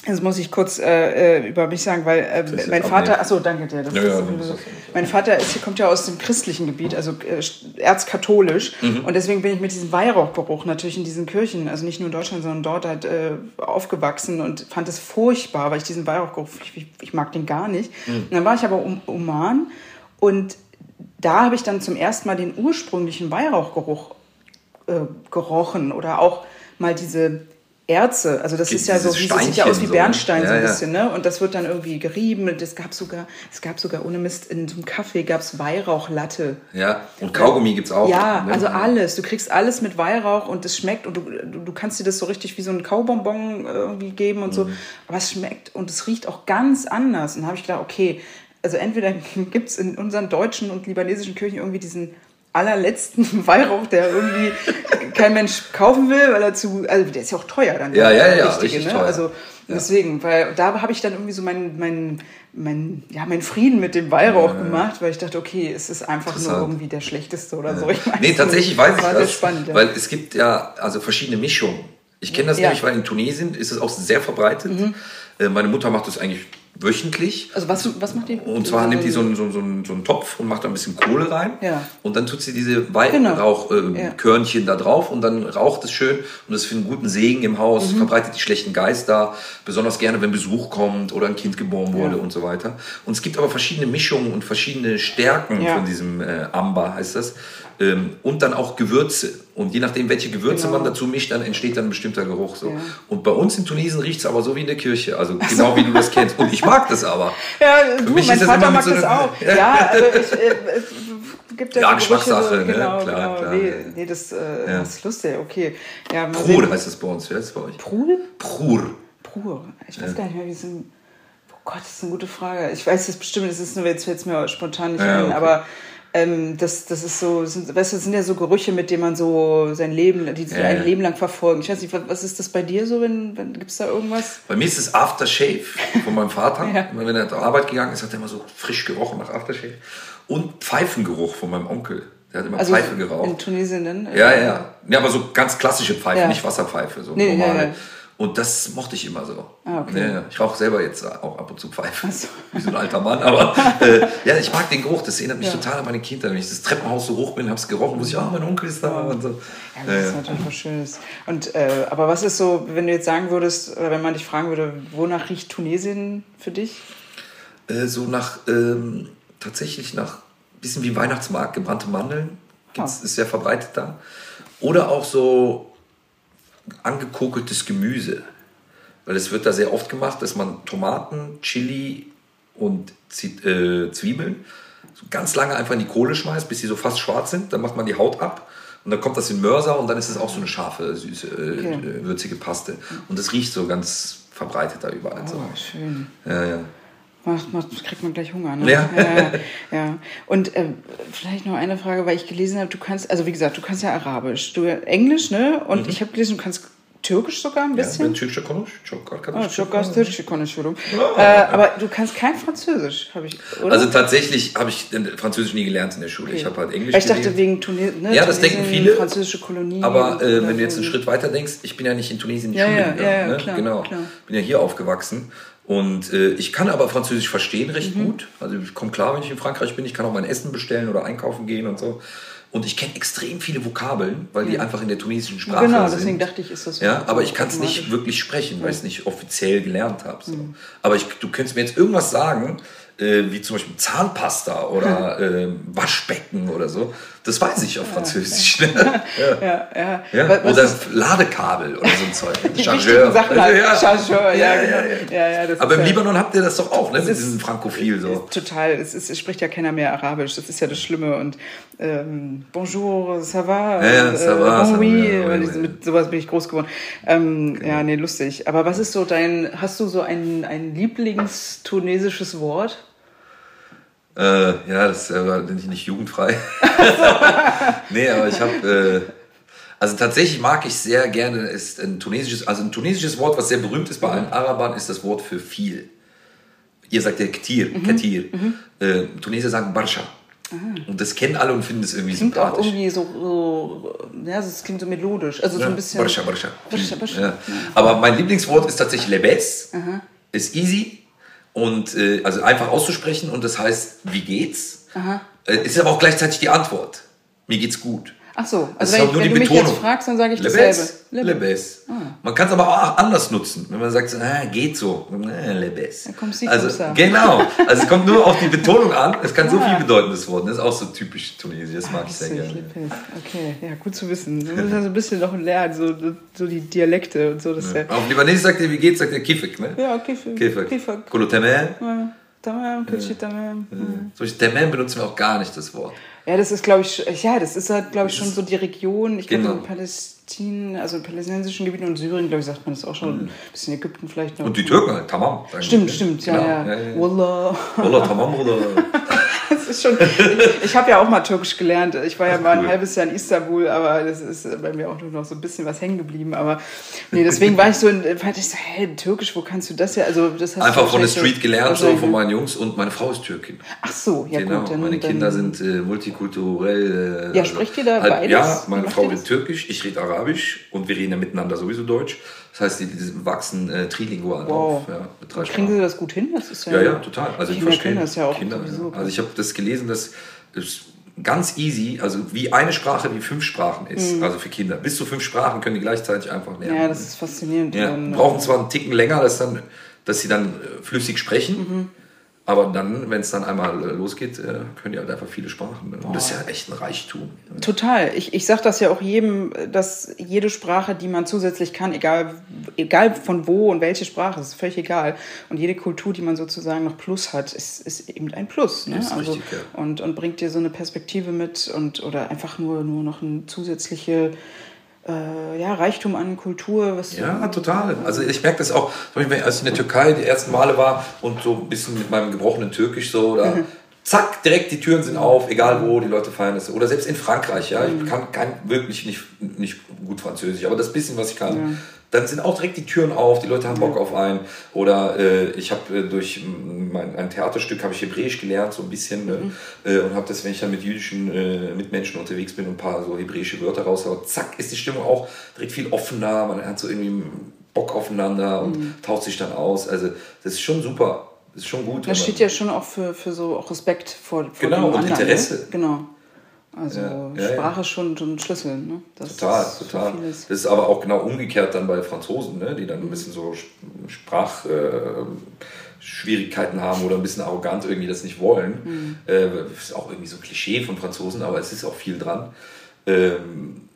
B: das muss ich kurz äh, äh, über mich sagen, weil äh, mein Vater, achso, danke dir. Das
A: Ja,
B: ist
A: ja, das
B: mein Vater ist, kommt ja aus dem christlichen Gebiet, also äh, erzkatholisch.
A: Mhm.
B: Und deswegen bin ich mit diesem Weihrauchgeruch natürlich in diesen Kirchen, also nicht nur in Deutschland, sondern dort halt äh, aufgewachsen und fand es furchtbar, weil ich diesen Weihrauchgeruch, ich, ich, ich mag den gar nicht.
A: Mhm.
B: Und dann war ich aber um Oman und da habe ich dann zum ersten Mal den ursprünglichen Weihrauchgeruch äh, gerochen oder auch mal diese Erze, also das
A: Gibt
B: ist ja so, wie, das sieht ja aus wie
A: so,
B: Bernstein
A: ne?
B: so ein
A: Ja,
B: bisschen, ne? Und das wird dann irgendwie gerieben. Und es gab sogar, es gab sogar ohne Mist in so einem Kaffee gab es Weihrauchlatte.
A: Ja, und Kaugummi gibt's auch.
B: Ja,
A: ne?
B: also alles. Du kriegst alles mit Weihrauch und es schmeckt und du, du, du kannst dir das so richtig wie so ein Kaubonbon irgendwie geben und so.
A: Mhm.
B: Aber es schmeckt und es riecht auch ganz anders. Und da habe ich gedacht, okay, also entweder gibt es in unseren deutschen und libanesischen Kirchen irgendwie diesen allerletzten Weihrauch, der irgendwie kein Mensch kaufen will, weil er zu, also der ist ja auch teuer dann.
A: Ja,
B: der
A: ja, ja,
B: richtige,
A: richtig
B: ne?
A: teuer.
B: Also deswegen, weil da habe ich dann irgendwie so meinen mein, mein, ja, mein Frieden mit dem Weihrauch gemacht, weil ich dachte, okay, es ist einfach nur irgendwie der schlechteste oder so. Ich weiß
A: Nee, tatsächlich weiß ich das,
B: spannend, ja.
A: weil es gibt ja also verschiedene Mischungen. Ich kenne das
B: Ja. Mhm.
A: nämlich, weil in Tunesien ist es auch sehr verbreitet. Äh, Meine Mutter macht das eigentlich wöchentlich.
B: Also was, was macht die?
A: Und zwar nimmt die so einen, so, einen- so, einen, so einen Topf und macht da ein bisschen Kohle rein.
B: Ja.
A: Und dann tut sie diese
B: Genau.
A: Weihrauchkörnchen äh,
B: Ja.
A: Da drauf und dann raucht es schön. Und das ist für einen guten Segen im Haus,
B: Mhm.
A: verbreitet die schlechten Geister. Besonders gerne, wenn Besuch kommt oder ein Kind geboren wurde
B: Ja.
A: und so weiter. Und es gibt aber verschiedene Mischungen und verschiedene Stärken von diesem äh, Amber, heißt das. Ähm, und dann auch Gewürze. Und je nachdem, welche Gewürze
B: Genau.
A: man dazu mischt, dann entsteht dann ein bestimmter Geruch. So.
B: Ja.
A: Und bei uns in Tunesien riecht es aber so wie in der Kirche. Also genau wie du das kennst. Und ich mag das aber.
B: Ja, du, mein
A: das
B: Vater mag
A: so
B: das auch. Ja, also ich, äh, es gibt ja,
A: Ja, Geschmackssache,
B: so,
A: ne?
B: Genau,
A: Klar,
B: genau.
A: klar,
B: nee, nee, das, äh,
A: Ja.
B: das ist lustig, okay. Ja,
A: Prur heißt das bei uns. Wie heißt es bei euch?
B: Prul?
A: Prur.
B: Prur. Ich weiß gar nicht mehr, wie es ein. Oh Gott, das ist eine gute Frage. Ich weiß es bestimmt, es ist nur, jetzt fällt es mir spontan nicht
A: Ja,
B: ein,
A: okay.
B: aber ähm, das, das ist so, sind, weißt du, das sind ja so Gerüche, mit denen man so sein Leben, die
A: Ja,
B: ein
A: ja.
B: Leben lang verfolgen. Ich weiß nicht, was, ist das bei dir so, wenn, wenn gibt es da irgendwas?
A: Bei mir ist es Aftershave von meinem Vater.
B: Ja.
A: Immer Wenn er zur Arbeit gegangen ist, hat er immer so frisch gerochen nach Aftershave. Und Pfeifengeruch von meinem Onkel. Der hat immer
B: Also
A: Pfeife
B: in
A: geraucht.
B: Tunesien dann?
A: Ja, ja. Ja, aber so ganz klassische Pfeife,
B: Ja.
A: nicht Wasserpfeife, so
B: Nee,
A: normale. Und das mochte ich immer so.
B: Ah, okay.
A: Ja. Ich rauche selber jetzt auch ab und zu Pfeife.
B: so.
A: Wie so ein alter Mann. Aber äh, ja, ich mag den Geruch. Das erinnert mich
B: Ja.
A: total an meine Kindheit. Wenn ich das Treppenhaus so hoch bin, habe es gerochen, muss ich, ah, mein Onkel ist da. Und so.
B: Ja, das ist natürlich was Schönes. Und, äh, aber was ist so, wenn du jetzt sagen würdest, oder wenn man dich fragen würde, wonach riecht Tunesien für dich?
A: äh, so nach, ähm, tatsächlich nach, bisschen wie Weihnachtsmarkt, gebrannte Mandeln, gibt's,
B: Ah.
A: ist sehr verbreitet da. Oder auch so angekokeltes Gemüse. Weil es wird da sehr oft gemacht, dass man Tomaten, Chili und äh, Zwiebeln so ganz lange einfach in die Kohle schmeißt, bis sie so fast schwarz sind. Dann macht man die Haut ab und dann kommt das in Mörser und dann ist es auch so eine scharfe, süße, äh,
B: Okay.
A: würzige Paste. Und das riecht so ganz verbreitet da überall. so.
B: Oh, schön.
A: Ja, ja.
B: Macht, macht, kriegt man gleich Hunger. Ne?
A: Ja.
B: ja, ja. Und äh, vielleicht noch eine Frage, weil ich gelesen habe, du kannst, also wie gesagt, du kannst ja Arabisch, du Englisch, ne? Und ich habe gelesen, du kannst Türkisch sogar ein
A: Mhm. Ja,
B: bisschen.
A: ben Türkçe konuş. Çok
B: Ah,
A: arkadaş.
B: çok az Türkçe konuşuyorum. Aber du kannst kein Französisch, habe ich, oder?
A: Also tatsächlich habe ich äh, Französisch nie gelernt in der Schule. Ich habe halt Englisch
B: Weil ich dachte
A: gelesen.
B: wegen Tunesien, ne?
A: Ja, das denken
B: Tunesien,
A: viele.
B: Französische Kolonie.
A: Aber äh, wenn du jetzt einen Schritt weiter denkst, ich bin ja nicht in Tunesien in die
B: Ja,
A: Schule
B: ja,
A: gegangen.
B: ja, ja,
A: ne?
B: klar,
A: genau.
B: klar.
A: Bin ja hier aufgewachsen. Und äh, ich kann aber Französisch verstehen recht
B: Mhm.
A: gut. Also ich komme klar, wenn ich in Frankreich bin. Ich kann auch mein Essen bestellen oder einkaufen gehen und so. Und ich kenne extrem viele Vokabeln, weil die einfach in der tunesischen Sprache
B: Genau,
A: sind.
B: deswegen dachte ich, ist das so
A: Ja, aber ich kann es nicht wirklich sprechen, weil ich es nicht offiziell gelernt habe. So.
B: Mhm.
A: Aber ich, du könntest mir jetzt irgendwas sagen, äh, wie zum Beispiel Zahnpasta oder äh, Waschbecken oder so. Das weiß ich auf Französisch. ne?
B: Ja, ja.
A: Ja? Oder Ladekabel oder so ein Zeug.
B: die wichtigen Sachen halt.
A: Ja.
B: Chargeur, ja, genau.
A: Aber im Libanon habt ihr das doch auch, ne? Mit
B: ist-
A: diesem Frankophil so.
B: Total, es, ist, es spricht ja keiner mehr Arabisch, das ist ja das Schlimme. Und ähm, Bonjour, ça va?
A: Ja, ça va,
B: bon
A: va,
B: oui, mit sowas bin ich groß geworden. Ähm, Ja, nee, lustig. Aber was ist so dein, hast du so ein, ein Lieblingstunesisches Wort?
A: Äh, ja, das ist aber nicht, nicht jugendfrei. nee, aber ich habe. Äh, also tatsächlich mag ich sehr gerne, ist ein tunesisches, also ein tunesisches Wort, was sehr berühmt ist bei allen Arabern, ist das Wort für viel. Ihr sagt ja Ketir,
B: Mhm.
A: Ketir. Äh, Tunesier sagen Barscha. Und das kennen alle und finden es irgendwie.
B: Klingt auch
A: sympathisch.
B: irgendwie so, so ja, es klingt so melodisch. Also so
A: Ja,
B: ein bisschen.
A: Barscha, Barscha.
B: Barscha, Barscha.
A: Ja. Aber mein Lieblingswort ist tatsächlich Lebes. Ist easy und äh, also einfach auszusprechen und das heißt, wie geht's? Äh, ist aber auch gleichzeitig die Antwort. Mir geht's gut.
B: Ach so, also wenn, ich, wenn du mich
A: Betonung.
B: jetzt fragst, dann sage ich dasselbe.
A: Lebes. Lebes. Man kann es aber auch anders nutzen. Wenn man sagt, ah, geht so. Ah, Lebes.
B: komm, sie,
A: also,
B: du.
A: genau. Also es kommt nur auf die Betonung an. Es kann so viel bedeuten, das Wort. Das ist auch so typisch Tunesisch. Das mag ich sehr gerne.
B: Lippes. Okay, ja, gut zu wissen. Du musst ja so ein bisschen noch lernen, so, so die Dialekte und so. Das ja.
A: Auf Libanesisch sagt er, wie geht's, sagt er Kifik, ne?
B: Ja, Kifik.
A: Kifik.
B: Kifik.
A: Kolotemel.
B: Ja, Tamam, Kitschi, tamam.
A: Zum Beispiel Temel benutzen wir auch gar nicht, das Wort.
B: Ja, das ist, glaube ich, ja, das ist halt, glaube ich, schon so die Region. Ich glaube,
A: Genau.
B: in Palästin, also in palästinensischen Gebieten und Syrien, glaube ich, sagt man das auch schon. Ein bisschen Ägypten vielleicht noch.
A: Mhm. Und die Türken halt, Tamam.
B: Stimmt,
A: die.
B: stimmt,
A: Genau.
B: ja, ja.
A: ja, ja.
B: Wallah.
A: Wallah, Tamam oder.
B: Ist schon, ich, ich habe ja auch mal Türkisch gelernt. Ich war ja mal ein halbes Jahr in Istanbul, aber das ist bei mir auch nur noch so ein bisschen was hängen geblieben. Aber nee, deswegen war ich so, in, fand ich so, hä, Türkisch, wo kannst du das ja? Also das hast du
A: Einfach von der
B: so-
A: Street gelernt, so
B: wahrscheinlich,
A: von
B: ne?
A: meinen Jungs. Und meine Frau ist Türkin.
B: Ach so, ja
A: genau,
B: gut. Dann,
A: meine Kinder
B: dann,
A: sind äh, multikulturell. Äh,
B: Ja, spricht ihr da
A: halt,
B: beides?
A: Ja, meine Frau redet? Türkisch, ich rede Arabisch und wir reden ja miteinander sowieso Deutsch. Das heißt, die, die wachsen äh, trilingual
B: Wow.
A: auf. Ja, mit drei
B: kriegen
A: Sprachen.
B: sie das gut hin? Das ist
A: Ja, ja, total. Also ich
B: Kinder
A: verstehe
B: können das ja auch
A: Kinder,
B: sowieso.
A: ja. Also ich habe das gelesen, dass es ganz easy, also wie eine Sprache wie fünf Sprachen ist, also für Kinder. Bis zu fünf Sprachen können die gleichzeitig einfach lernen.
B: Mhm. Ja, das ist faszinierend.
A: Ja, brauchen zwar einen Ticken länger, dass, dann, dass sie dann äh, flüssig sprechen,
B: Mhm.
A: Aber dann, wenn es dann einmal äh, losgeht, äh, können die halt einfach viele Sprachen. Und das ist ja echt ein Reichtum.
B: Total. Ich, ich sage das ja auch jedem, dass jede Sprache, die man zusätzlich kann, egal, egal von wo und welche Sprache, ist völlig egal. Und jede Kultur, die man sozusagen noch Plus hat, ist, ist eben ein Plus. Ne?
A: Ist
B: also,
A: richtig, ja.
B: und, und bringt dir so eine Perspektive mit und oder einfach nur, nur noch ein zusätzliche äh, ja, Reichtum an Kultur. Was
A: Ja, total. Also ich merke das auch, als ich in der Türkei die ersten Male war und so ein bisschen mit meinem gebrochenen Türkisch so, da zack, direkt die Türen sind auf, egal wo, die Leute feiern das. Oder selbst in Frankreich, ja, ich kann, kann wirklich nicht, nicht gut Französisch, aber das bisschen, was ich kann, dann sind auch direkt die Türen auf, die Leute haben Bock auf einen. Oder äh, ich habe äh, durch mein, ein Theaterstück habe ich Hebräisch gelernt, so ein bisschen, ne? äh, und habe das, wenn ich dann mit jüdischen äh, Mitmenschen unterwegs bin und ein paar so hebräische Wörter raushaue, zack, ist die Stimmung auch direkt viel offener, man hat so irgendwie Bock aufeinander und tauscht sich dann aus. Also das ist schon super, das ist schon gut.
B: Das steht ja schon auch für, für so auch Respekt vor, vor
A: Genau,
B: dem
A: und
B: anderen.
A: Interesse.
B: Ne? Genau. Also
A: Ja, ja,
B: Sprache
A: ja.
B: ist schon, schon ein Schlüssel. Ne? Das
A: Total,
B: ist so
A: total.
B: vieles.
A: Das ist aber auch genau umgekehrt dann bei Franzosen, ne? die dann ein bisschen so Sprachschwierigkeiten äh, Schwierigkeiten haben oder ein bisschen arrogant irgendwie das nicht wollen. Äh, ist auch irgendwie so ein Klischee von Franzosen, aber es ist auch viel dran. Ähm,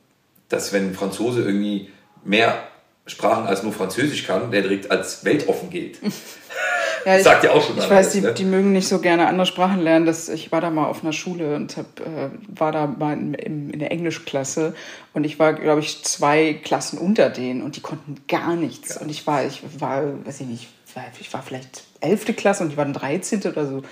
A: dass wenn ein Franzose irgendwie mehr Sprachen als nur Französisch kann, der direkt als weltoffen gilt.
B: Ja, ich,
A: Sagt ja auch schon
B: Ich
A: alles,
B: weiß, die,
A: ne?
B: die mögen nicht so gerne andere Sprachen lernen. Das, ich war da mal auf einer Schule und hab, äh, war da mal in, in, in der Englischklasse und ich war, glaube ich, zwei Klassen unter denen und die konnten gar nichts. Und ich war, ich war, weiß ich nicht, ich war vielleicht 11. Klasse und die waren 13. oder so.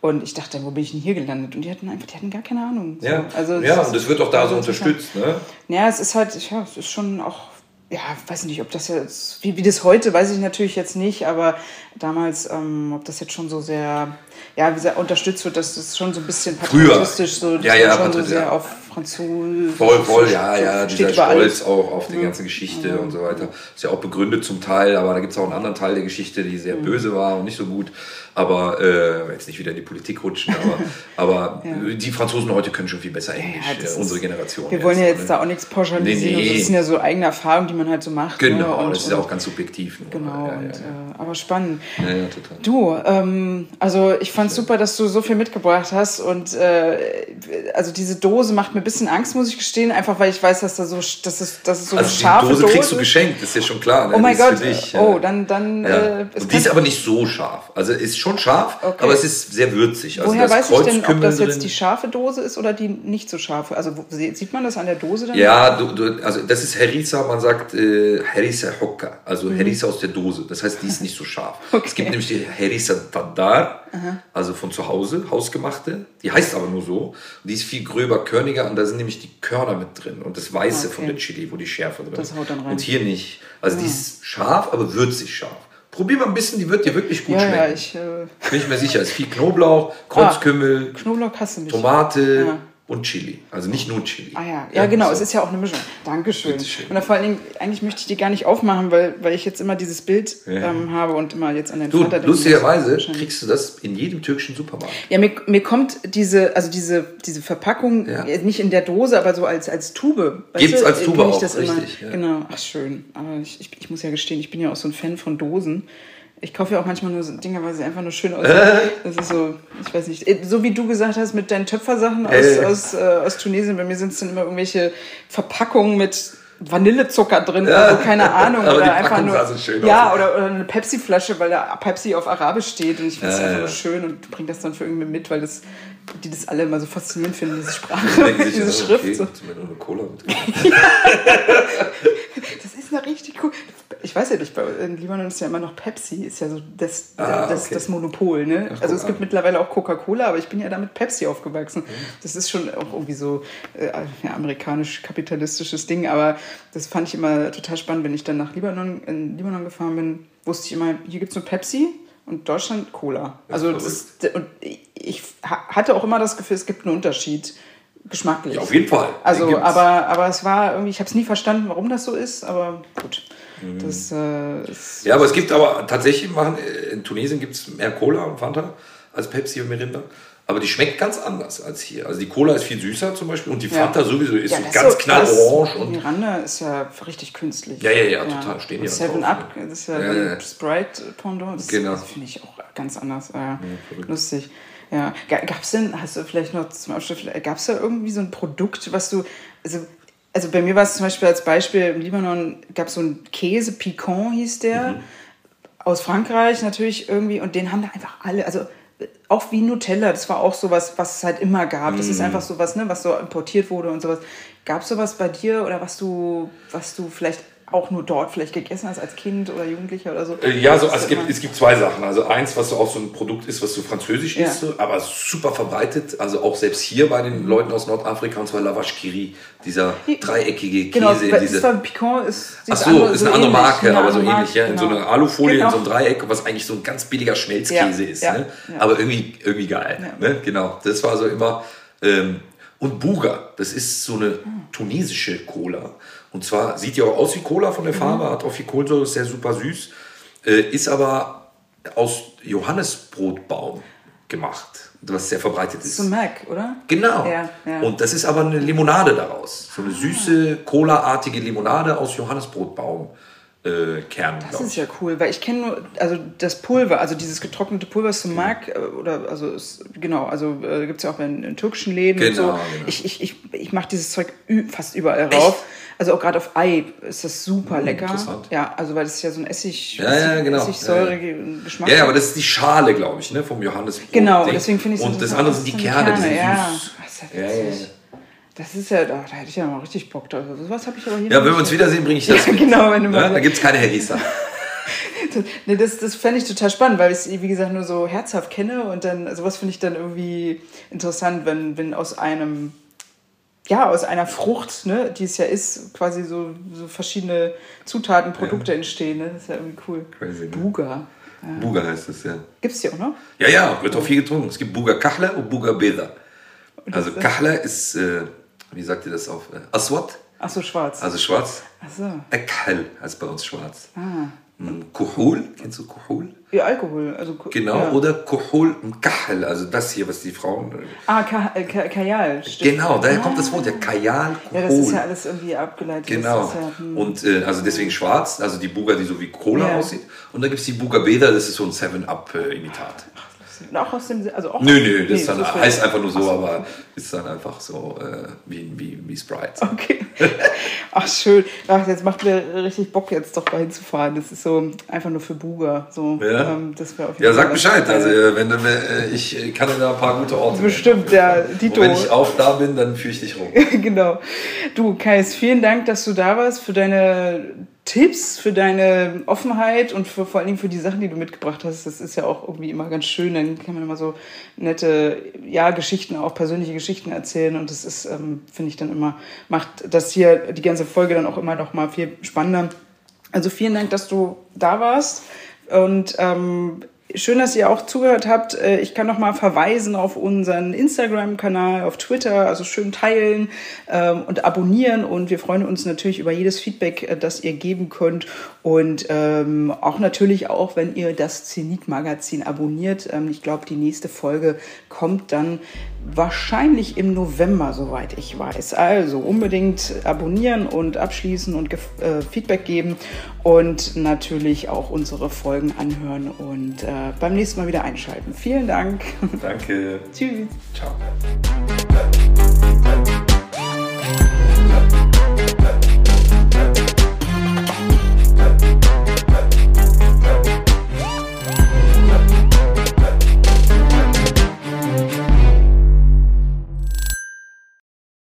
B: Und ich dachte, wo bin ich denn hier gelandet? Und die hatten einfach, die hatten gar keine Ahnung. So.
A: Ja,
B: also,
A: ja und das wird auch da so unterstützt. Ne?
B: Ja, es ist halt, ja, es ist schon auch ja, weiß nicht, ob das jetzt, wie, wie das heute, weiß ich natürlich jetzt nicht, aber damals, ähm, ob das jetzt schon so sehr, ja, wie sehr unterstützt wird, das ist schon so ein bisschen patriotistisch, so,
A: ja, ja,
B: schon so sehr auf Französisch.
A: Voll, voll, ja, ja, dieser Stolz auch auf die ganze Geschichte ja. und so weiter. Ist ja auch begründet zum Teil, aber da gibt es auch einen anderen Teil der Geschichte, die sehr mhm. böse war und nicht so gut. Aber äh, jetzt nicht wieder in die Politik rutschen, aber, aber ja. die Franzosen heute können schon viel besser Englisch, ja, äh, unsere Generation.
B: Wir wollen ja jetzt ne? da auch nichts pauschalisieren. Nee, nee. Das sind ja so eigene Erfahrungen, die man halt so macht.
A: Ne? Genau, ne? und, das ist ja auch ganz subjektiv.
B: Ne? Genau, und, äh, aber spannend. Ja, ja. Du, ähm, also ich fand super, dass du so viel mitgebracht hast und äh, also diese Dose macht mir ein bisschen Angst, muss ich gestehen, einfach weil ich weiß, dass da so, dass es, dass es so
A: also
B: scharfe
A: Dose, Dose kriegst du geschenkt, ist ja schon klar.
B: Ne? Oh mein Gott, oh, dann, dann.
A: Ja. Äh, die ist aber nicht so scharf. Also ist schon scharf, okay. aber es ist sehr würzig. Also
B: Woher weiß ich denn, ob das jetzt die scharfe Dose ist oder die nicht so scharfe? Also sieht man das an der Dose dann?
A: Ja, du, du, also das ist Herisa, man sagt äh, Herisa Hokka, also mhm. Herisa aus der Dose. Das heißt, die ist nicht so scharf. Okay. Es gibt nämlich die Herisa Tadar, also von zu Hause, hausgemachte. Die heißt aber nur so. Die ist viel gröber, körniger und da sind nämlich die Körner mit drin und das Weiße okay. von der Chili, wo die Schärfe drin ist. Und hier nicht. Also ja. die ist scharf, aber würzig scharf. Probier mal ein bisschen, die wird dir wirklich gut
B: ja,
A: schmecken.
B: Ja, ich, äh
A: Bin ich mir sicher. Es ist viel Knoblauch, Kreuzkümmel,
B: ah, Knoblauch hast du nicht.
A: Tomate, ja und Chili. Also nicht nur Chili.
B: Ah ja, ja, genau, so. es ist ja auch eine Mischung. Dankeschön. Und vor allen Dingen, eigentlich möchte ich die gar nicht aufmachen, weil, weil ich jetzt immer dieses Bild ja. ähm, habe und immer jetzt an den
A: du, Vater denke. Lustigerweise kriegst du das in jedem türkischen Supermarkt.
B: Ja, mir, mir kommt diese, also diese, diese Verpackung ja. nicht in der Dose, aber so als, als Tube.
A: Gibt es als Tube auch, richtig.
B: Ja. Genau, ach schön. Aber ich, ich, ich muss ja gestehen, ich bin ja auch so ein Fan von Dosen. Ich kaufe ja auch manchmal nur so Dinge, weil sie einfach nur schön aussehen. Das ist so, ich weiß nicht. So wie du gesagt hast mit deinen Töpfersachen aus, äh. aus, äh, aus Tunesien, bei mir sind es dann immer irgendwelche Verpackungen mit Vanillezucker drin, ja. also keine Ahnung. oder einfach nur. ja, oder, oder, eine Pepsi-Flasche, weil da Pepsi auf Arabisch steht und ich finde es ja, einfach nur schön und bringe das dann für irgendwie mit, weil das, die das alle immer so faszinierend finden, diese Sprache, diese Schrift. Okay, so. mir nur eine Cola das ist eine richtig cool ich weiß ja nicht, in Libanon ist ja immer noch Pepsi, ist ja so das, ah, das, okay. das Monopol. Ne? Ach, also es gibt mittlerweile auch Coca-Cola, aber ich bin ja da mit Pepsi aufgewachsen. Mhm. Das ist schon auch irgendwie so äh, ja, amerikanisch-kapitalistisches Ding, aber das fand ich immer total spannend, wenn ich dann nach Libanon, in Libanon gefahren bin, wusste ich immer, hier gibt es nur Pepsi und Deutschland Cola. Also das, und ich hatte auch immer das Gefühl, es gibt einen Unterschied geschmacklich.
A: Ja, auf jeden Fall.
B: Also, aber, aber es war irgendwie, ich habe es nie verstanden, warum das so ist, aber gut. Das,
A: äh, ja, aber es gibt aber tatsächlich, machen, in Tunesien gibt es mehr Cola und Fanta als Pepsi und Mirinda. Aber die schmeckt ganz anders als hier. Also die Cola ist viel süßer zum Beispiel und die Fanta ja. sowieso ist ja, ganz so knallorange.
B: Und Miranda ist ja richtig künstlich.
A: Ja, ja, ja, total. Stehen
B: die Seven Up, das ist ja, ja Sprite Pendant. Das, genau. das finde ich auch ganz anders. Äh, lustig. Ja, gab es denn, hast du vielleicht noch zum Abschluss, gab es da irgendwie so ein Produkt, was du, also also bei mir war es zum Beispiel als Beispiel, im Libanon gab es so einen Käse, Piquant hieß der, mhm. aus Frankreich natürlich irgendwie, und den haben da einfach alle, also auch wie Nutella, das war auch sowas, was es halt immer gab. Das ist mhm. einfach sowas, ne, was so importiert wurde und sowas. Gab es sowas bei dir oder was du, was du vielleicht auch nur dort vielleicht gegessen hast als Kind oder Jugendlicher oder so?
A: Äh, ja, so, also es, gibt, es gibt zwei Sachen. Also eins, was so auch so ein Produkt ist, was so französisch ja. ist, aber super verbreitet. Also auch selbst hier bei den Leuten aus Nordafrika, und zwar Lavash Kiri, dieser dreieckige
B: genau,
A: Käse.
B: Genau, diese... Piquant ist...
A: Ach so, andere, ist eine so andere Marke, ähnlich, aber so Marke, ähnlich. Ja, genau. In so genau. einer Alufolie, genau. in so einem Dreieck, was eigentlich so ein ganz billiger Schmelzkäse ja, ist. Ne? Aber irgendwie, irgendwie geil. Ne? Genau, das war so immer... Ähm, und Buga, das ist so eine tunesische Cola. Und zwar sieht ja auch aus wie Cola von der mhm. Farbe, mhm. hat auch viel Kohlensäure, ist sehr super süß, äh, ist aber aus Johannesbrotbaum gemacht, was sehr verbreitet ist.
B: So Mac, oder?
A: Genau. Ja, ja. Und das ist aber eine Limonade daraus. So eine ah. süße, Cola-artige Limonade aus Johannesbrotbaum äh, Kern.
B: Das ist ja cool, weil ich kenne nur, also das Pulver, also dieses getrocknete Pulver Sumak, genau. Äh, oder also ist, genau, also äh, gibt es ja auch in, in, türkischen Läden genau, und so. Genau. Ich, ich, ich, ich mache dieses Zeug fast überall Echt? rauf. Also auch gerade auf Ei ist das super hm, lecker. Ja, also weil das ist ja so ein Essig,
A: ja, ja, genau.
B: Essigsäure
A: ja. Ja, aber das ist die Schale, glaube ich, ne, vom Johannesbrot.
B: Genau, deswegen finde ich
A: es Und das andere sind die Kerne, Kerne, die sind
B: ja. süß. ja, ja, ja. Das ist ja, da, hätte ich ja mal richtig Bock drauf. Was habe ich aber hier.
A: Ja, wenn wir uns wiedersehen, bringe ich das.
B: Ja, genau, wenn du
A: mal. Ja, da gibt es keine
B: das, nee, das, das fände ich total spannend, weil ich es, wie gesagt, nur so herzhaft kenne und dann, sowas finde ich dann irgendwie interessant, wenn, wenn aus einem, ja, aus einer Frucht, ne, die es ja ist, quasi so, so verschiedene Zutaten, Produkte ja. entstehen. Ne? Das ist ja irgendwie cool. Crazy, ne? Buga.
A: Ja. Buga heißt es, ja.
B: Gibt es die auch noch?
A: Ja, ja, wird auch viel getrunken. Es gibt Buga Kachla und Buga Beda. Also Kachla ist, äh, wie sagt ihr das auf? Äh, Aswad.
B: Ach so, schwarz.
A: Also schwarz. Ach so. Ekhal heißt bei uns schwarz. Ah. Kuhul, kennst du Kuhul?
B: Ja, Alkohol. Also,
A: genau,
B: ja.
A: oder Kuhul und Kahel, also das hier, was die Frauen. Äh,
B: ah, Ka äh, Ka Kajal.
A: Genau, daher ah. kommt das Wort, ja, Kajal,
B: Kuhul. Ja, das ist ja alles irgendwie abgeleitet.
A: Genau. Ja, hm. Und äh, also deswegen schwarz, also die Buga, die so wie Cola ja. aussieht. Und da gibt es die Buga Beda, das ist so ein 7-Up-Imitat. Ach,
B: auch aus dem also auch
A: Nö, nö, das nee, dann, so heißt einfach nur so, so, aber ist dann einfach so äh, wie, wie, wie Sprite.
B: Okay. Ach, schön. Ach, jetzt macht mir richtig Bock, jetzt doch mal hinzufahren. Das ist so einfach nur für Buga. So,
A: ja, ähm, das auf jeden ja sag Bescheid. Also, wenn du, äh, ich kann dir da ein paar gute Orte
B: Bestimmt, ja. Dito.
A: Und wenn ich auch da bin, dann führe ich dich rum.
B: genau. Du, Kais, vielen Dank, dass du da warst für deine Tipps, für deine Offenheit und für, vor allen Dingen für die Sachen, die du mitgebracht hast. Das ist ja auch irgendwie immer ganz schön. Dann kann man immer so nette, ja, Geschichten, auch persönliche Geschichten erzählen. Und das ist, ähm, finde ich dann immer, macht das hier die ganze Folge dann auch immer noch mal viel spannender. Also vielen Dank, dass du da warst. Und ähm, Schön, dass ihr auch zugehört habt. Äh, ich kann noch mal verweisen auf unseren Instagram-Kanal, auf Twitter. Also schön teilen ähm, und abonnieren. Und wir freuen uns natürlich über jedes Feedback, äh, das ihr geben könnt. Und ähm, auch natürlich auch, wenn ihr das Zenit-Magazin abonniert. Ähm, ich glaube, die nächste Folge kommt dann wahrscheinlich im November, soweit ich weiß. Also unbedingt abonnieren und abschließen und äh, Feedback geben und natürlich auch unsere Folgen anhören und äh, beim nächsten Mal wieder einschalten. Vielen Dank.
A: Danke.
B: Tschüss.
A: Ciao.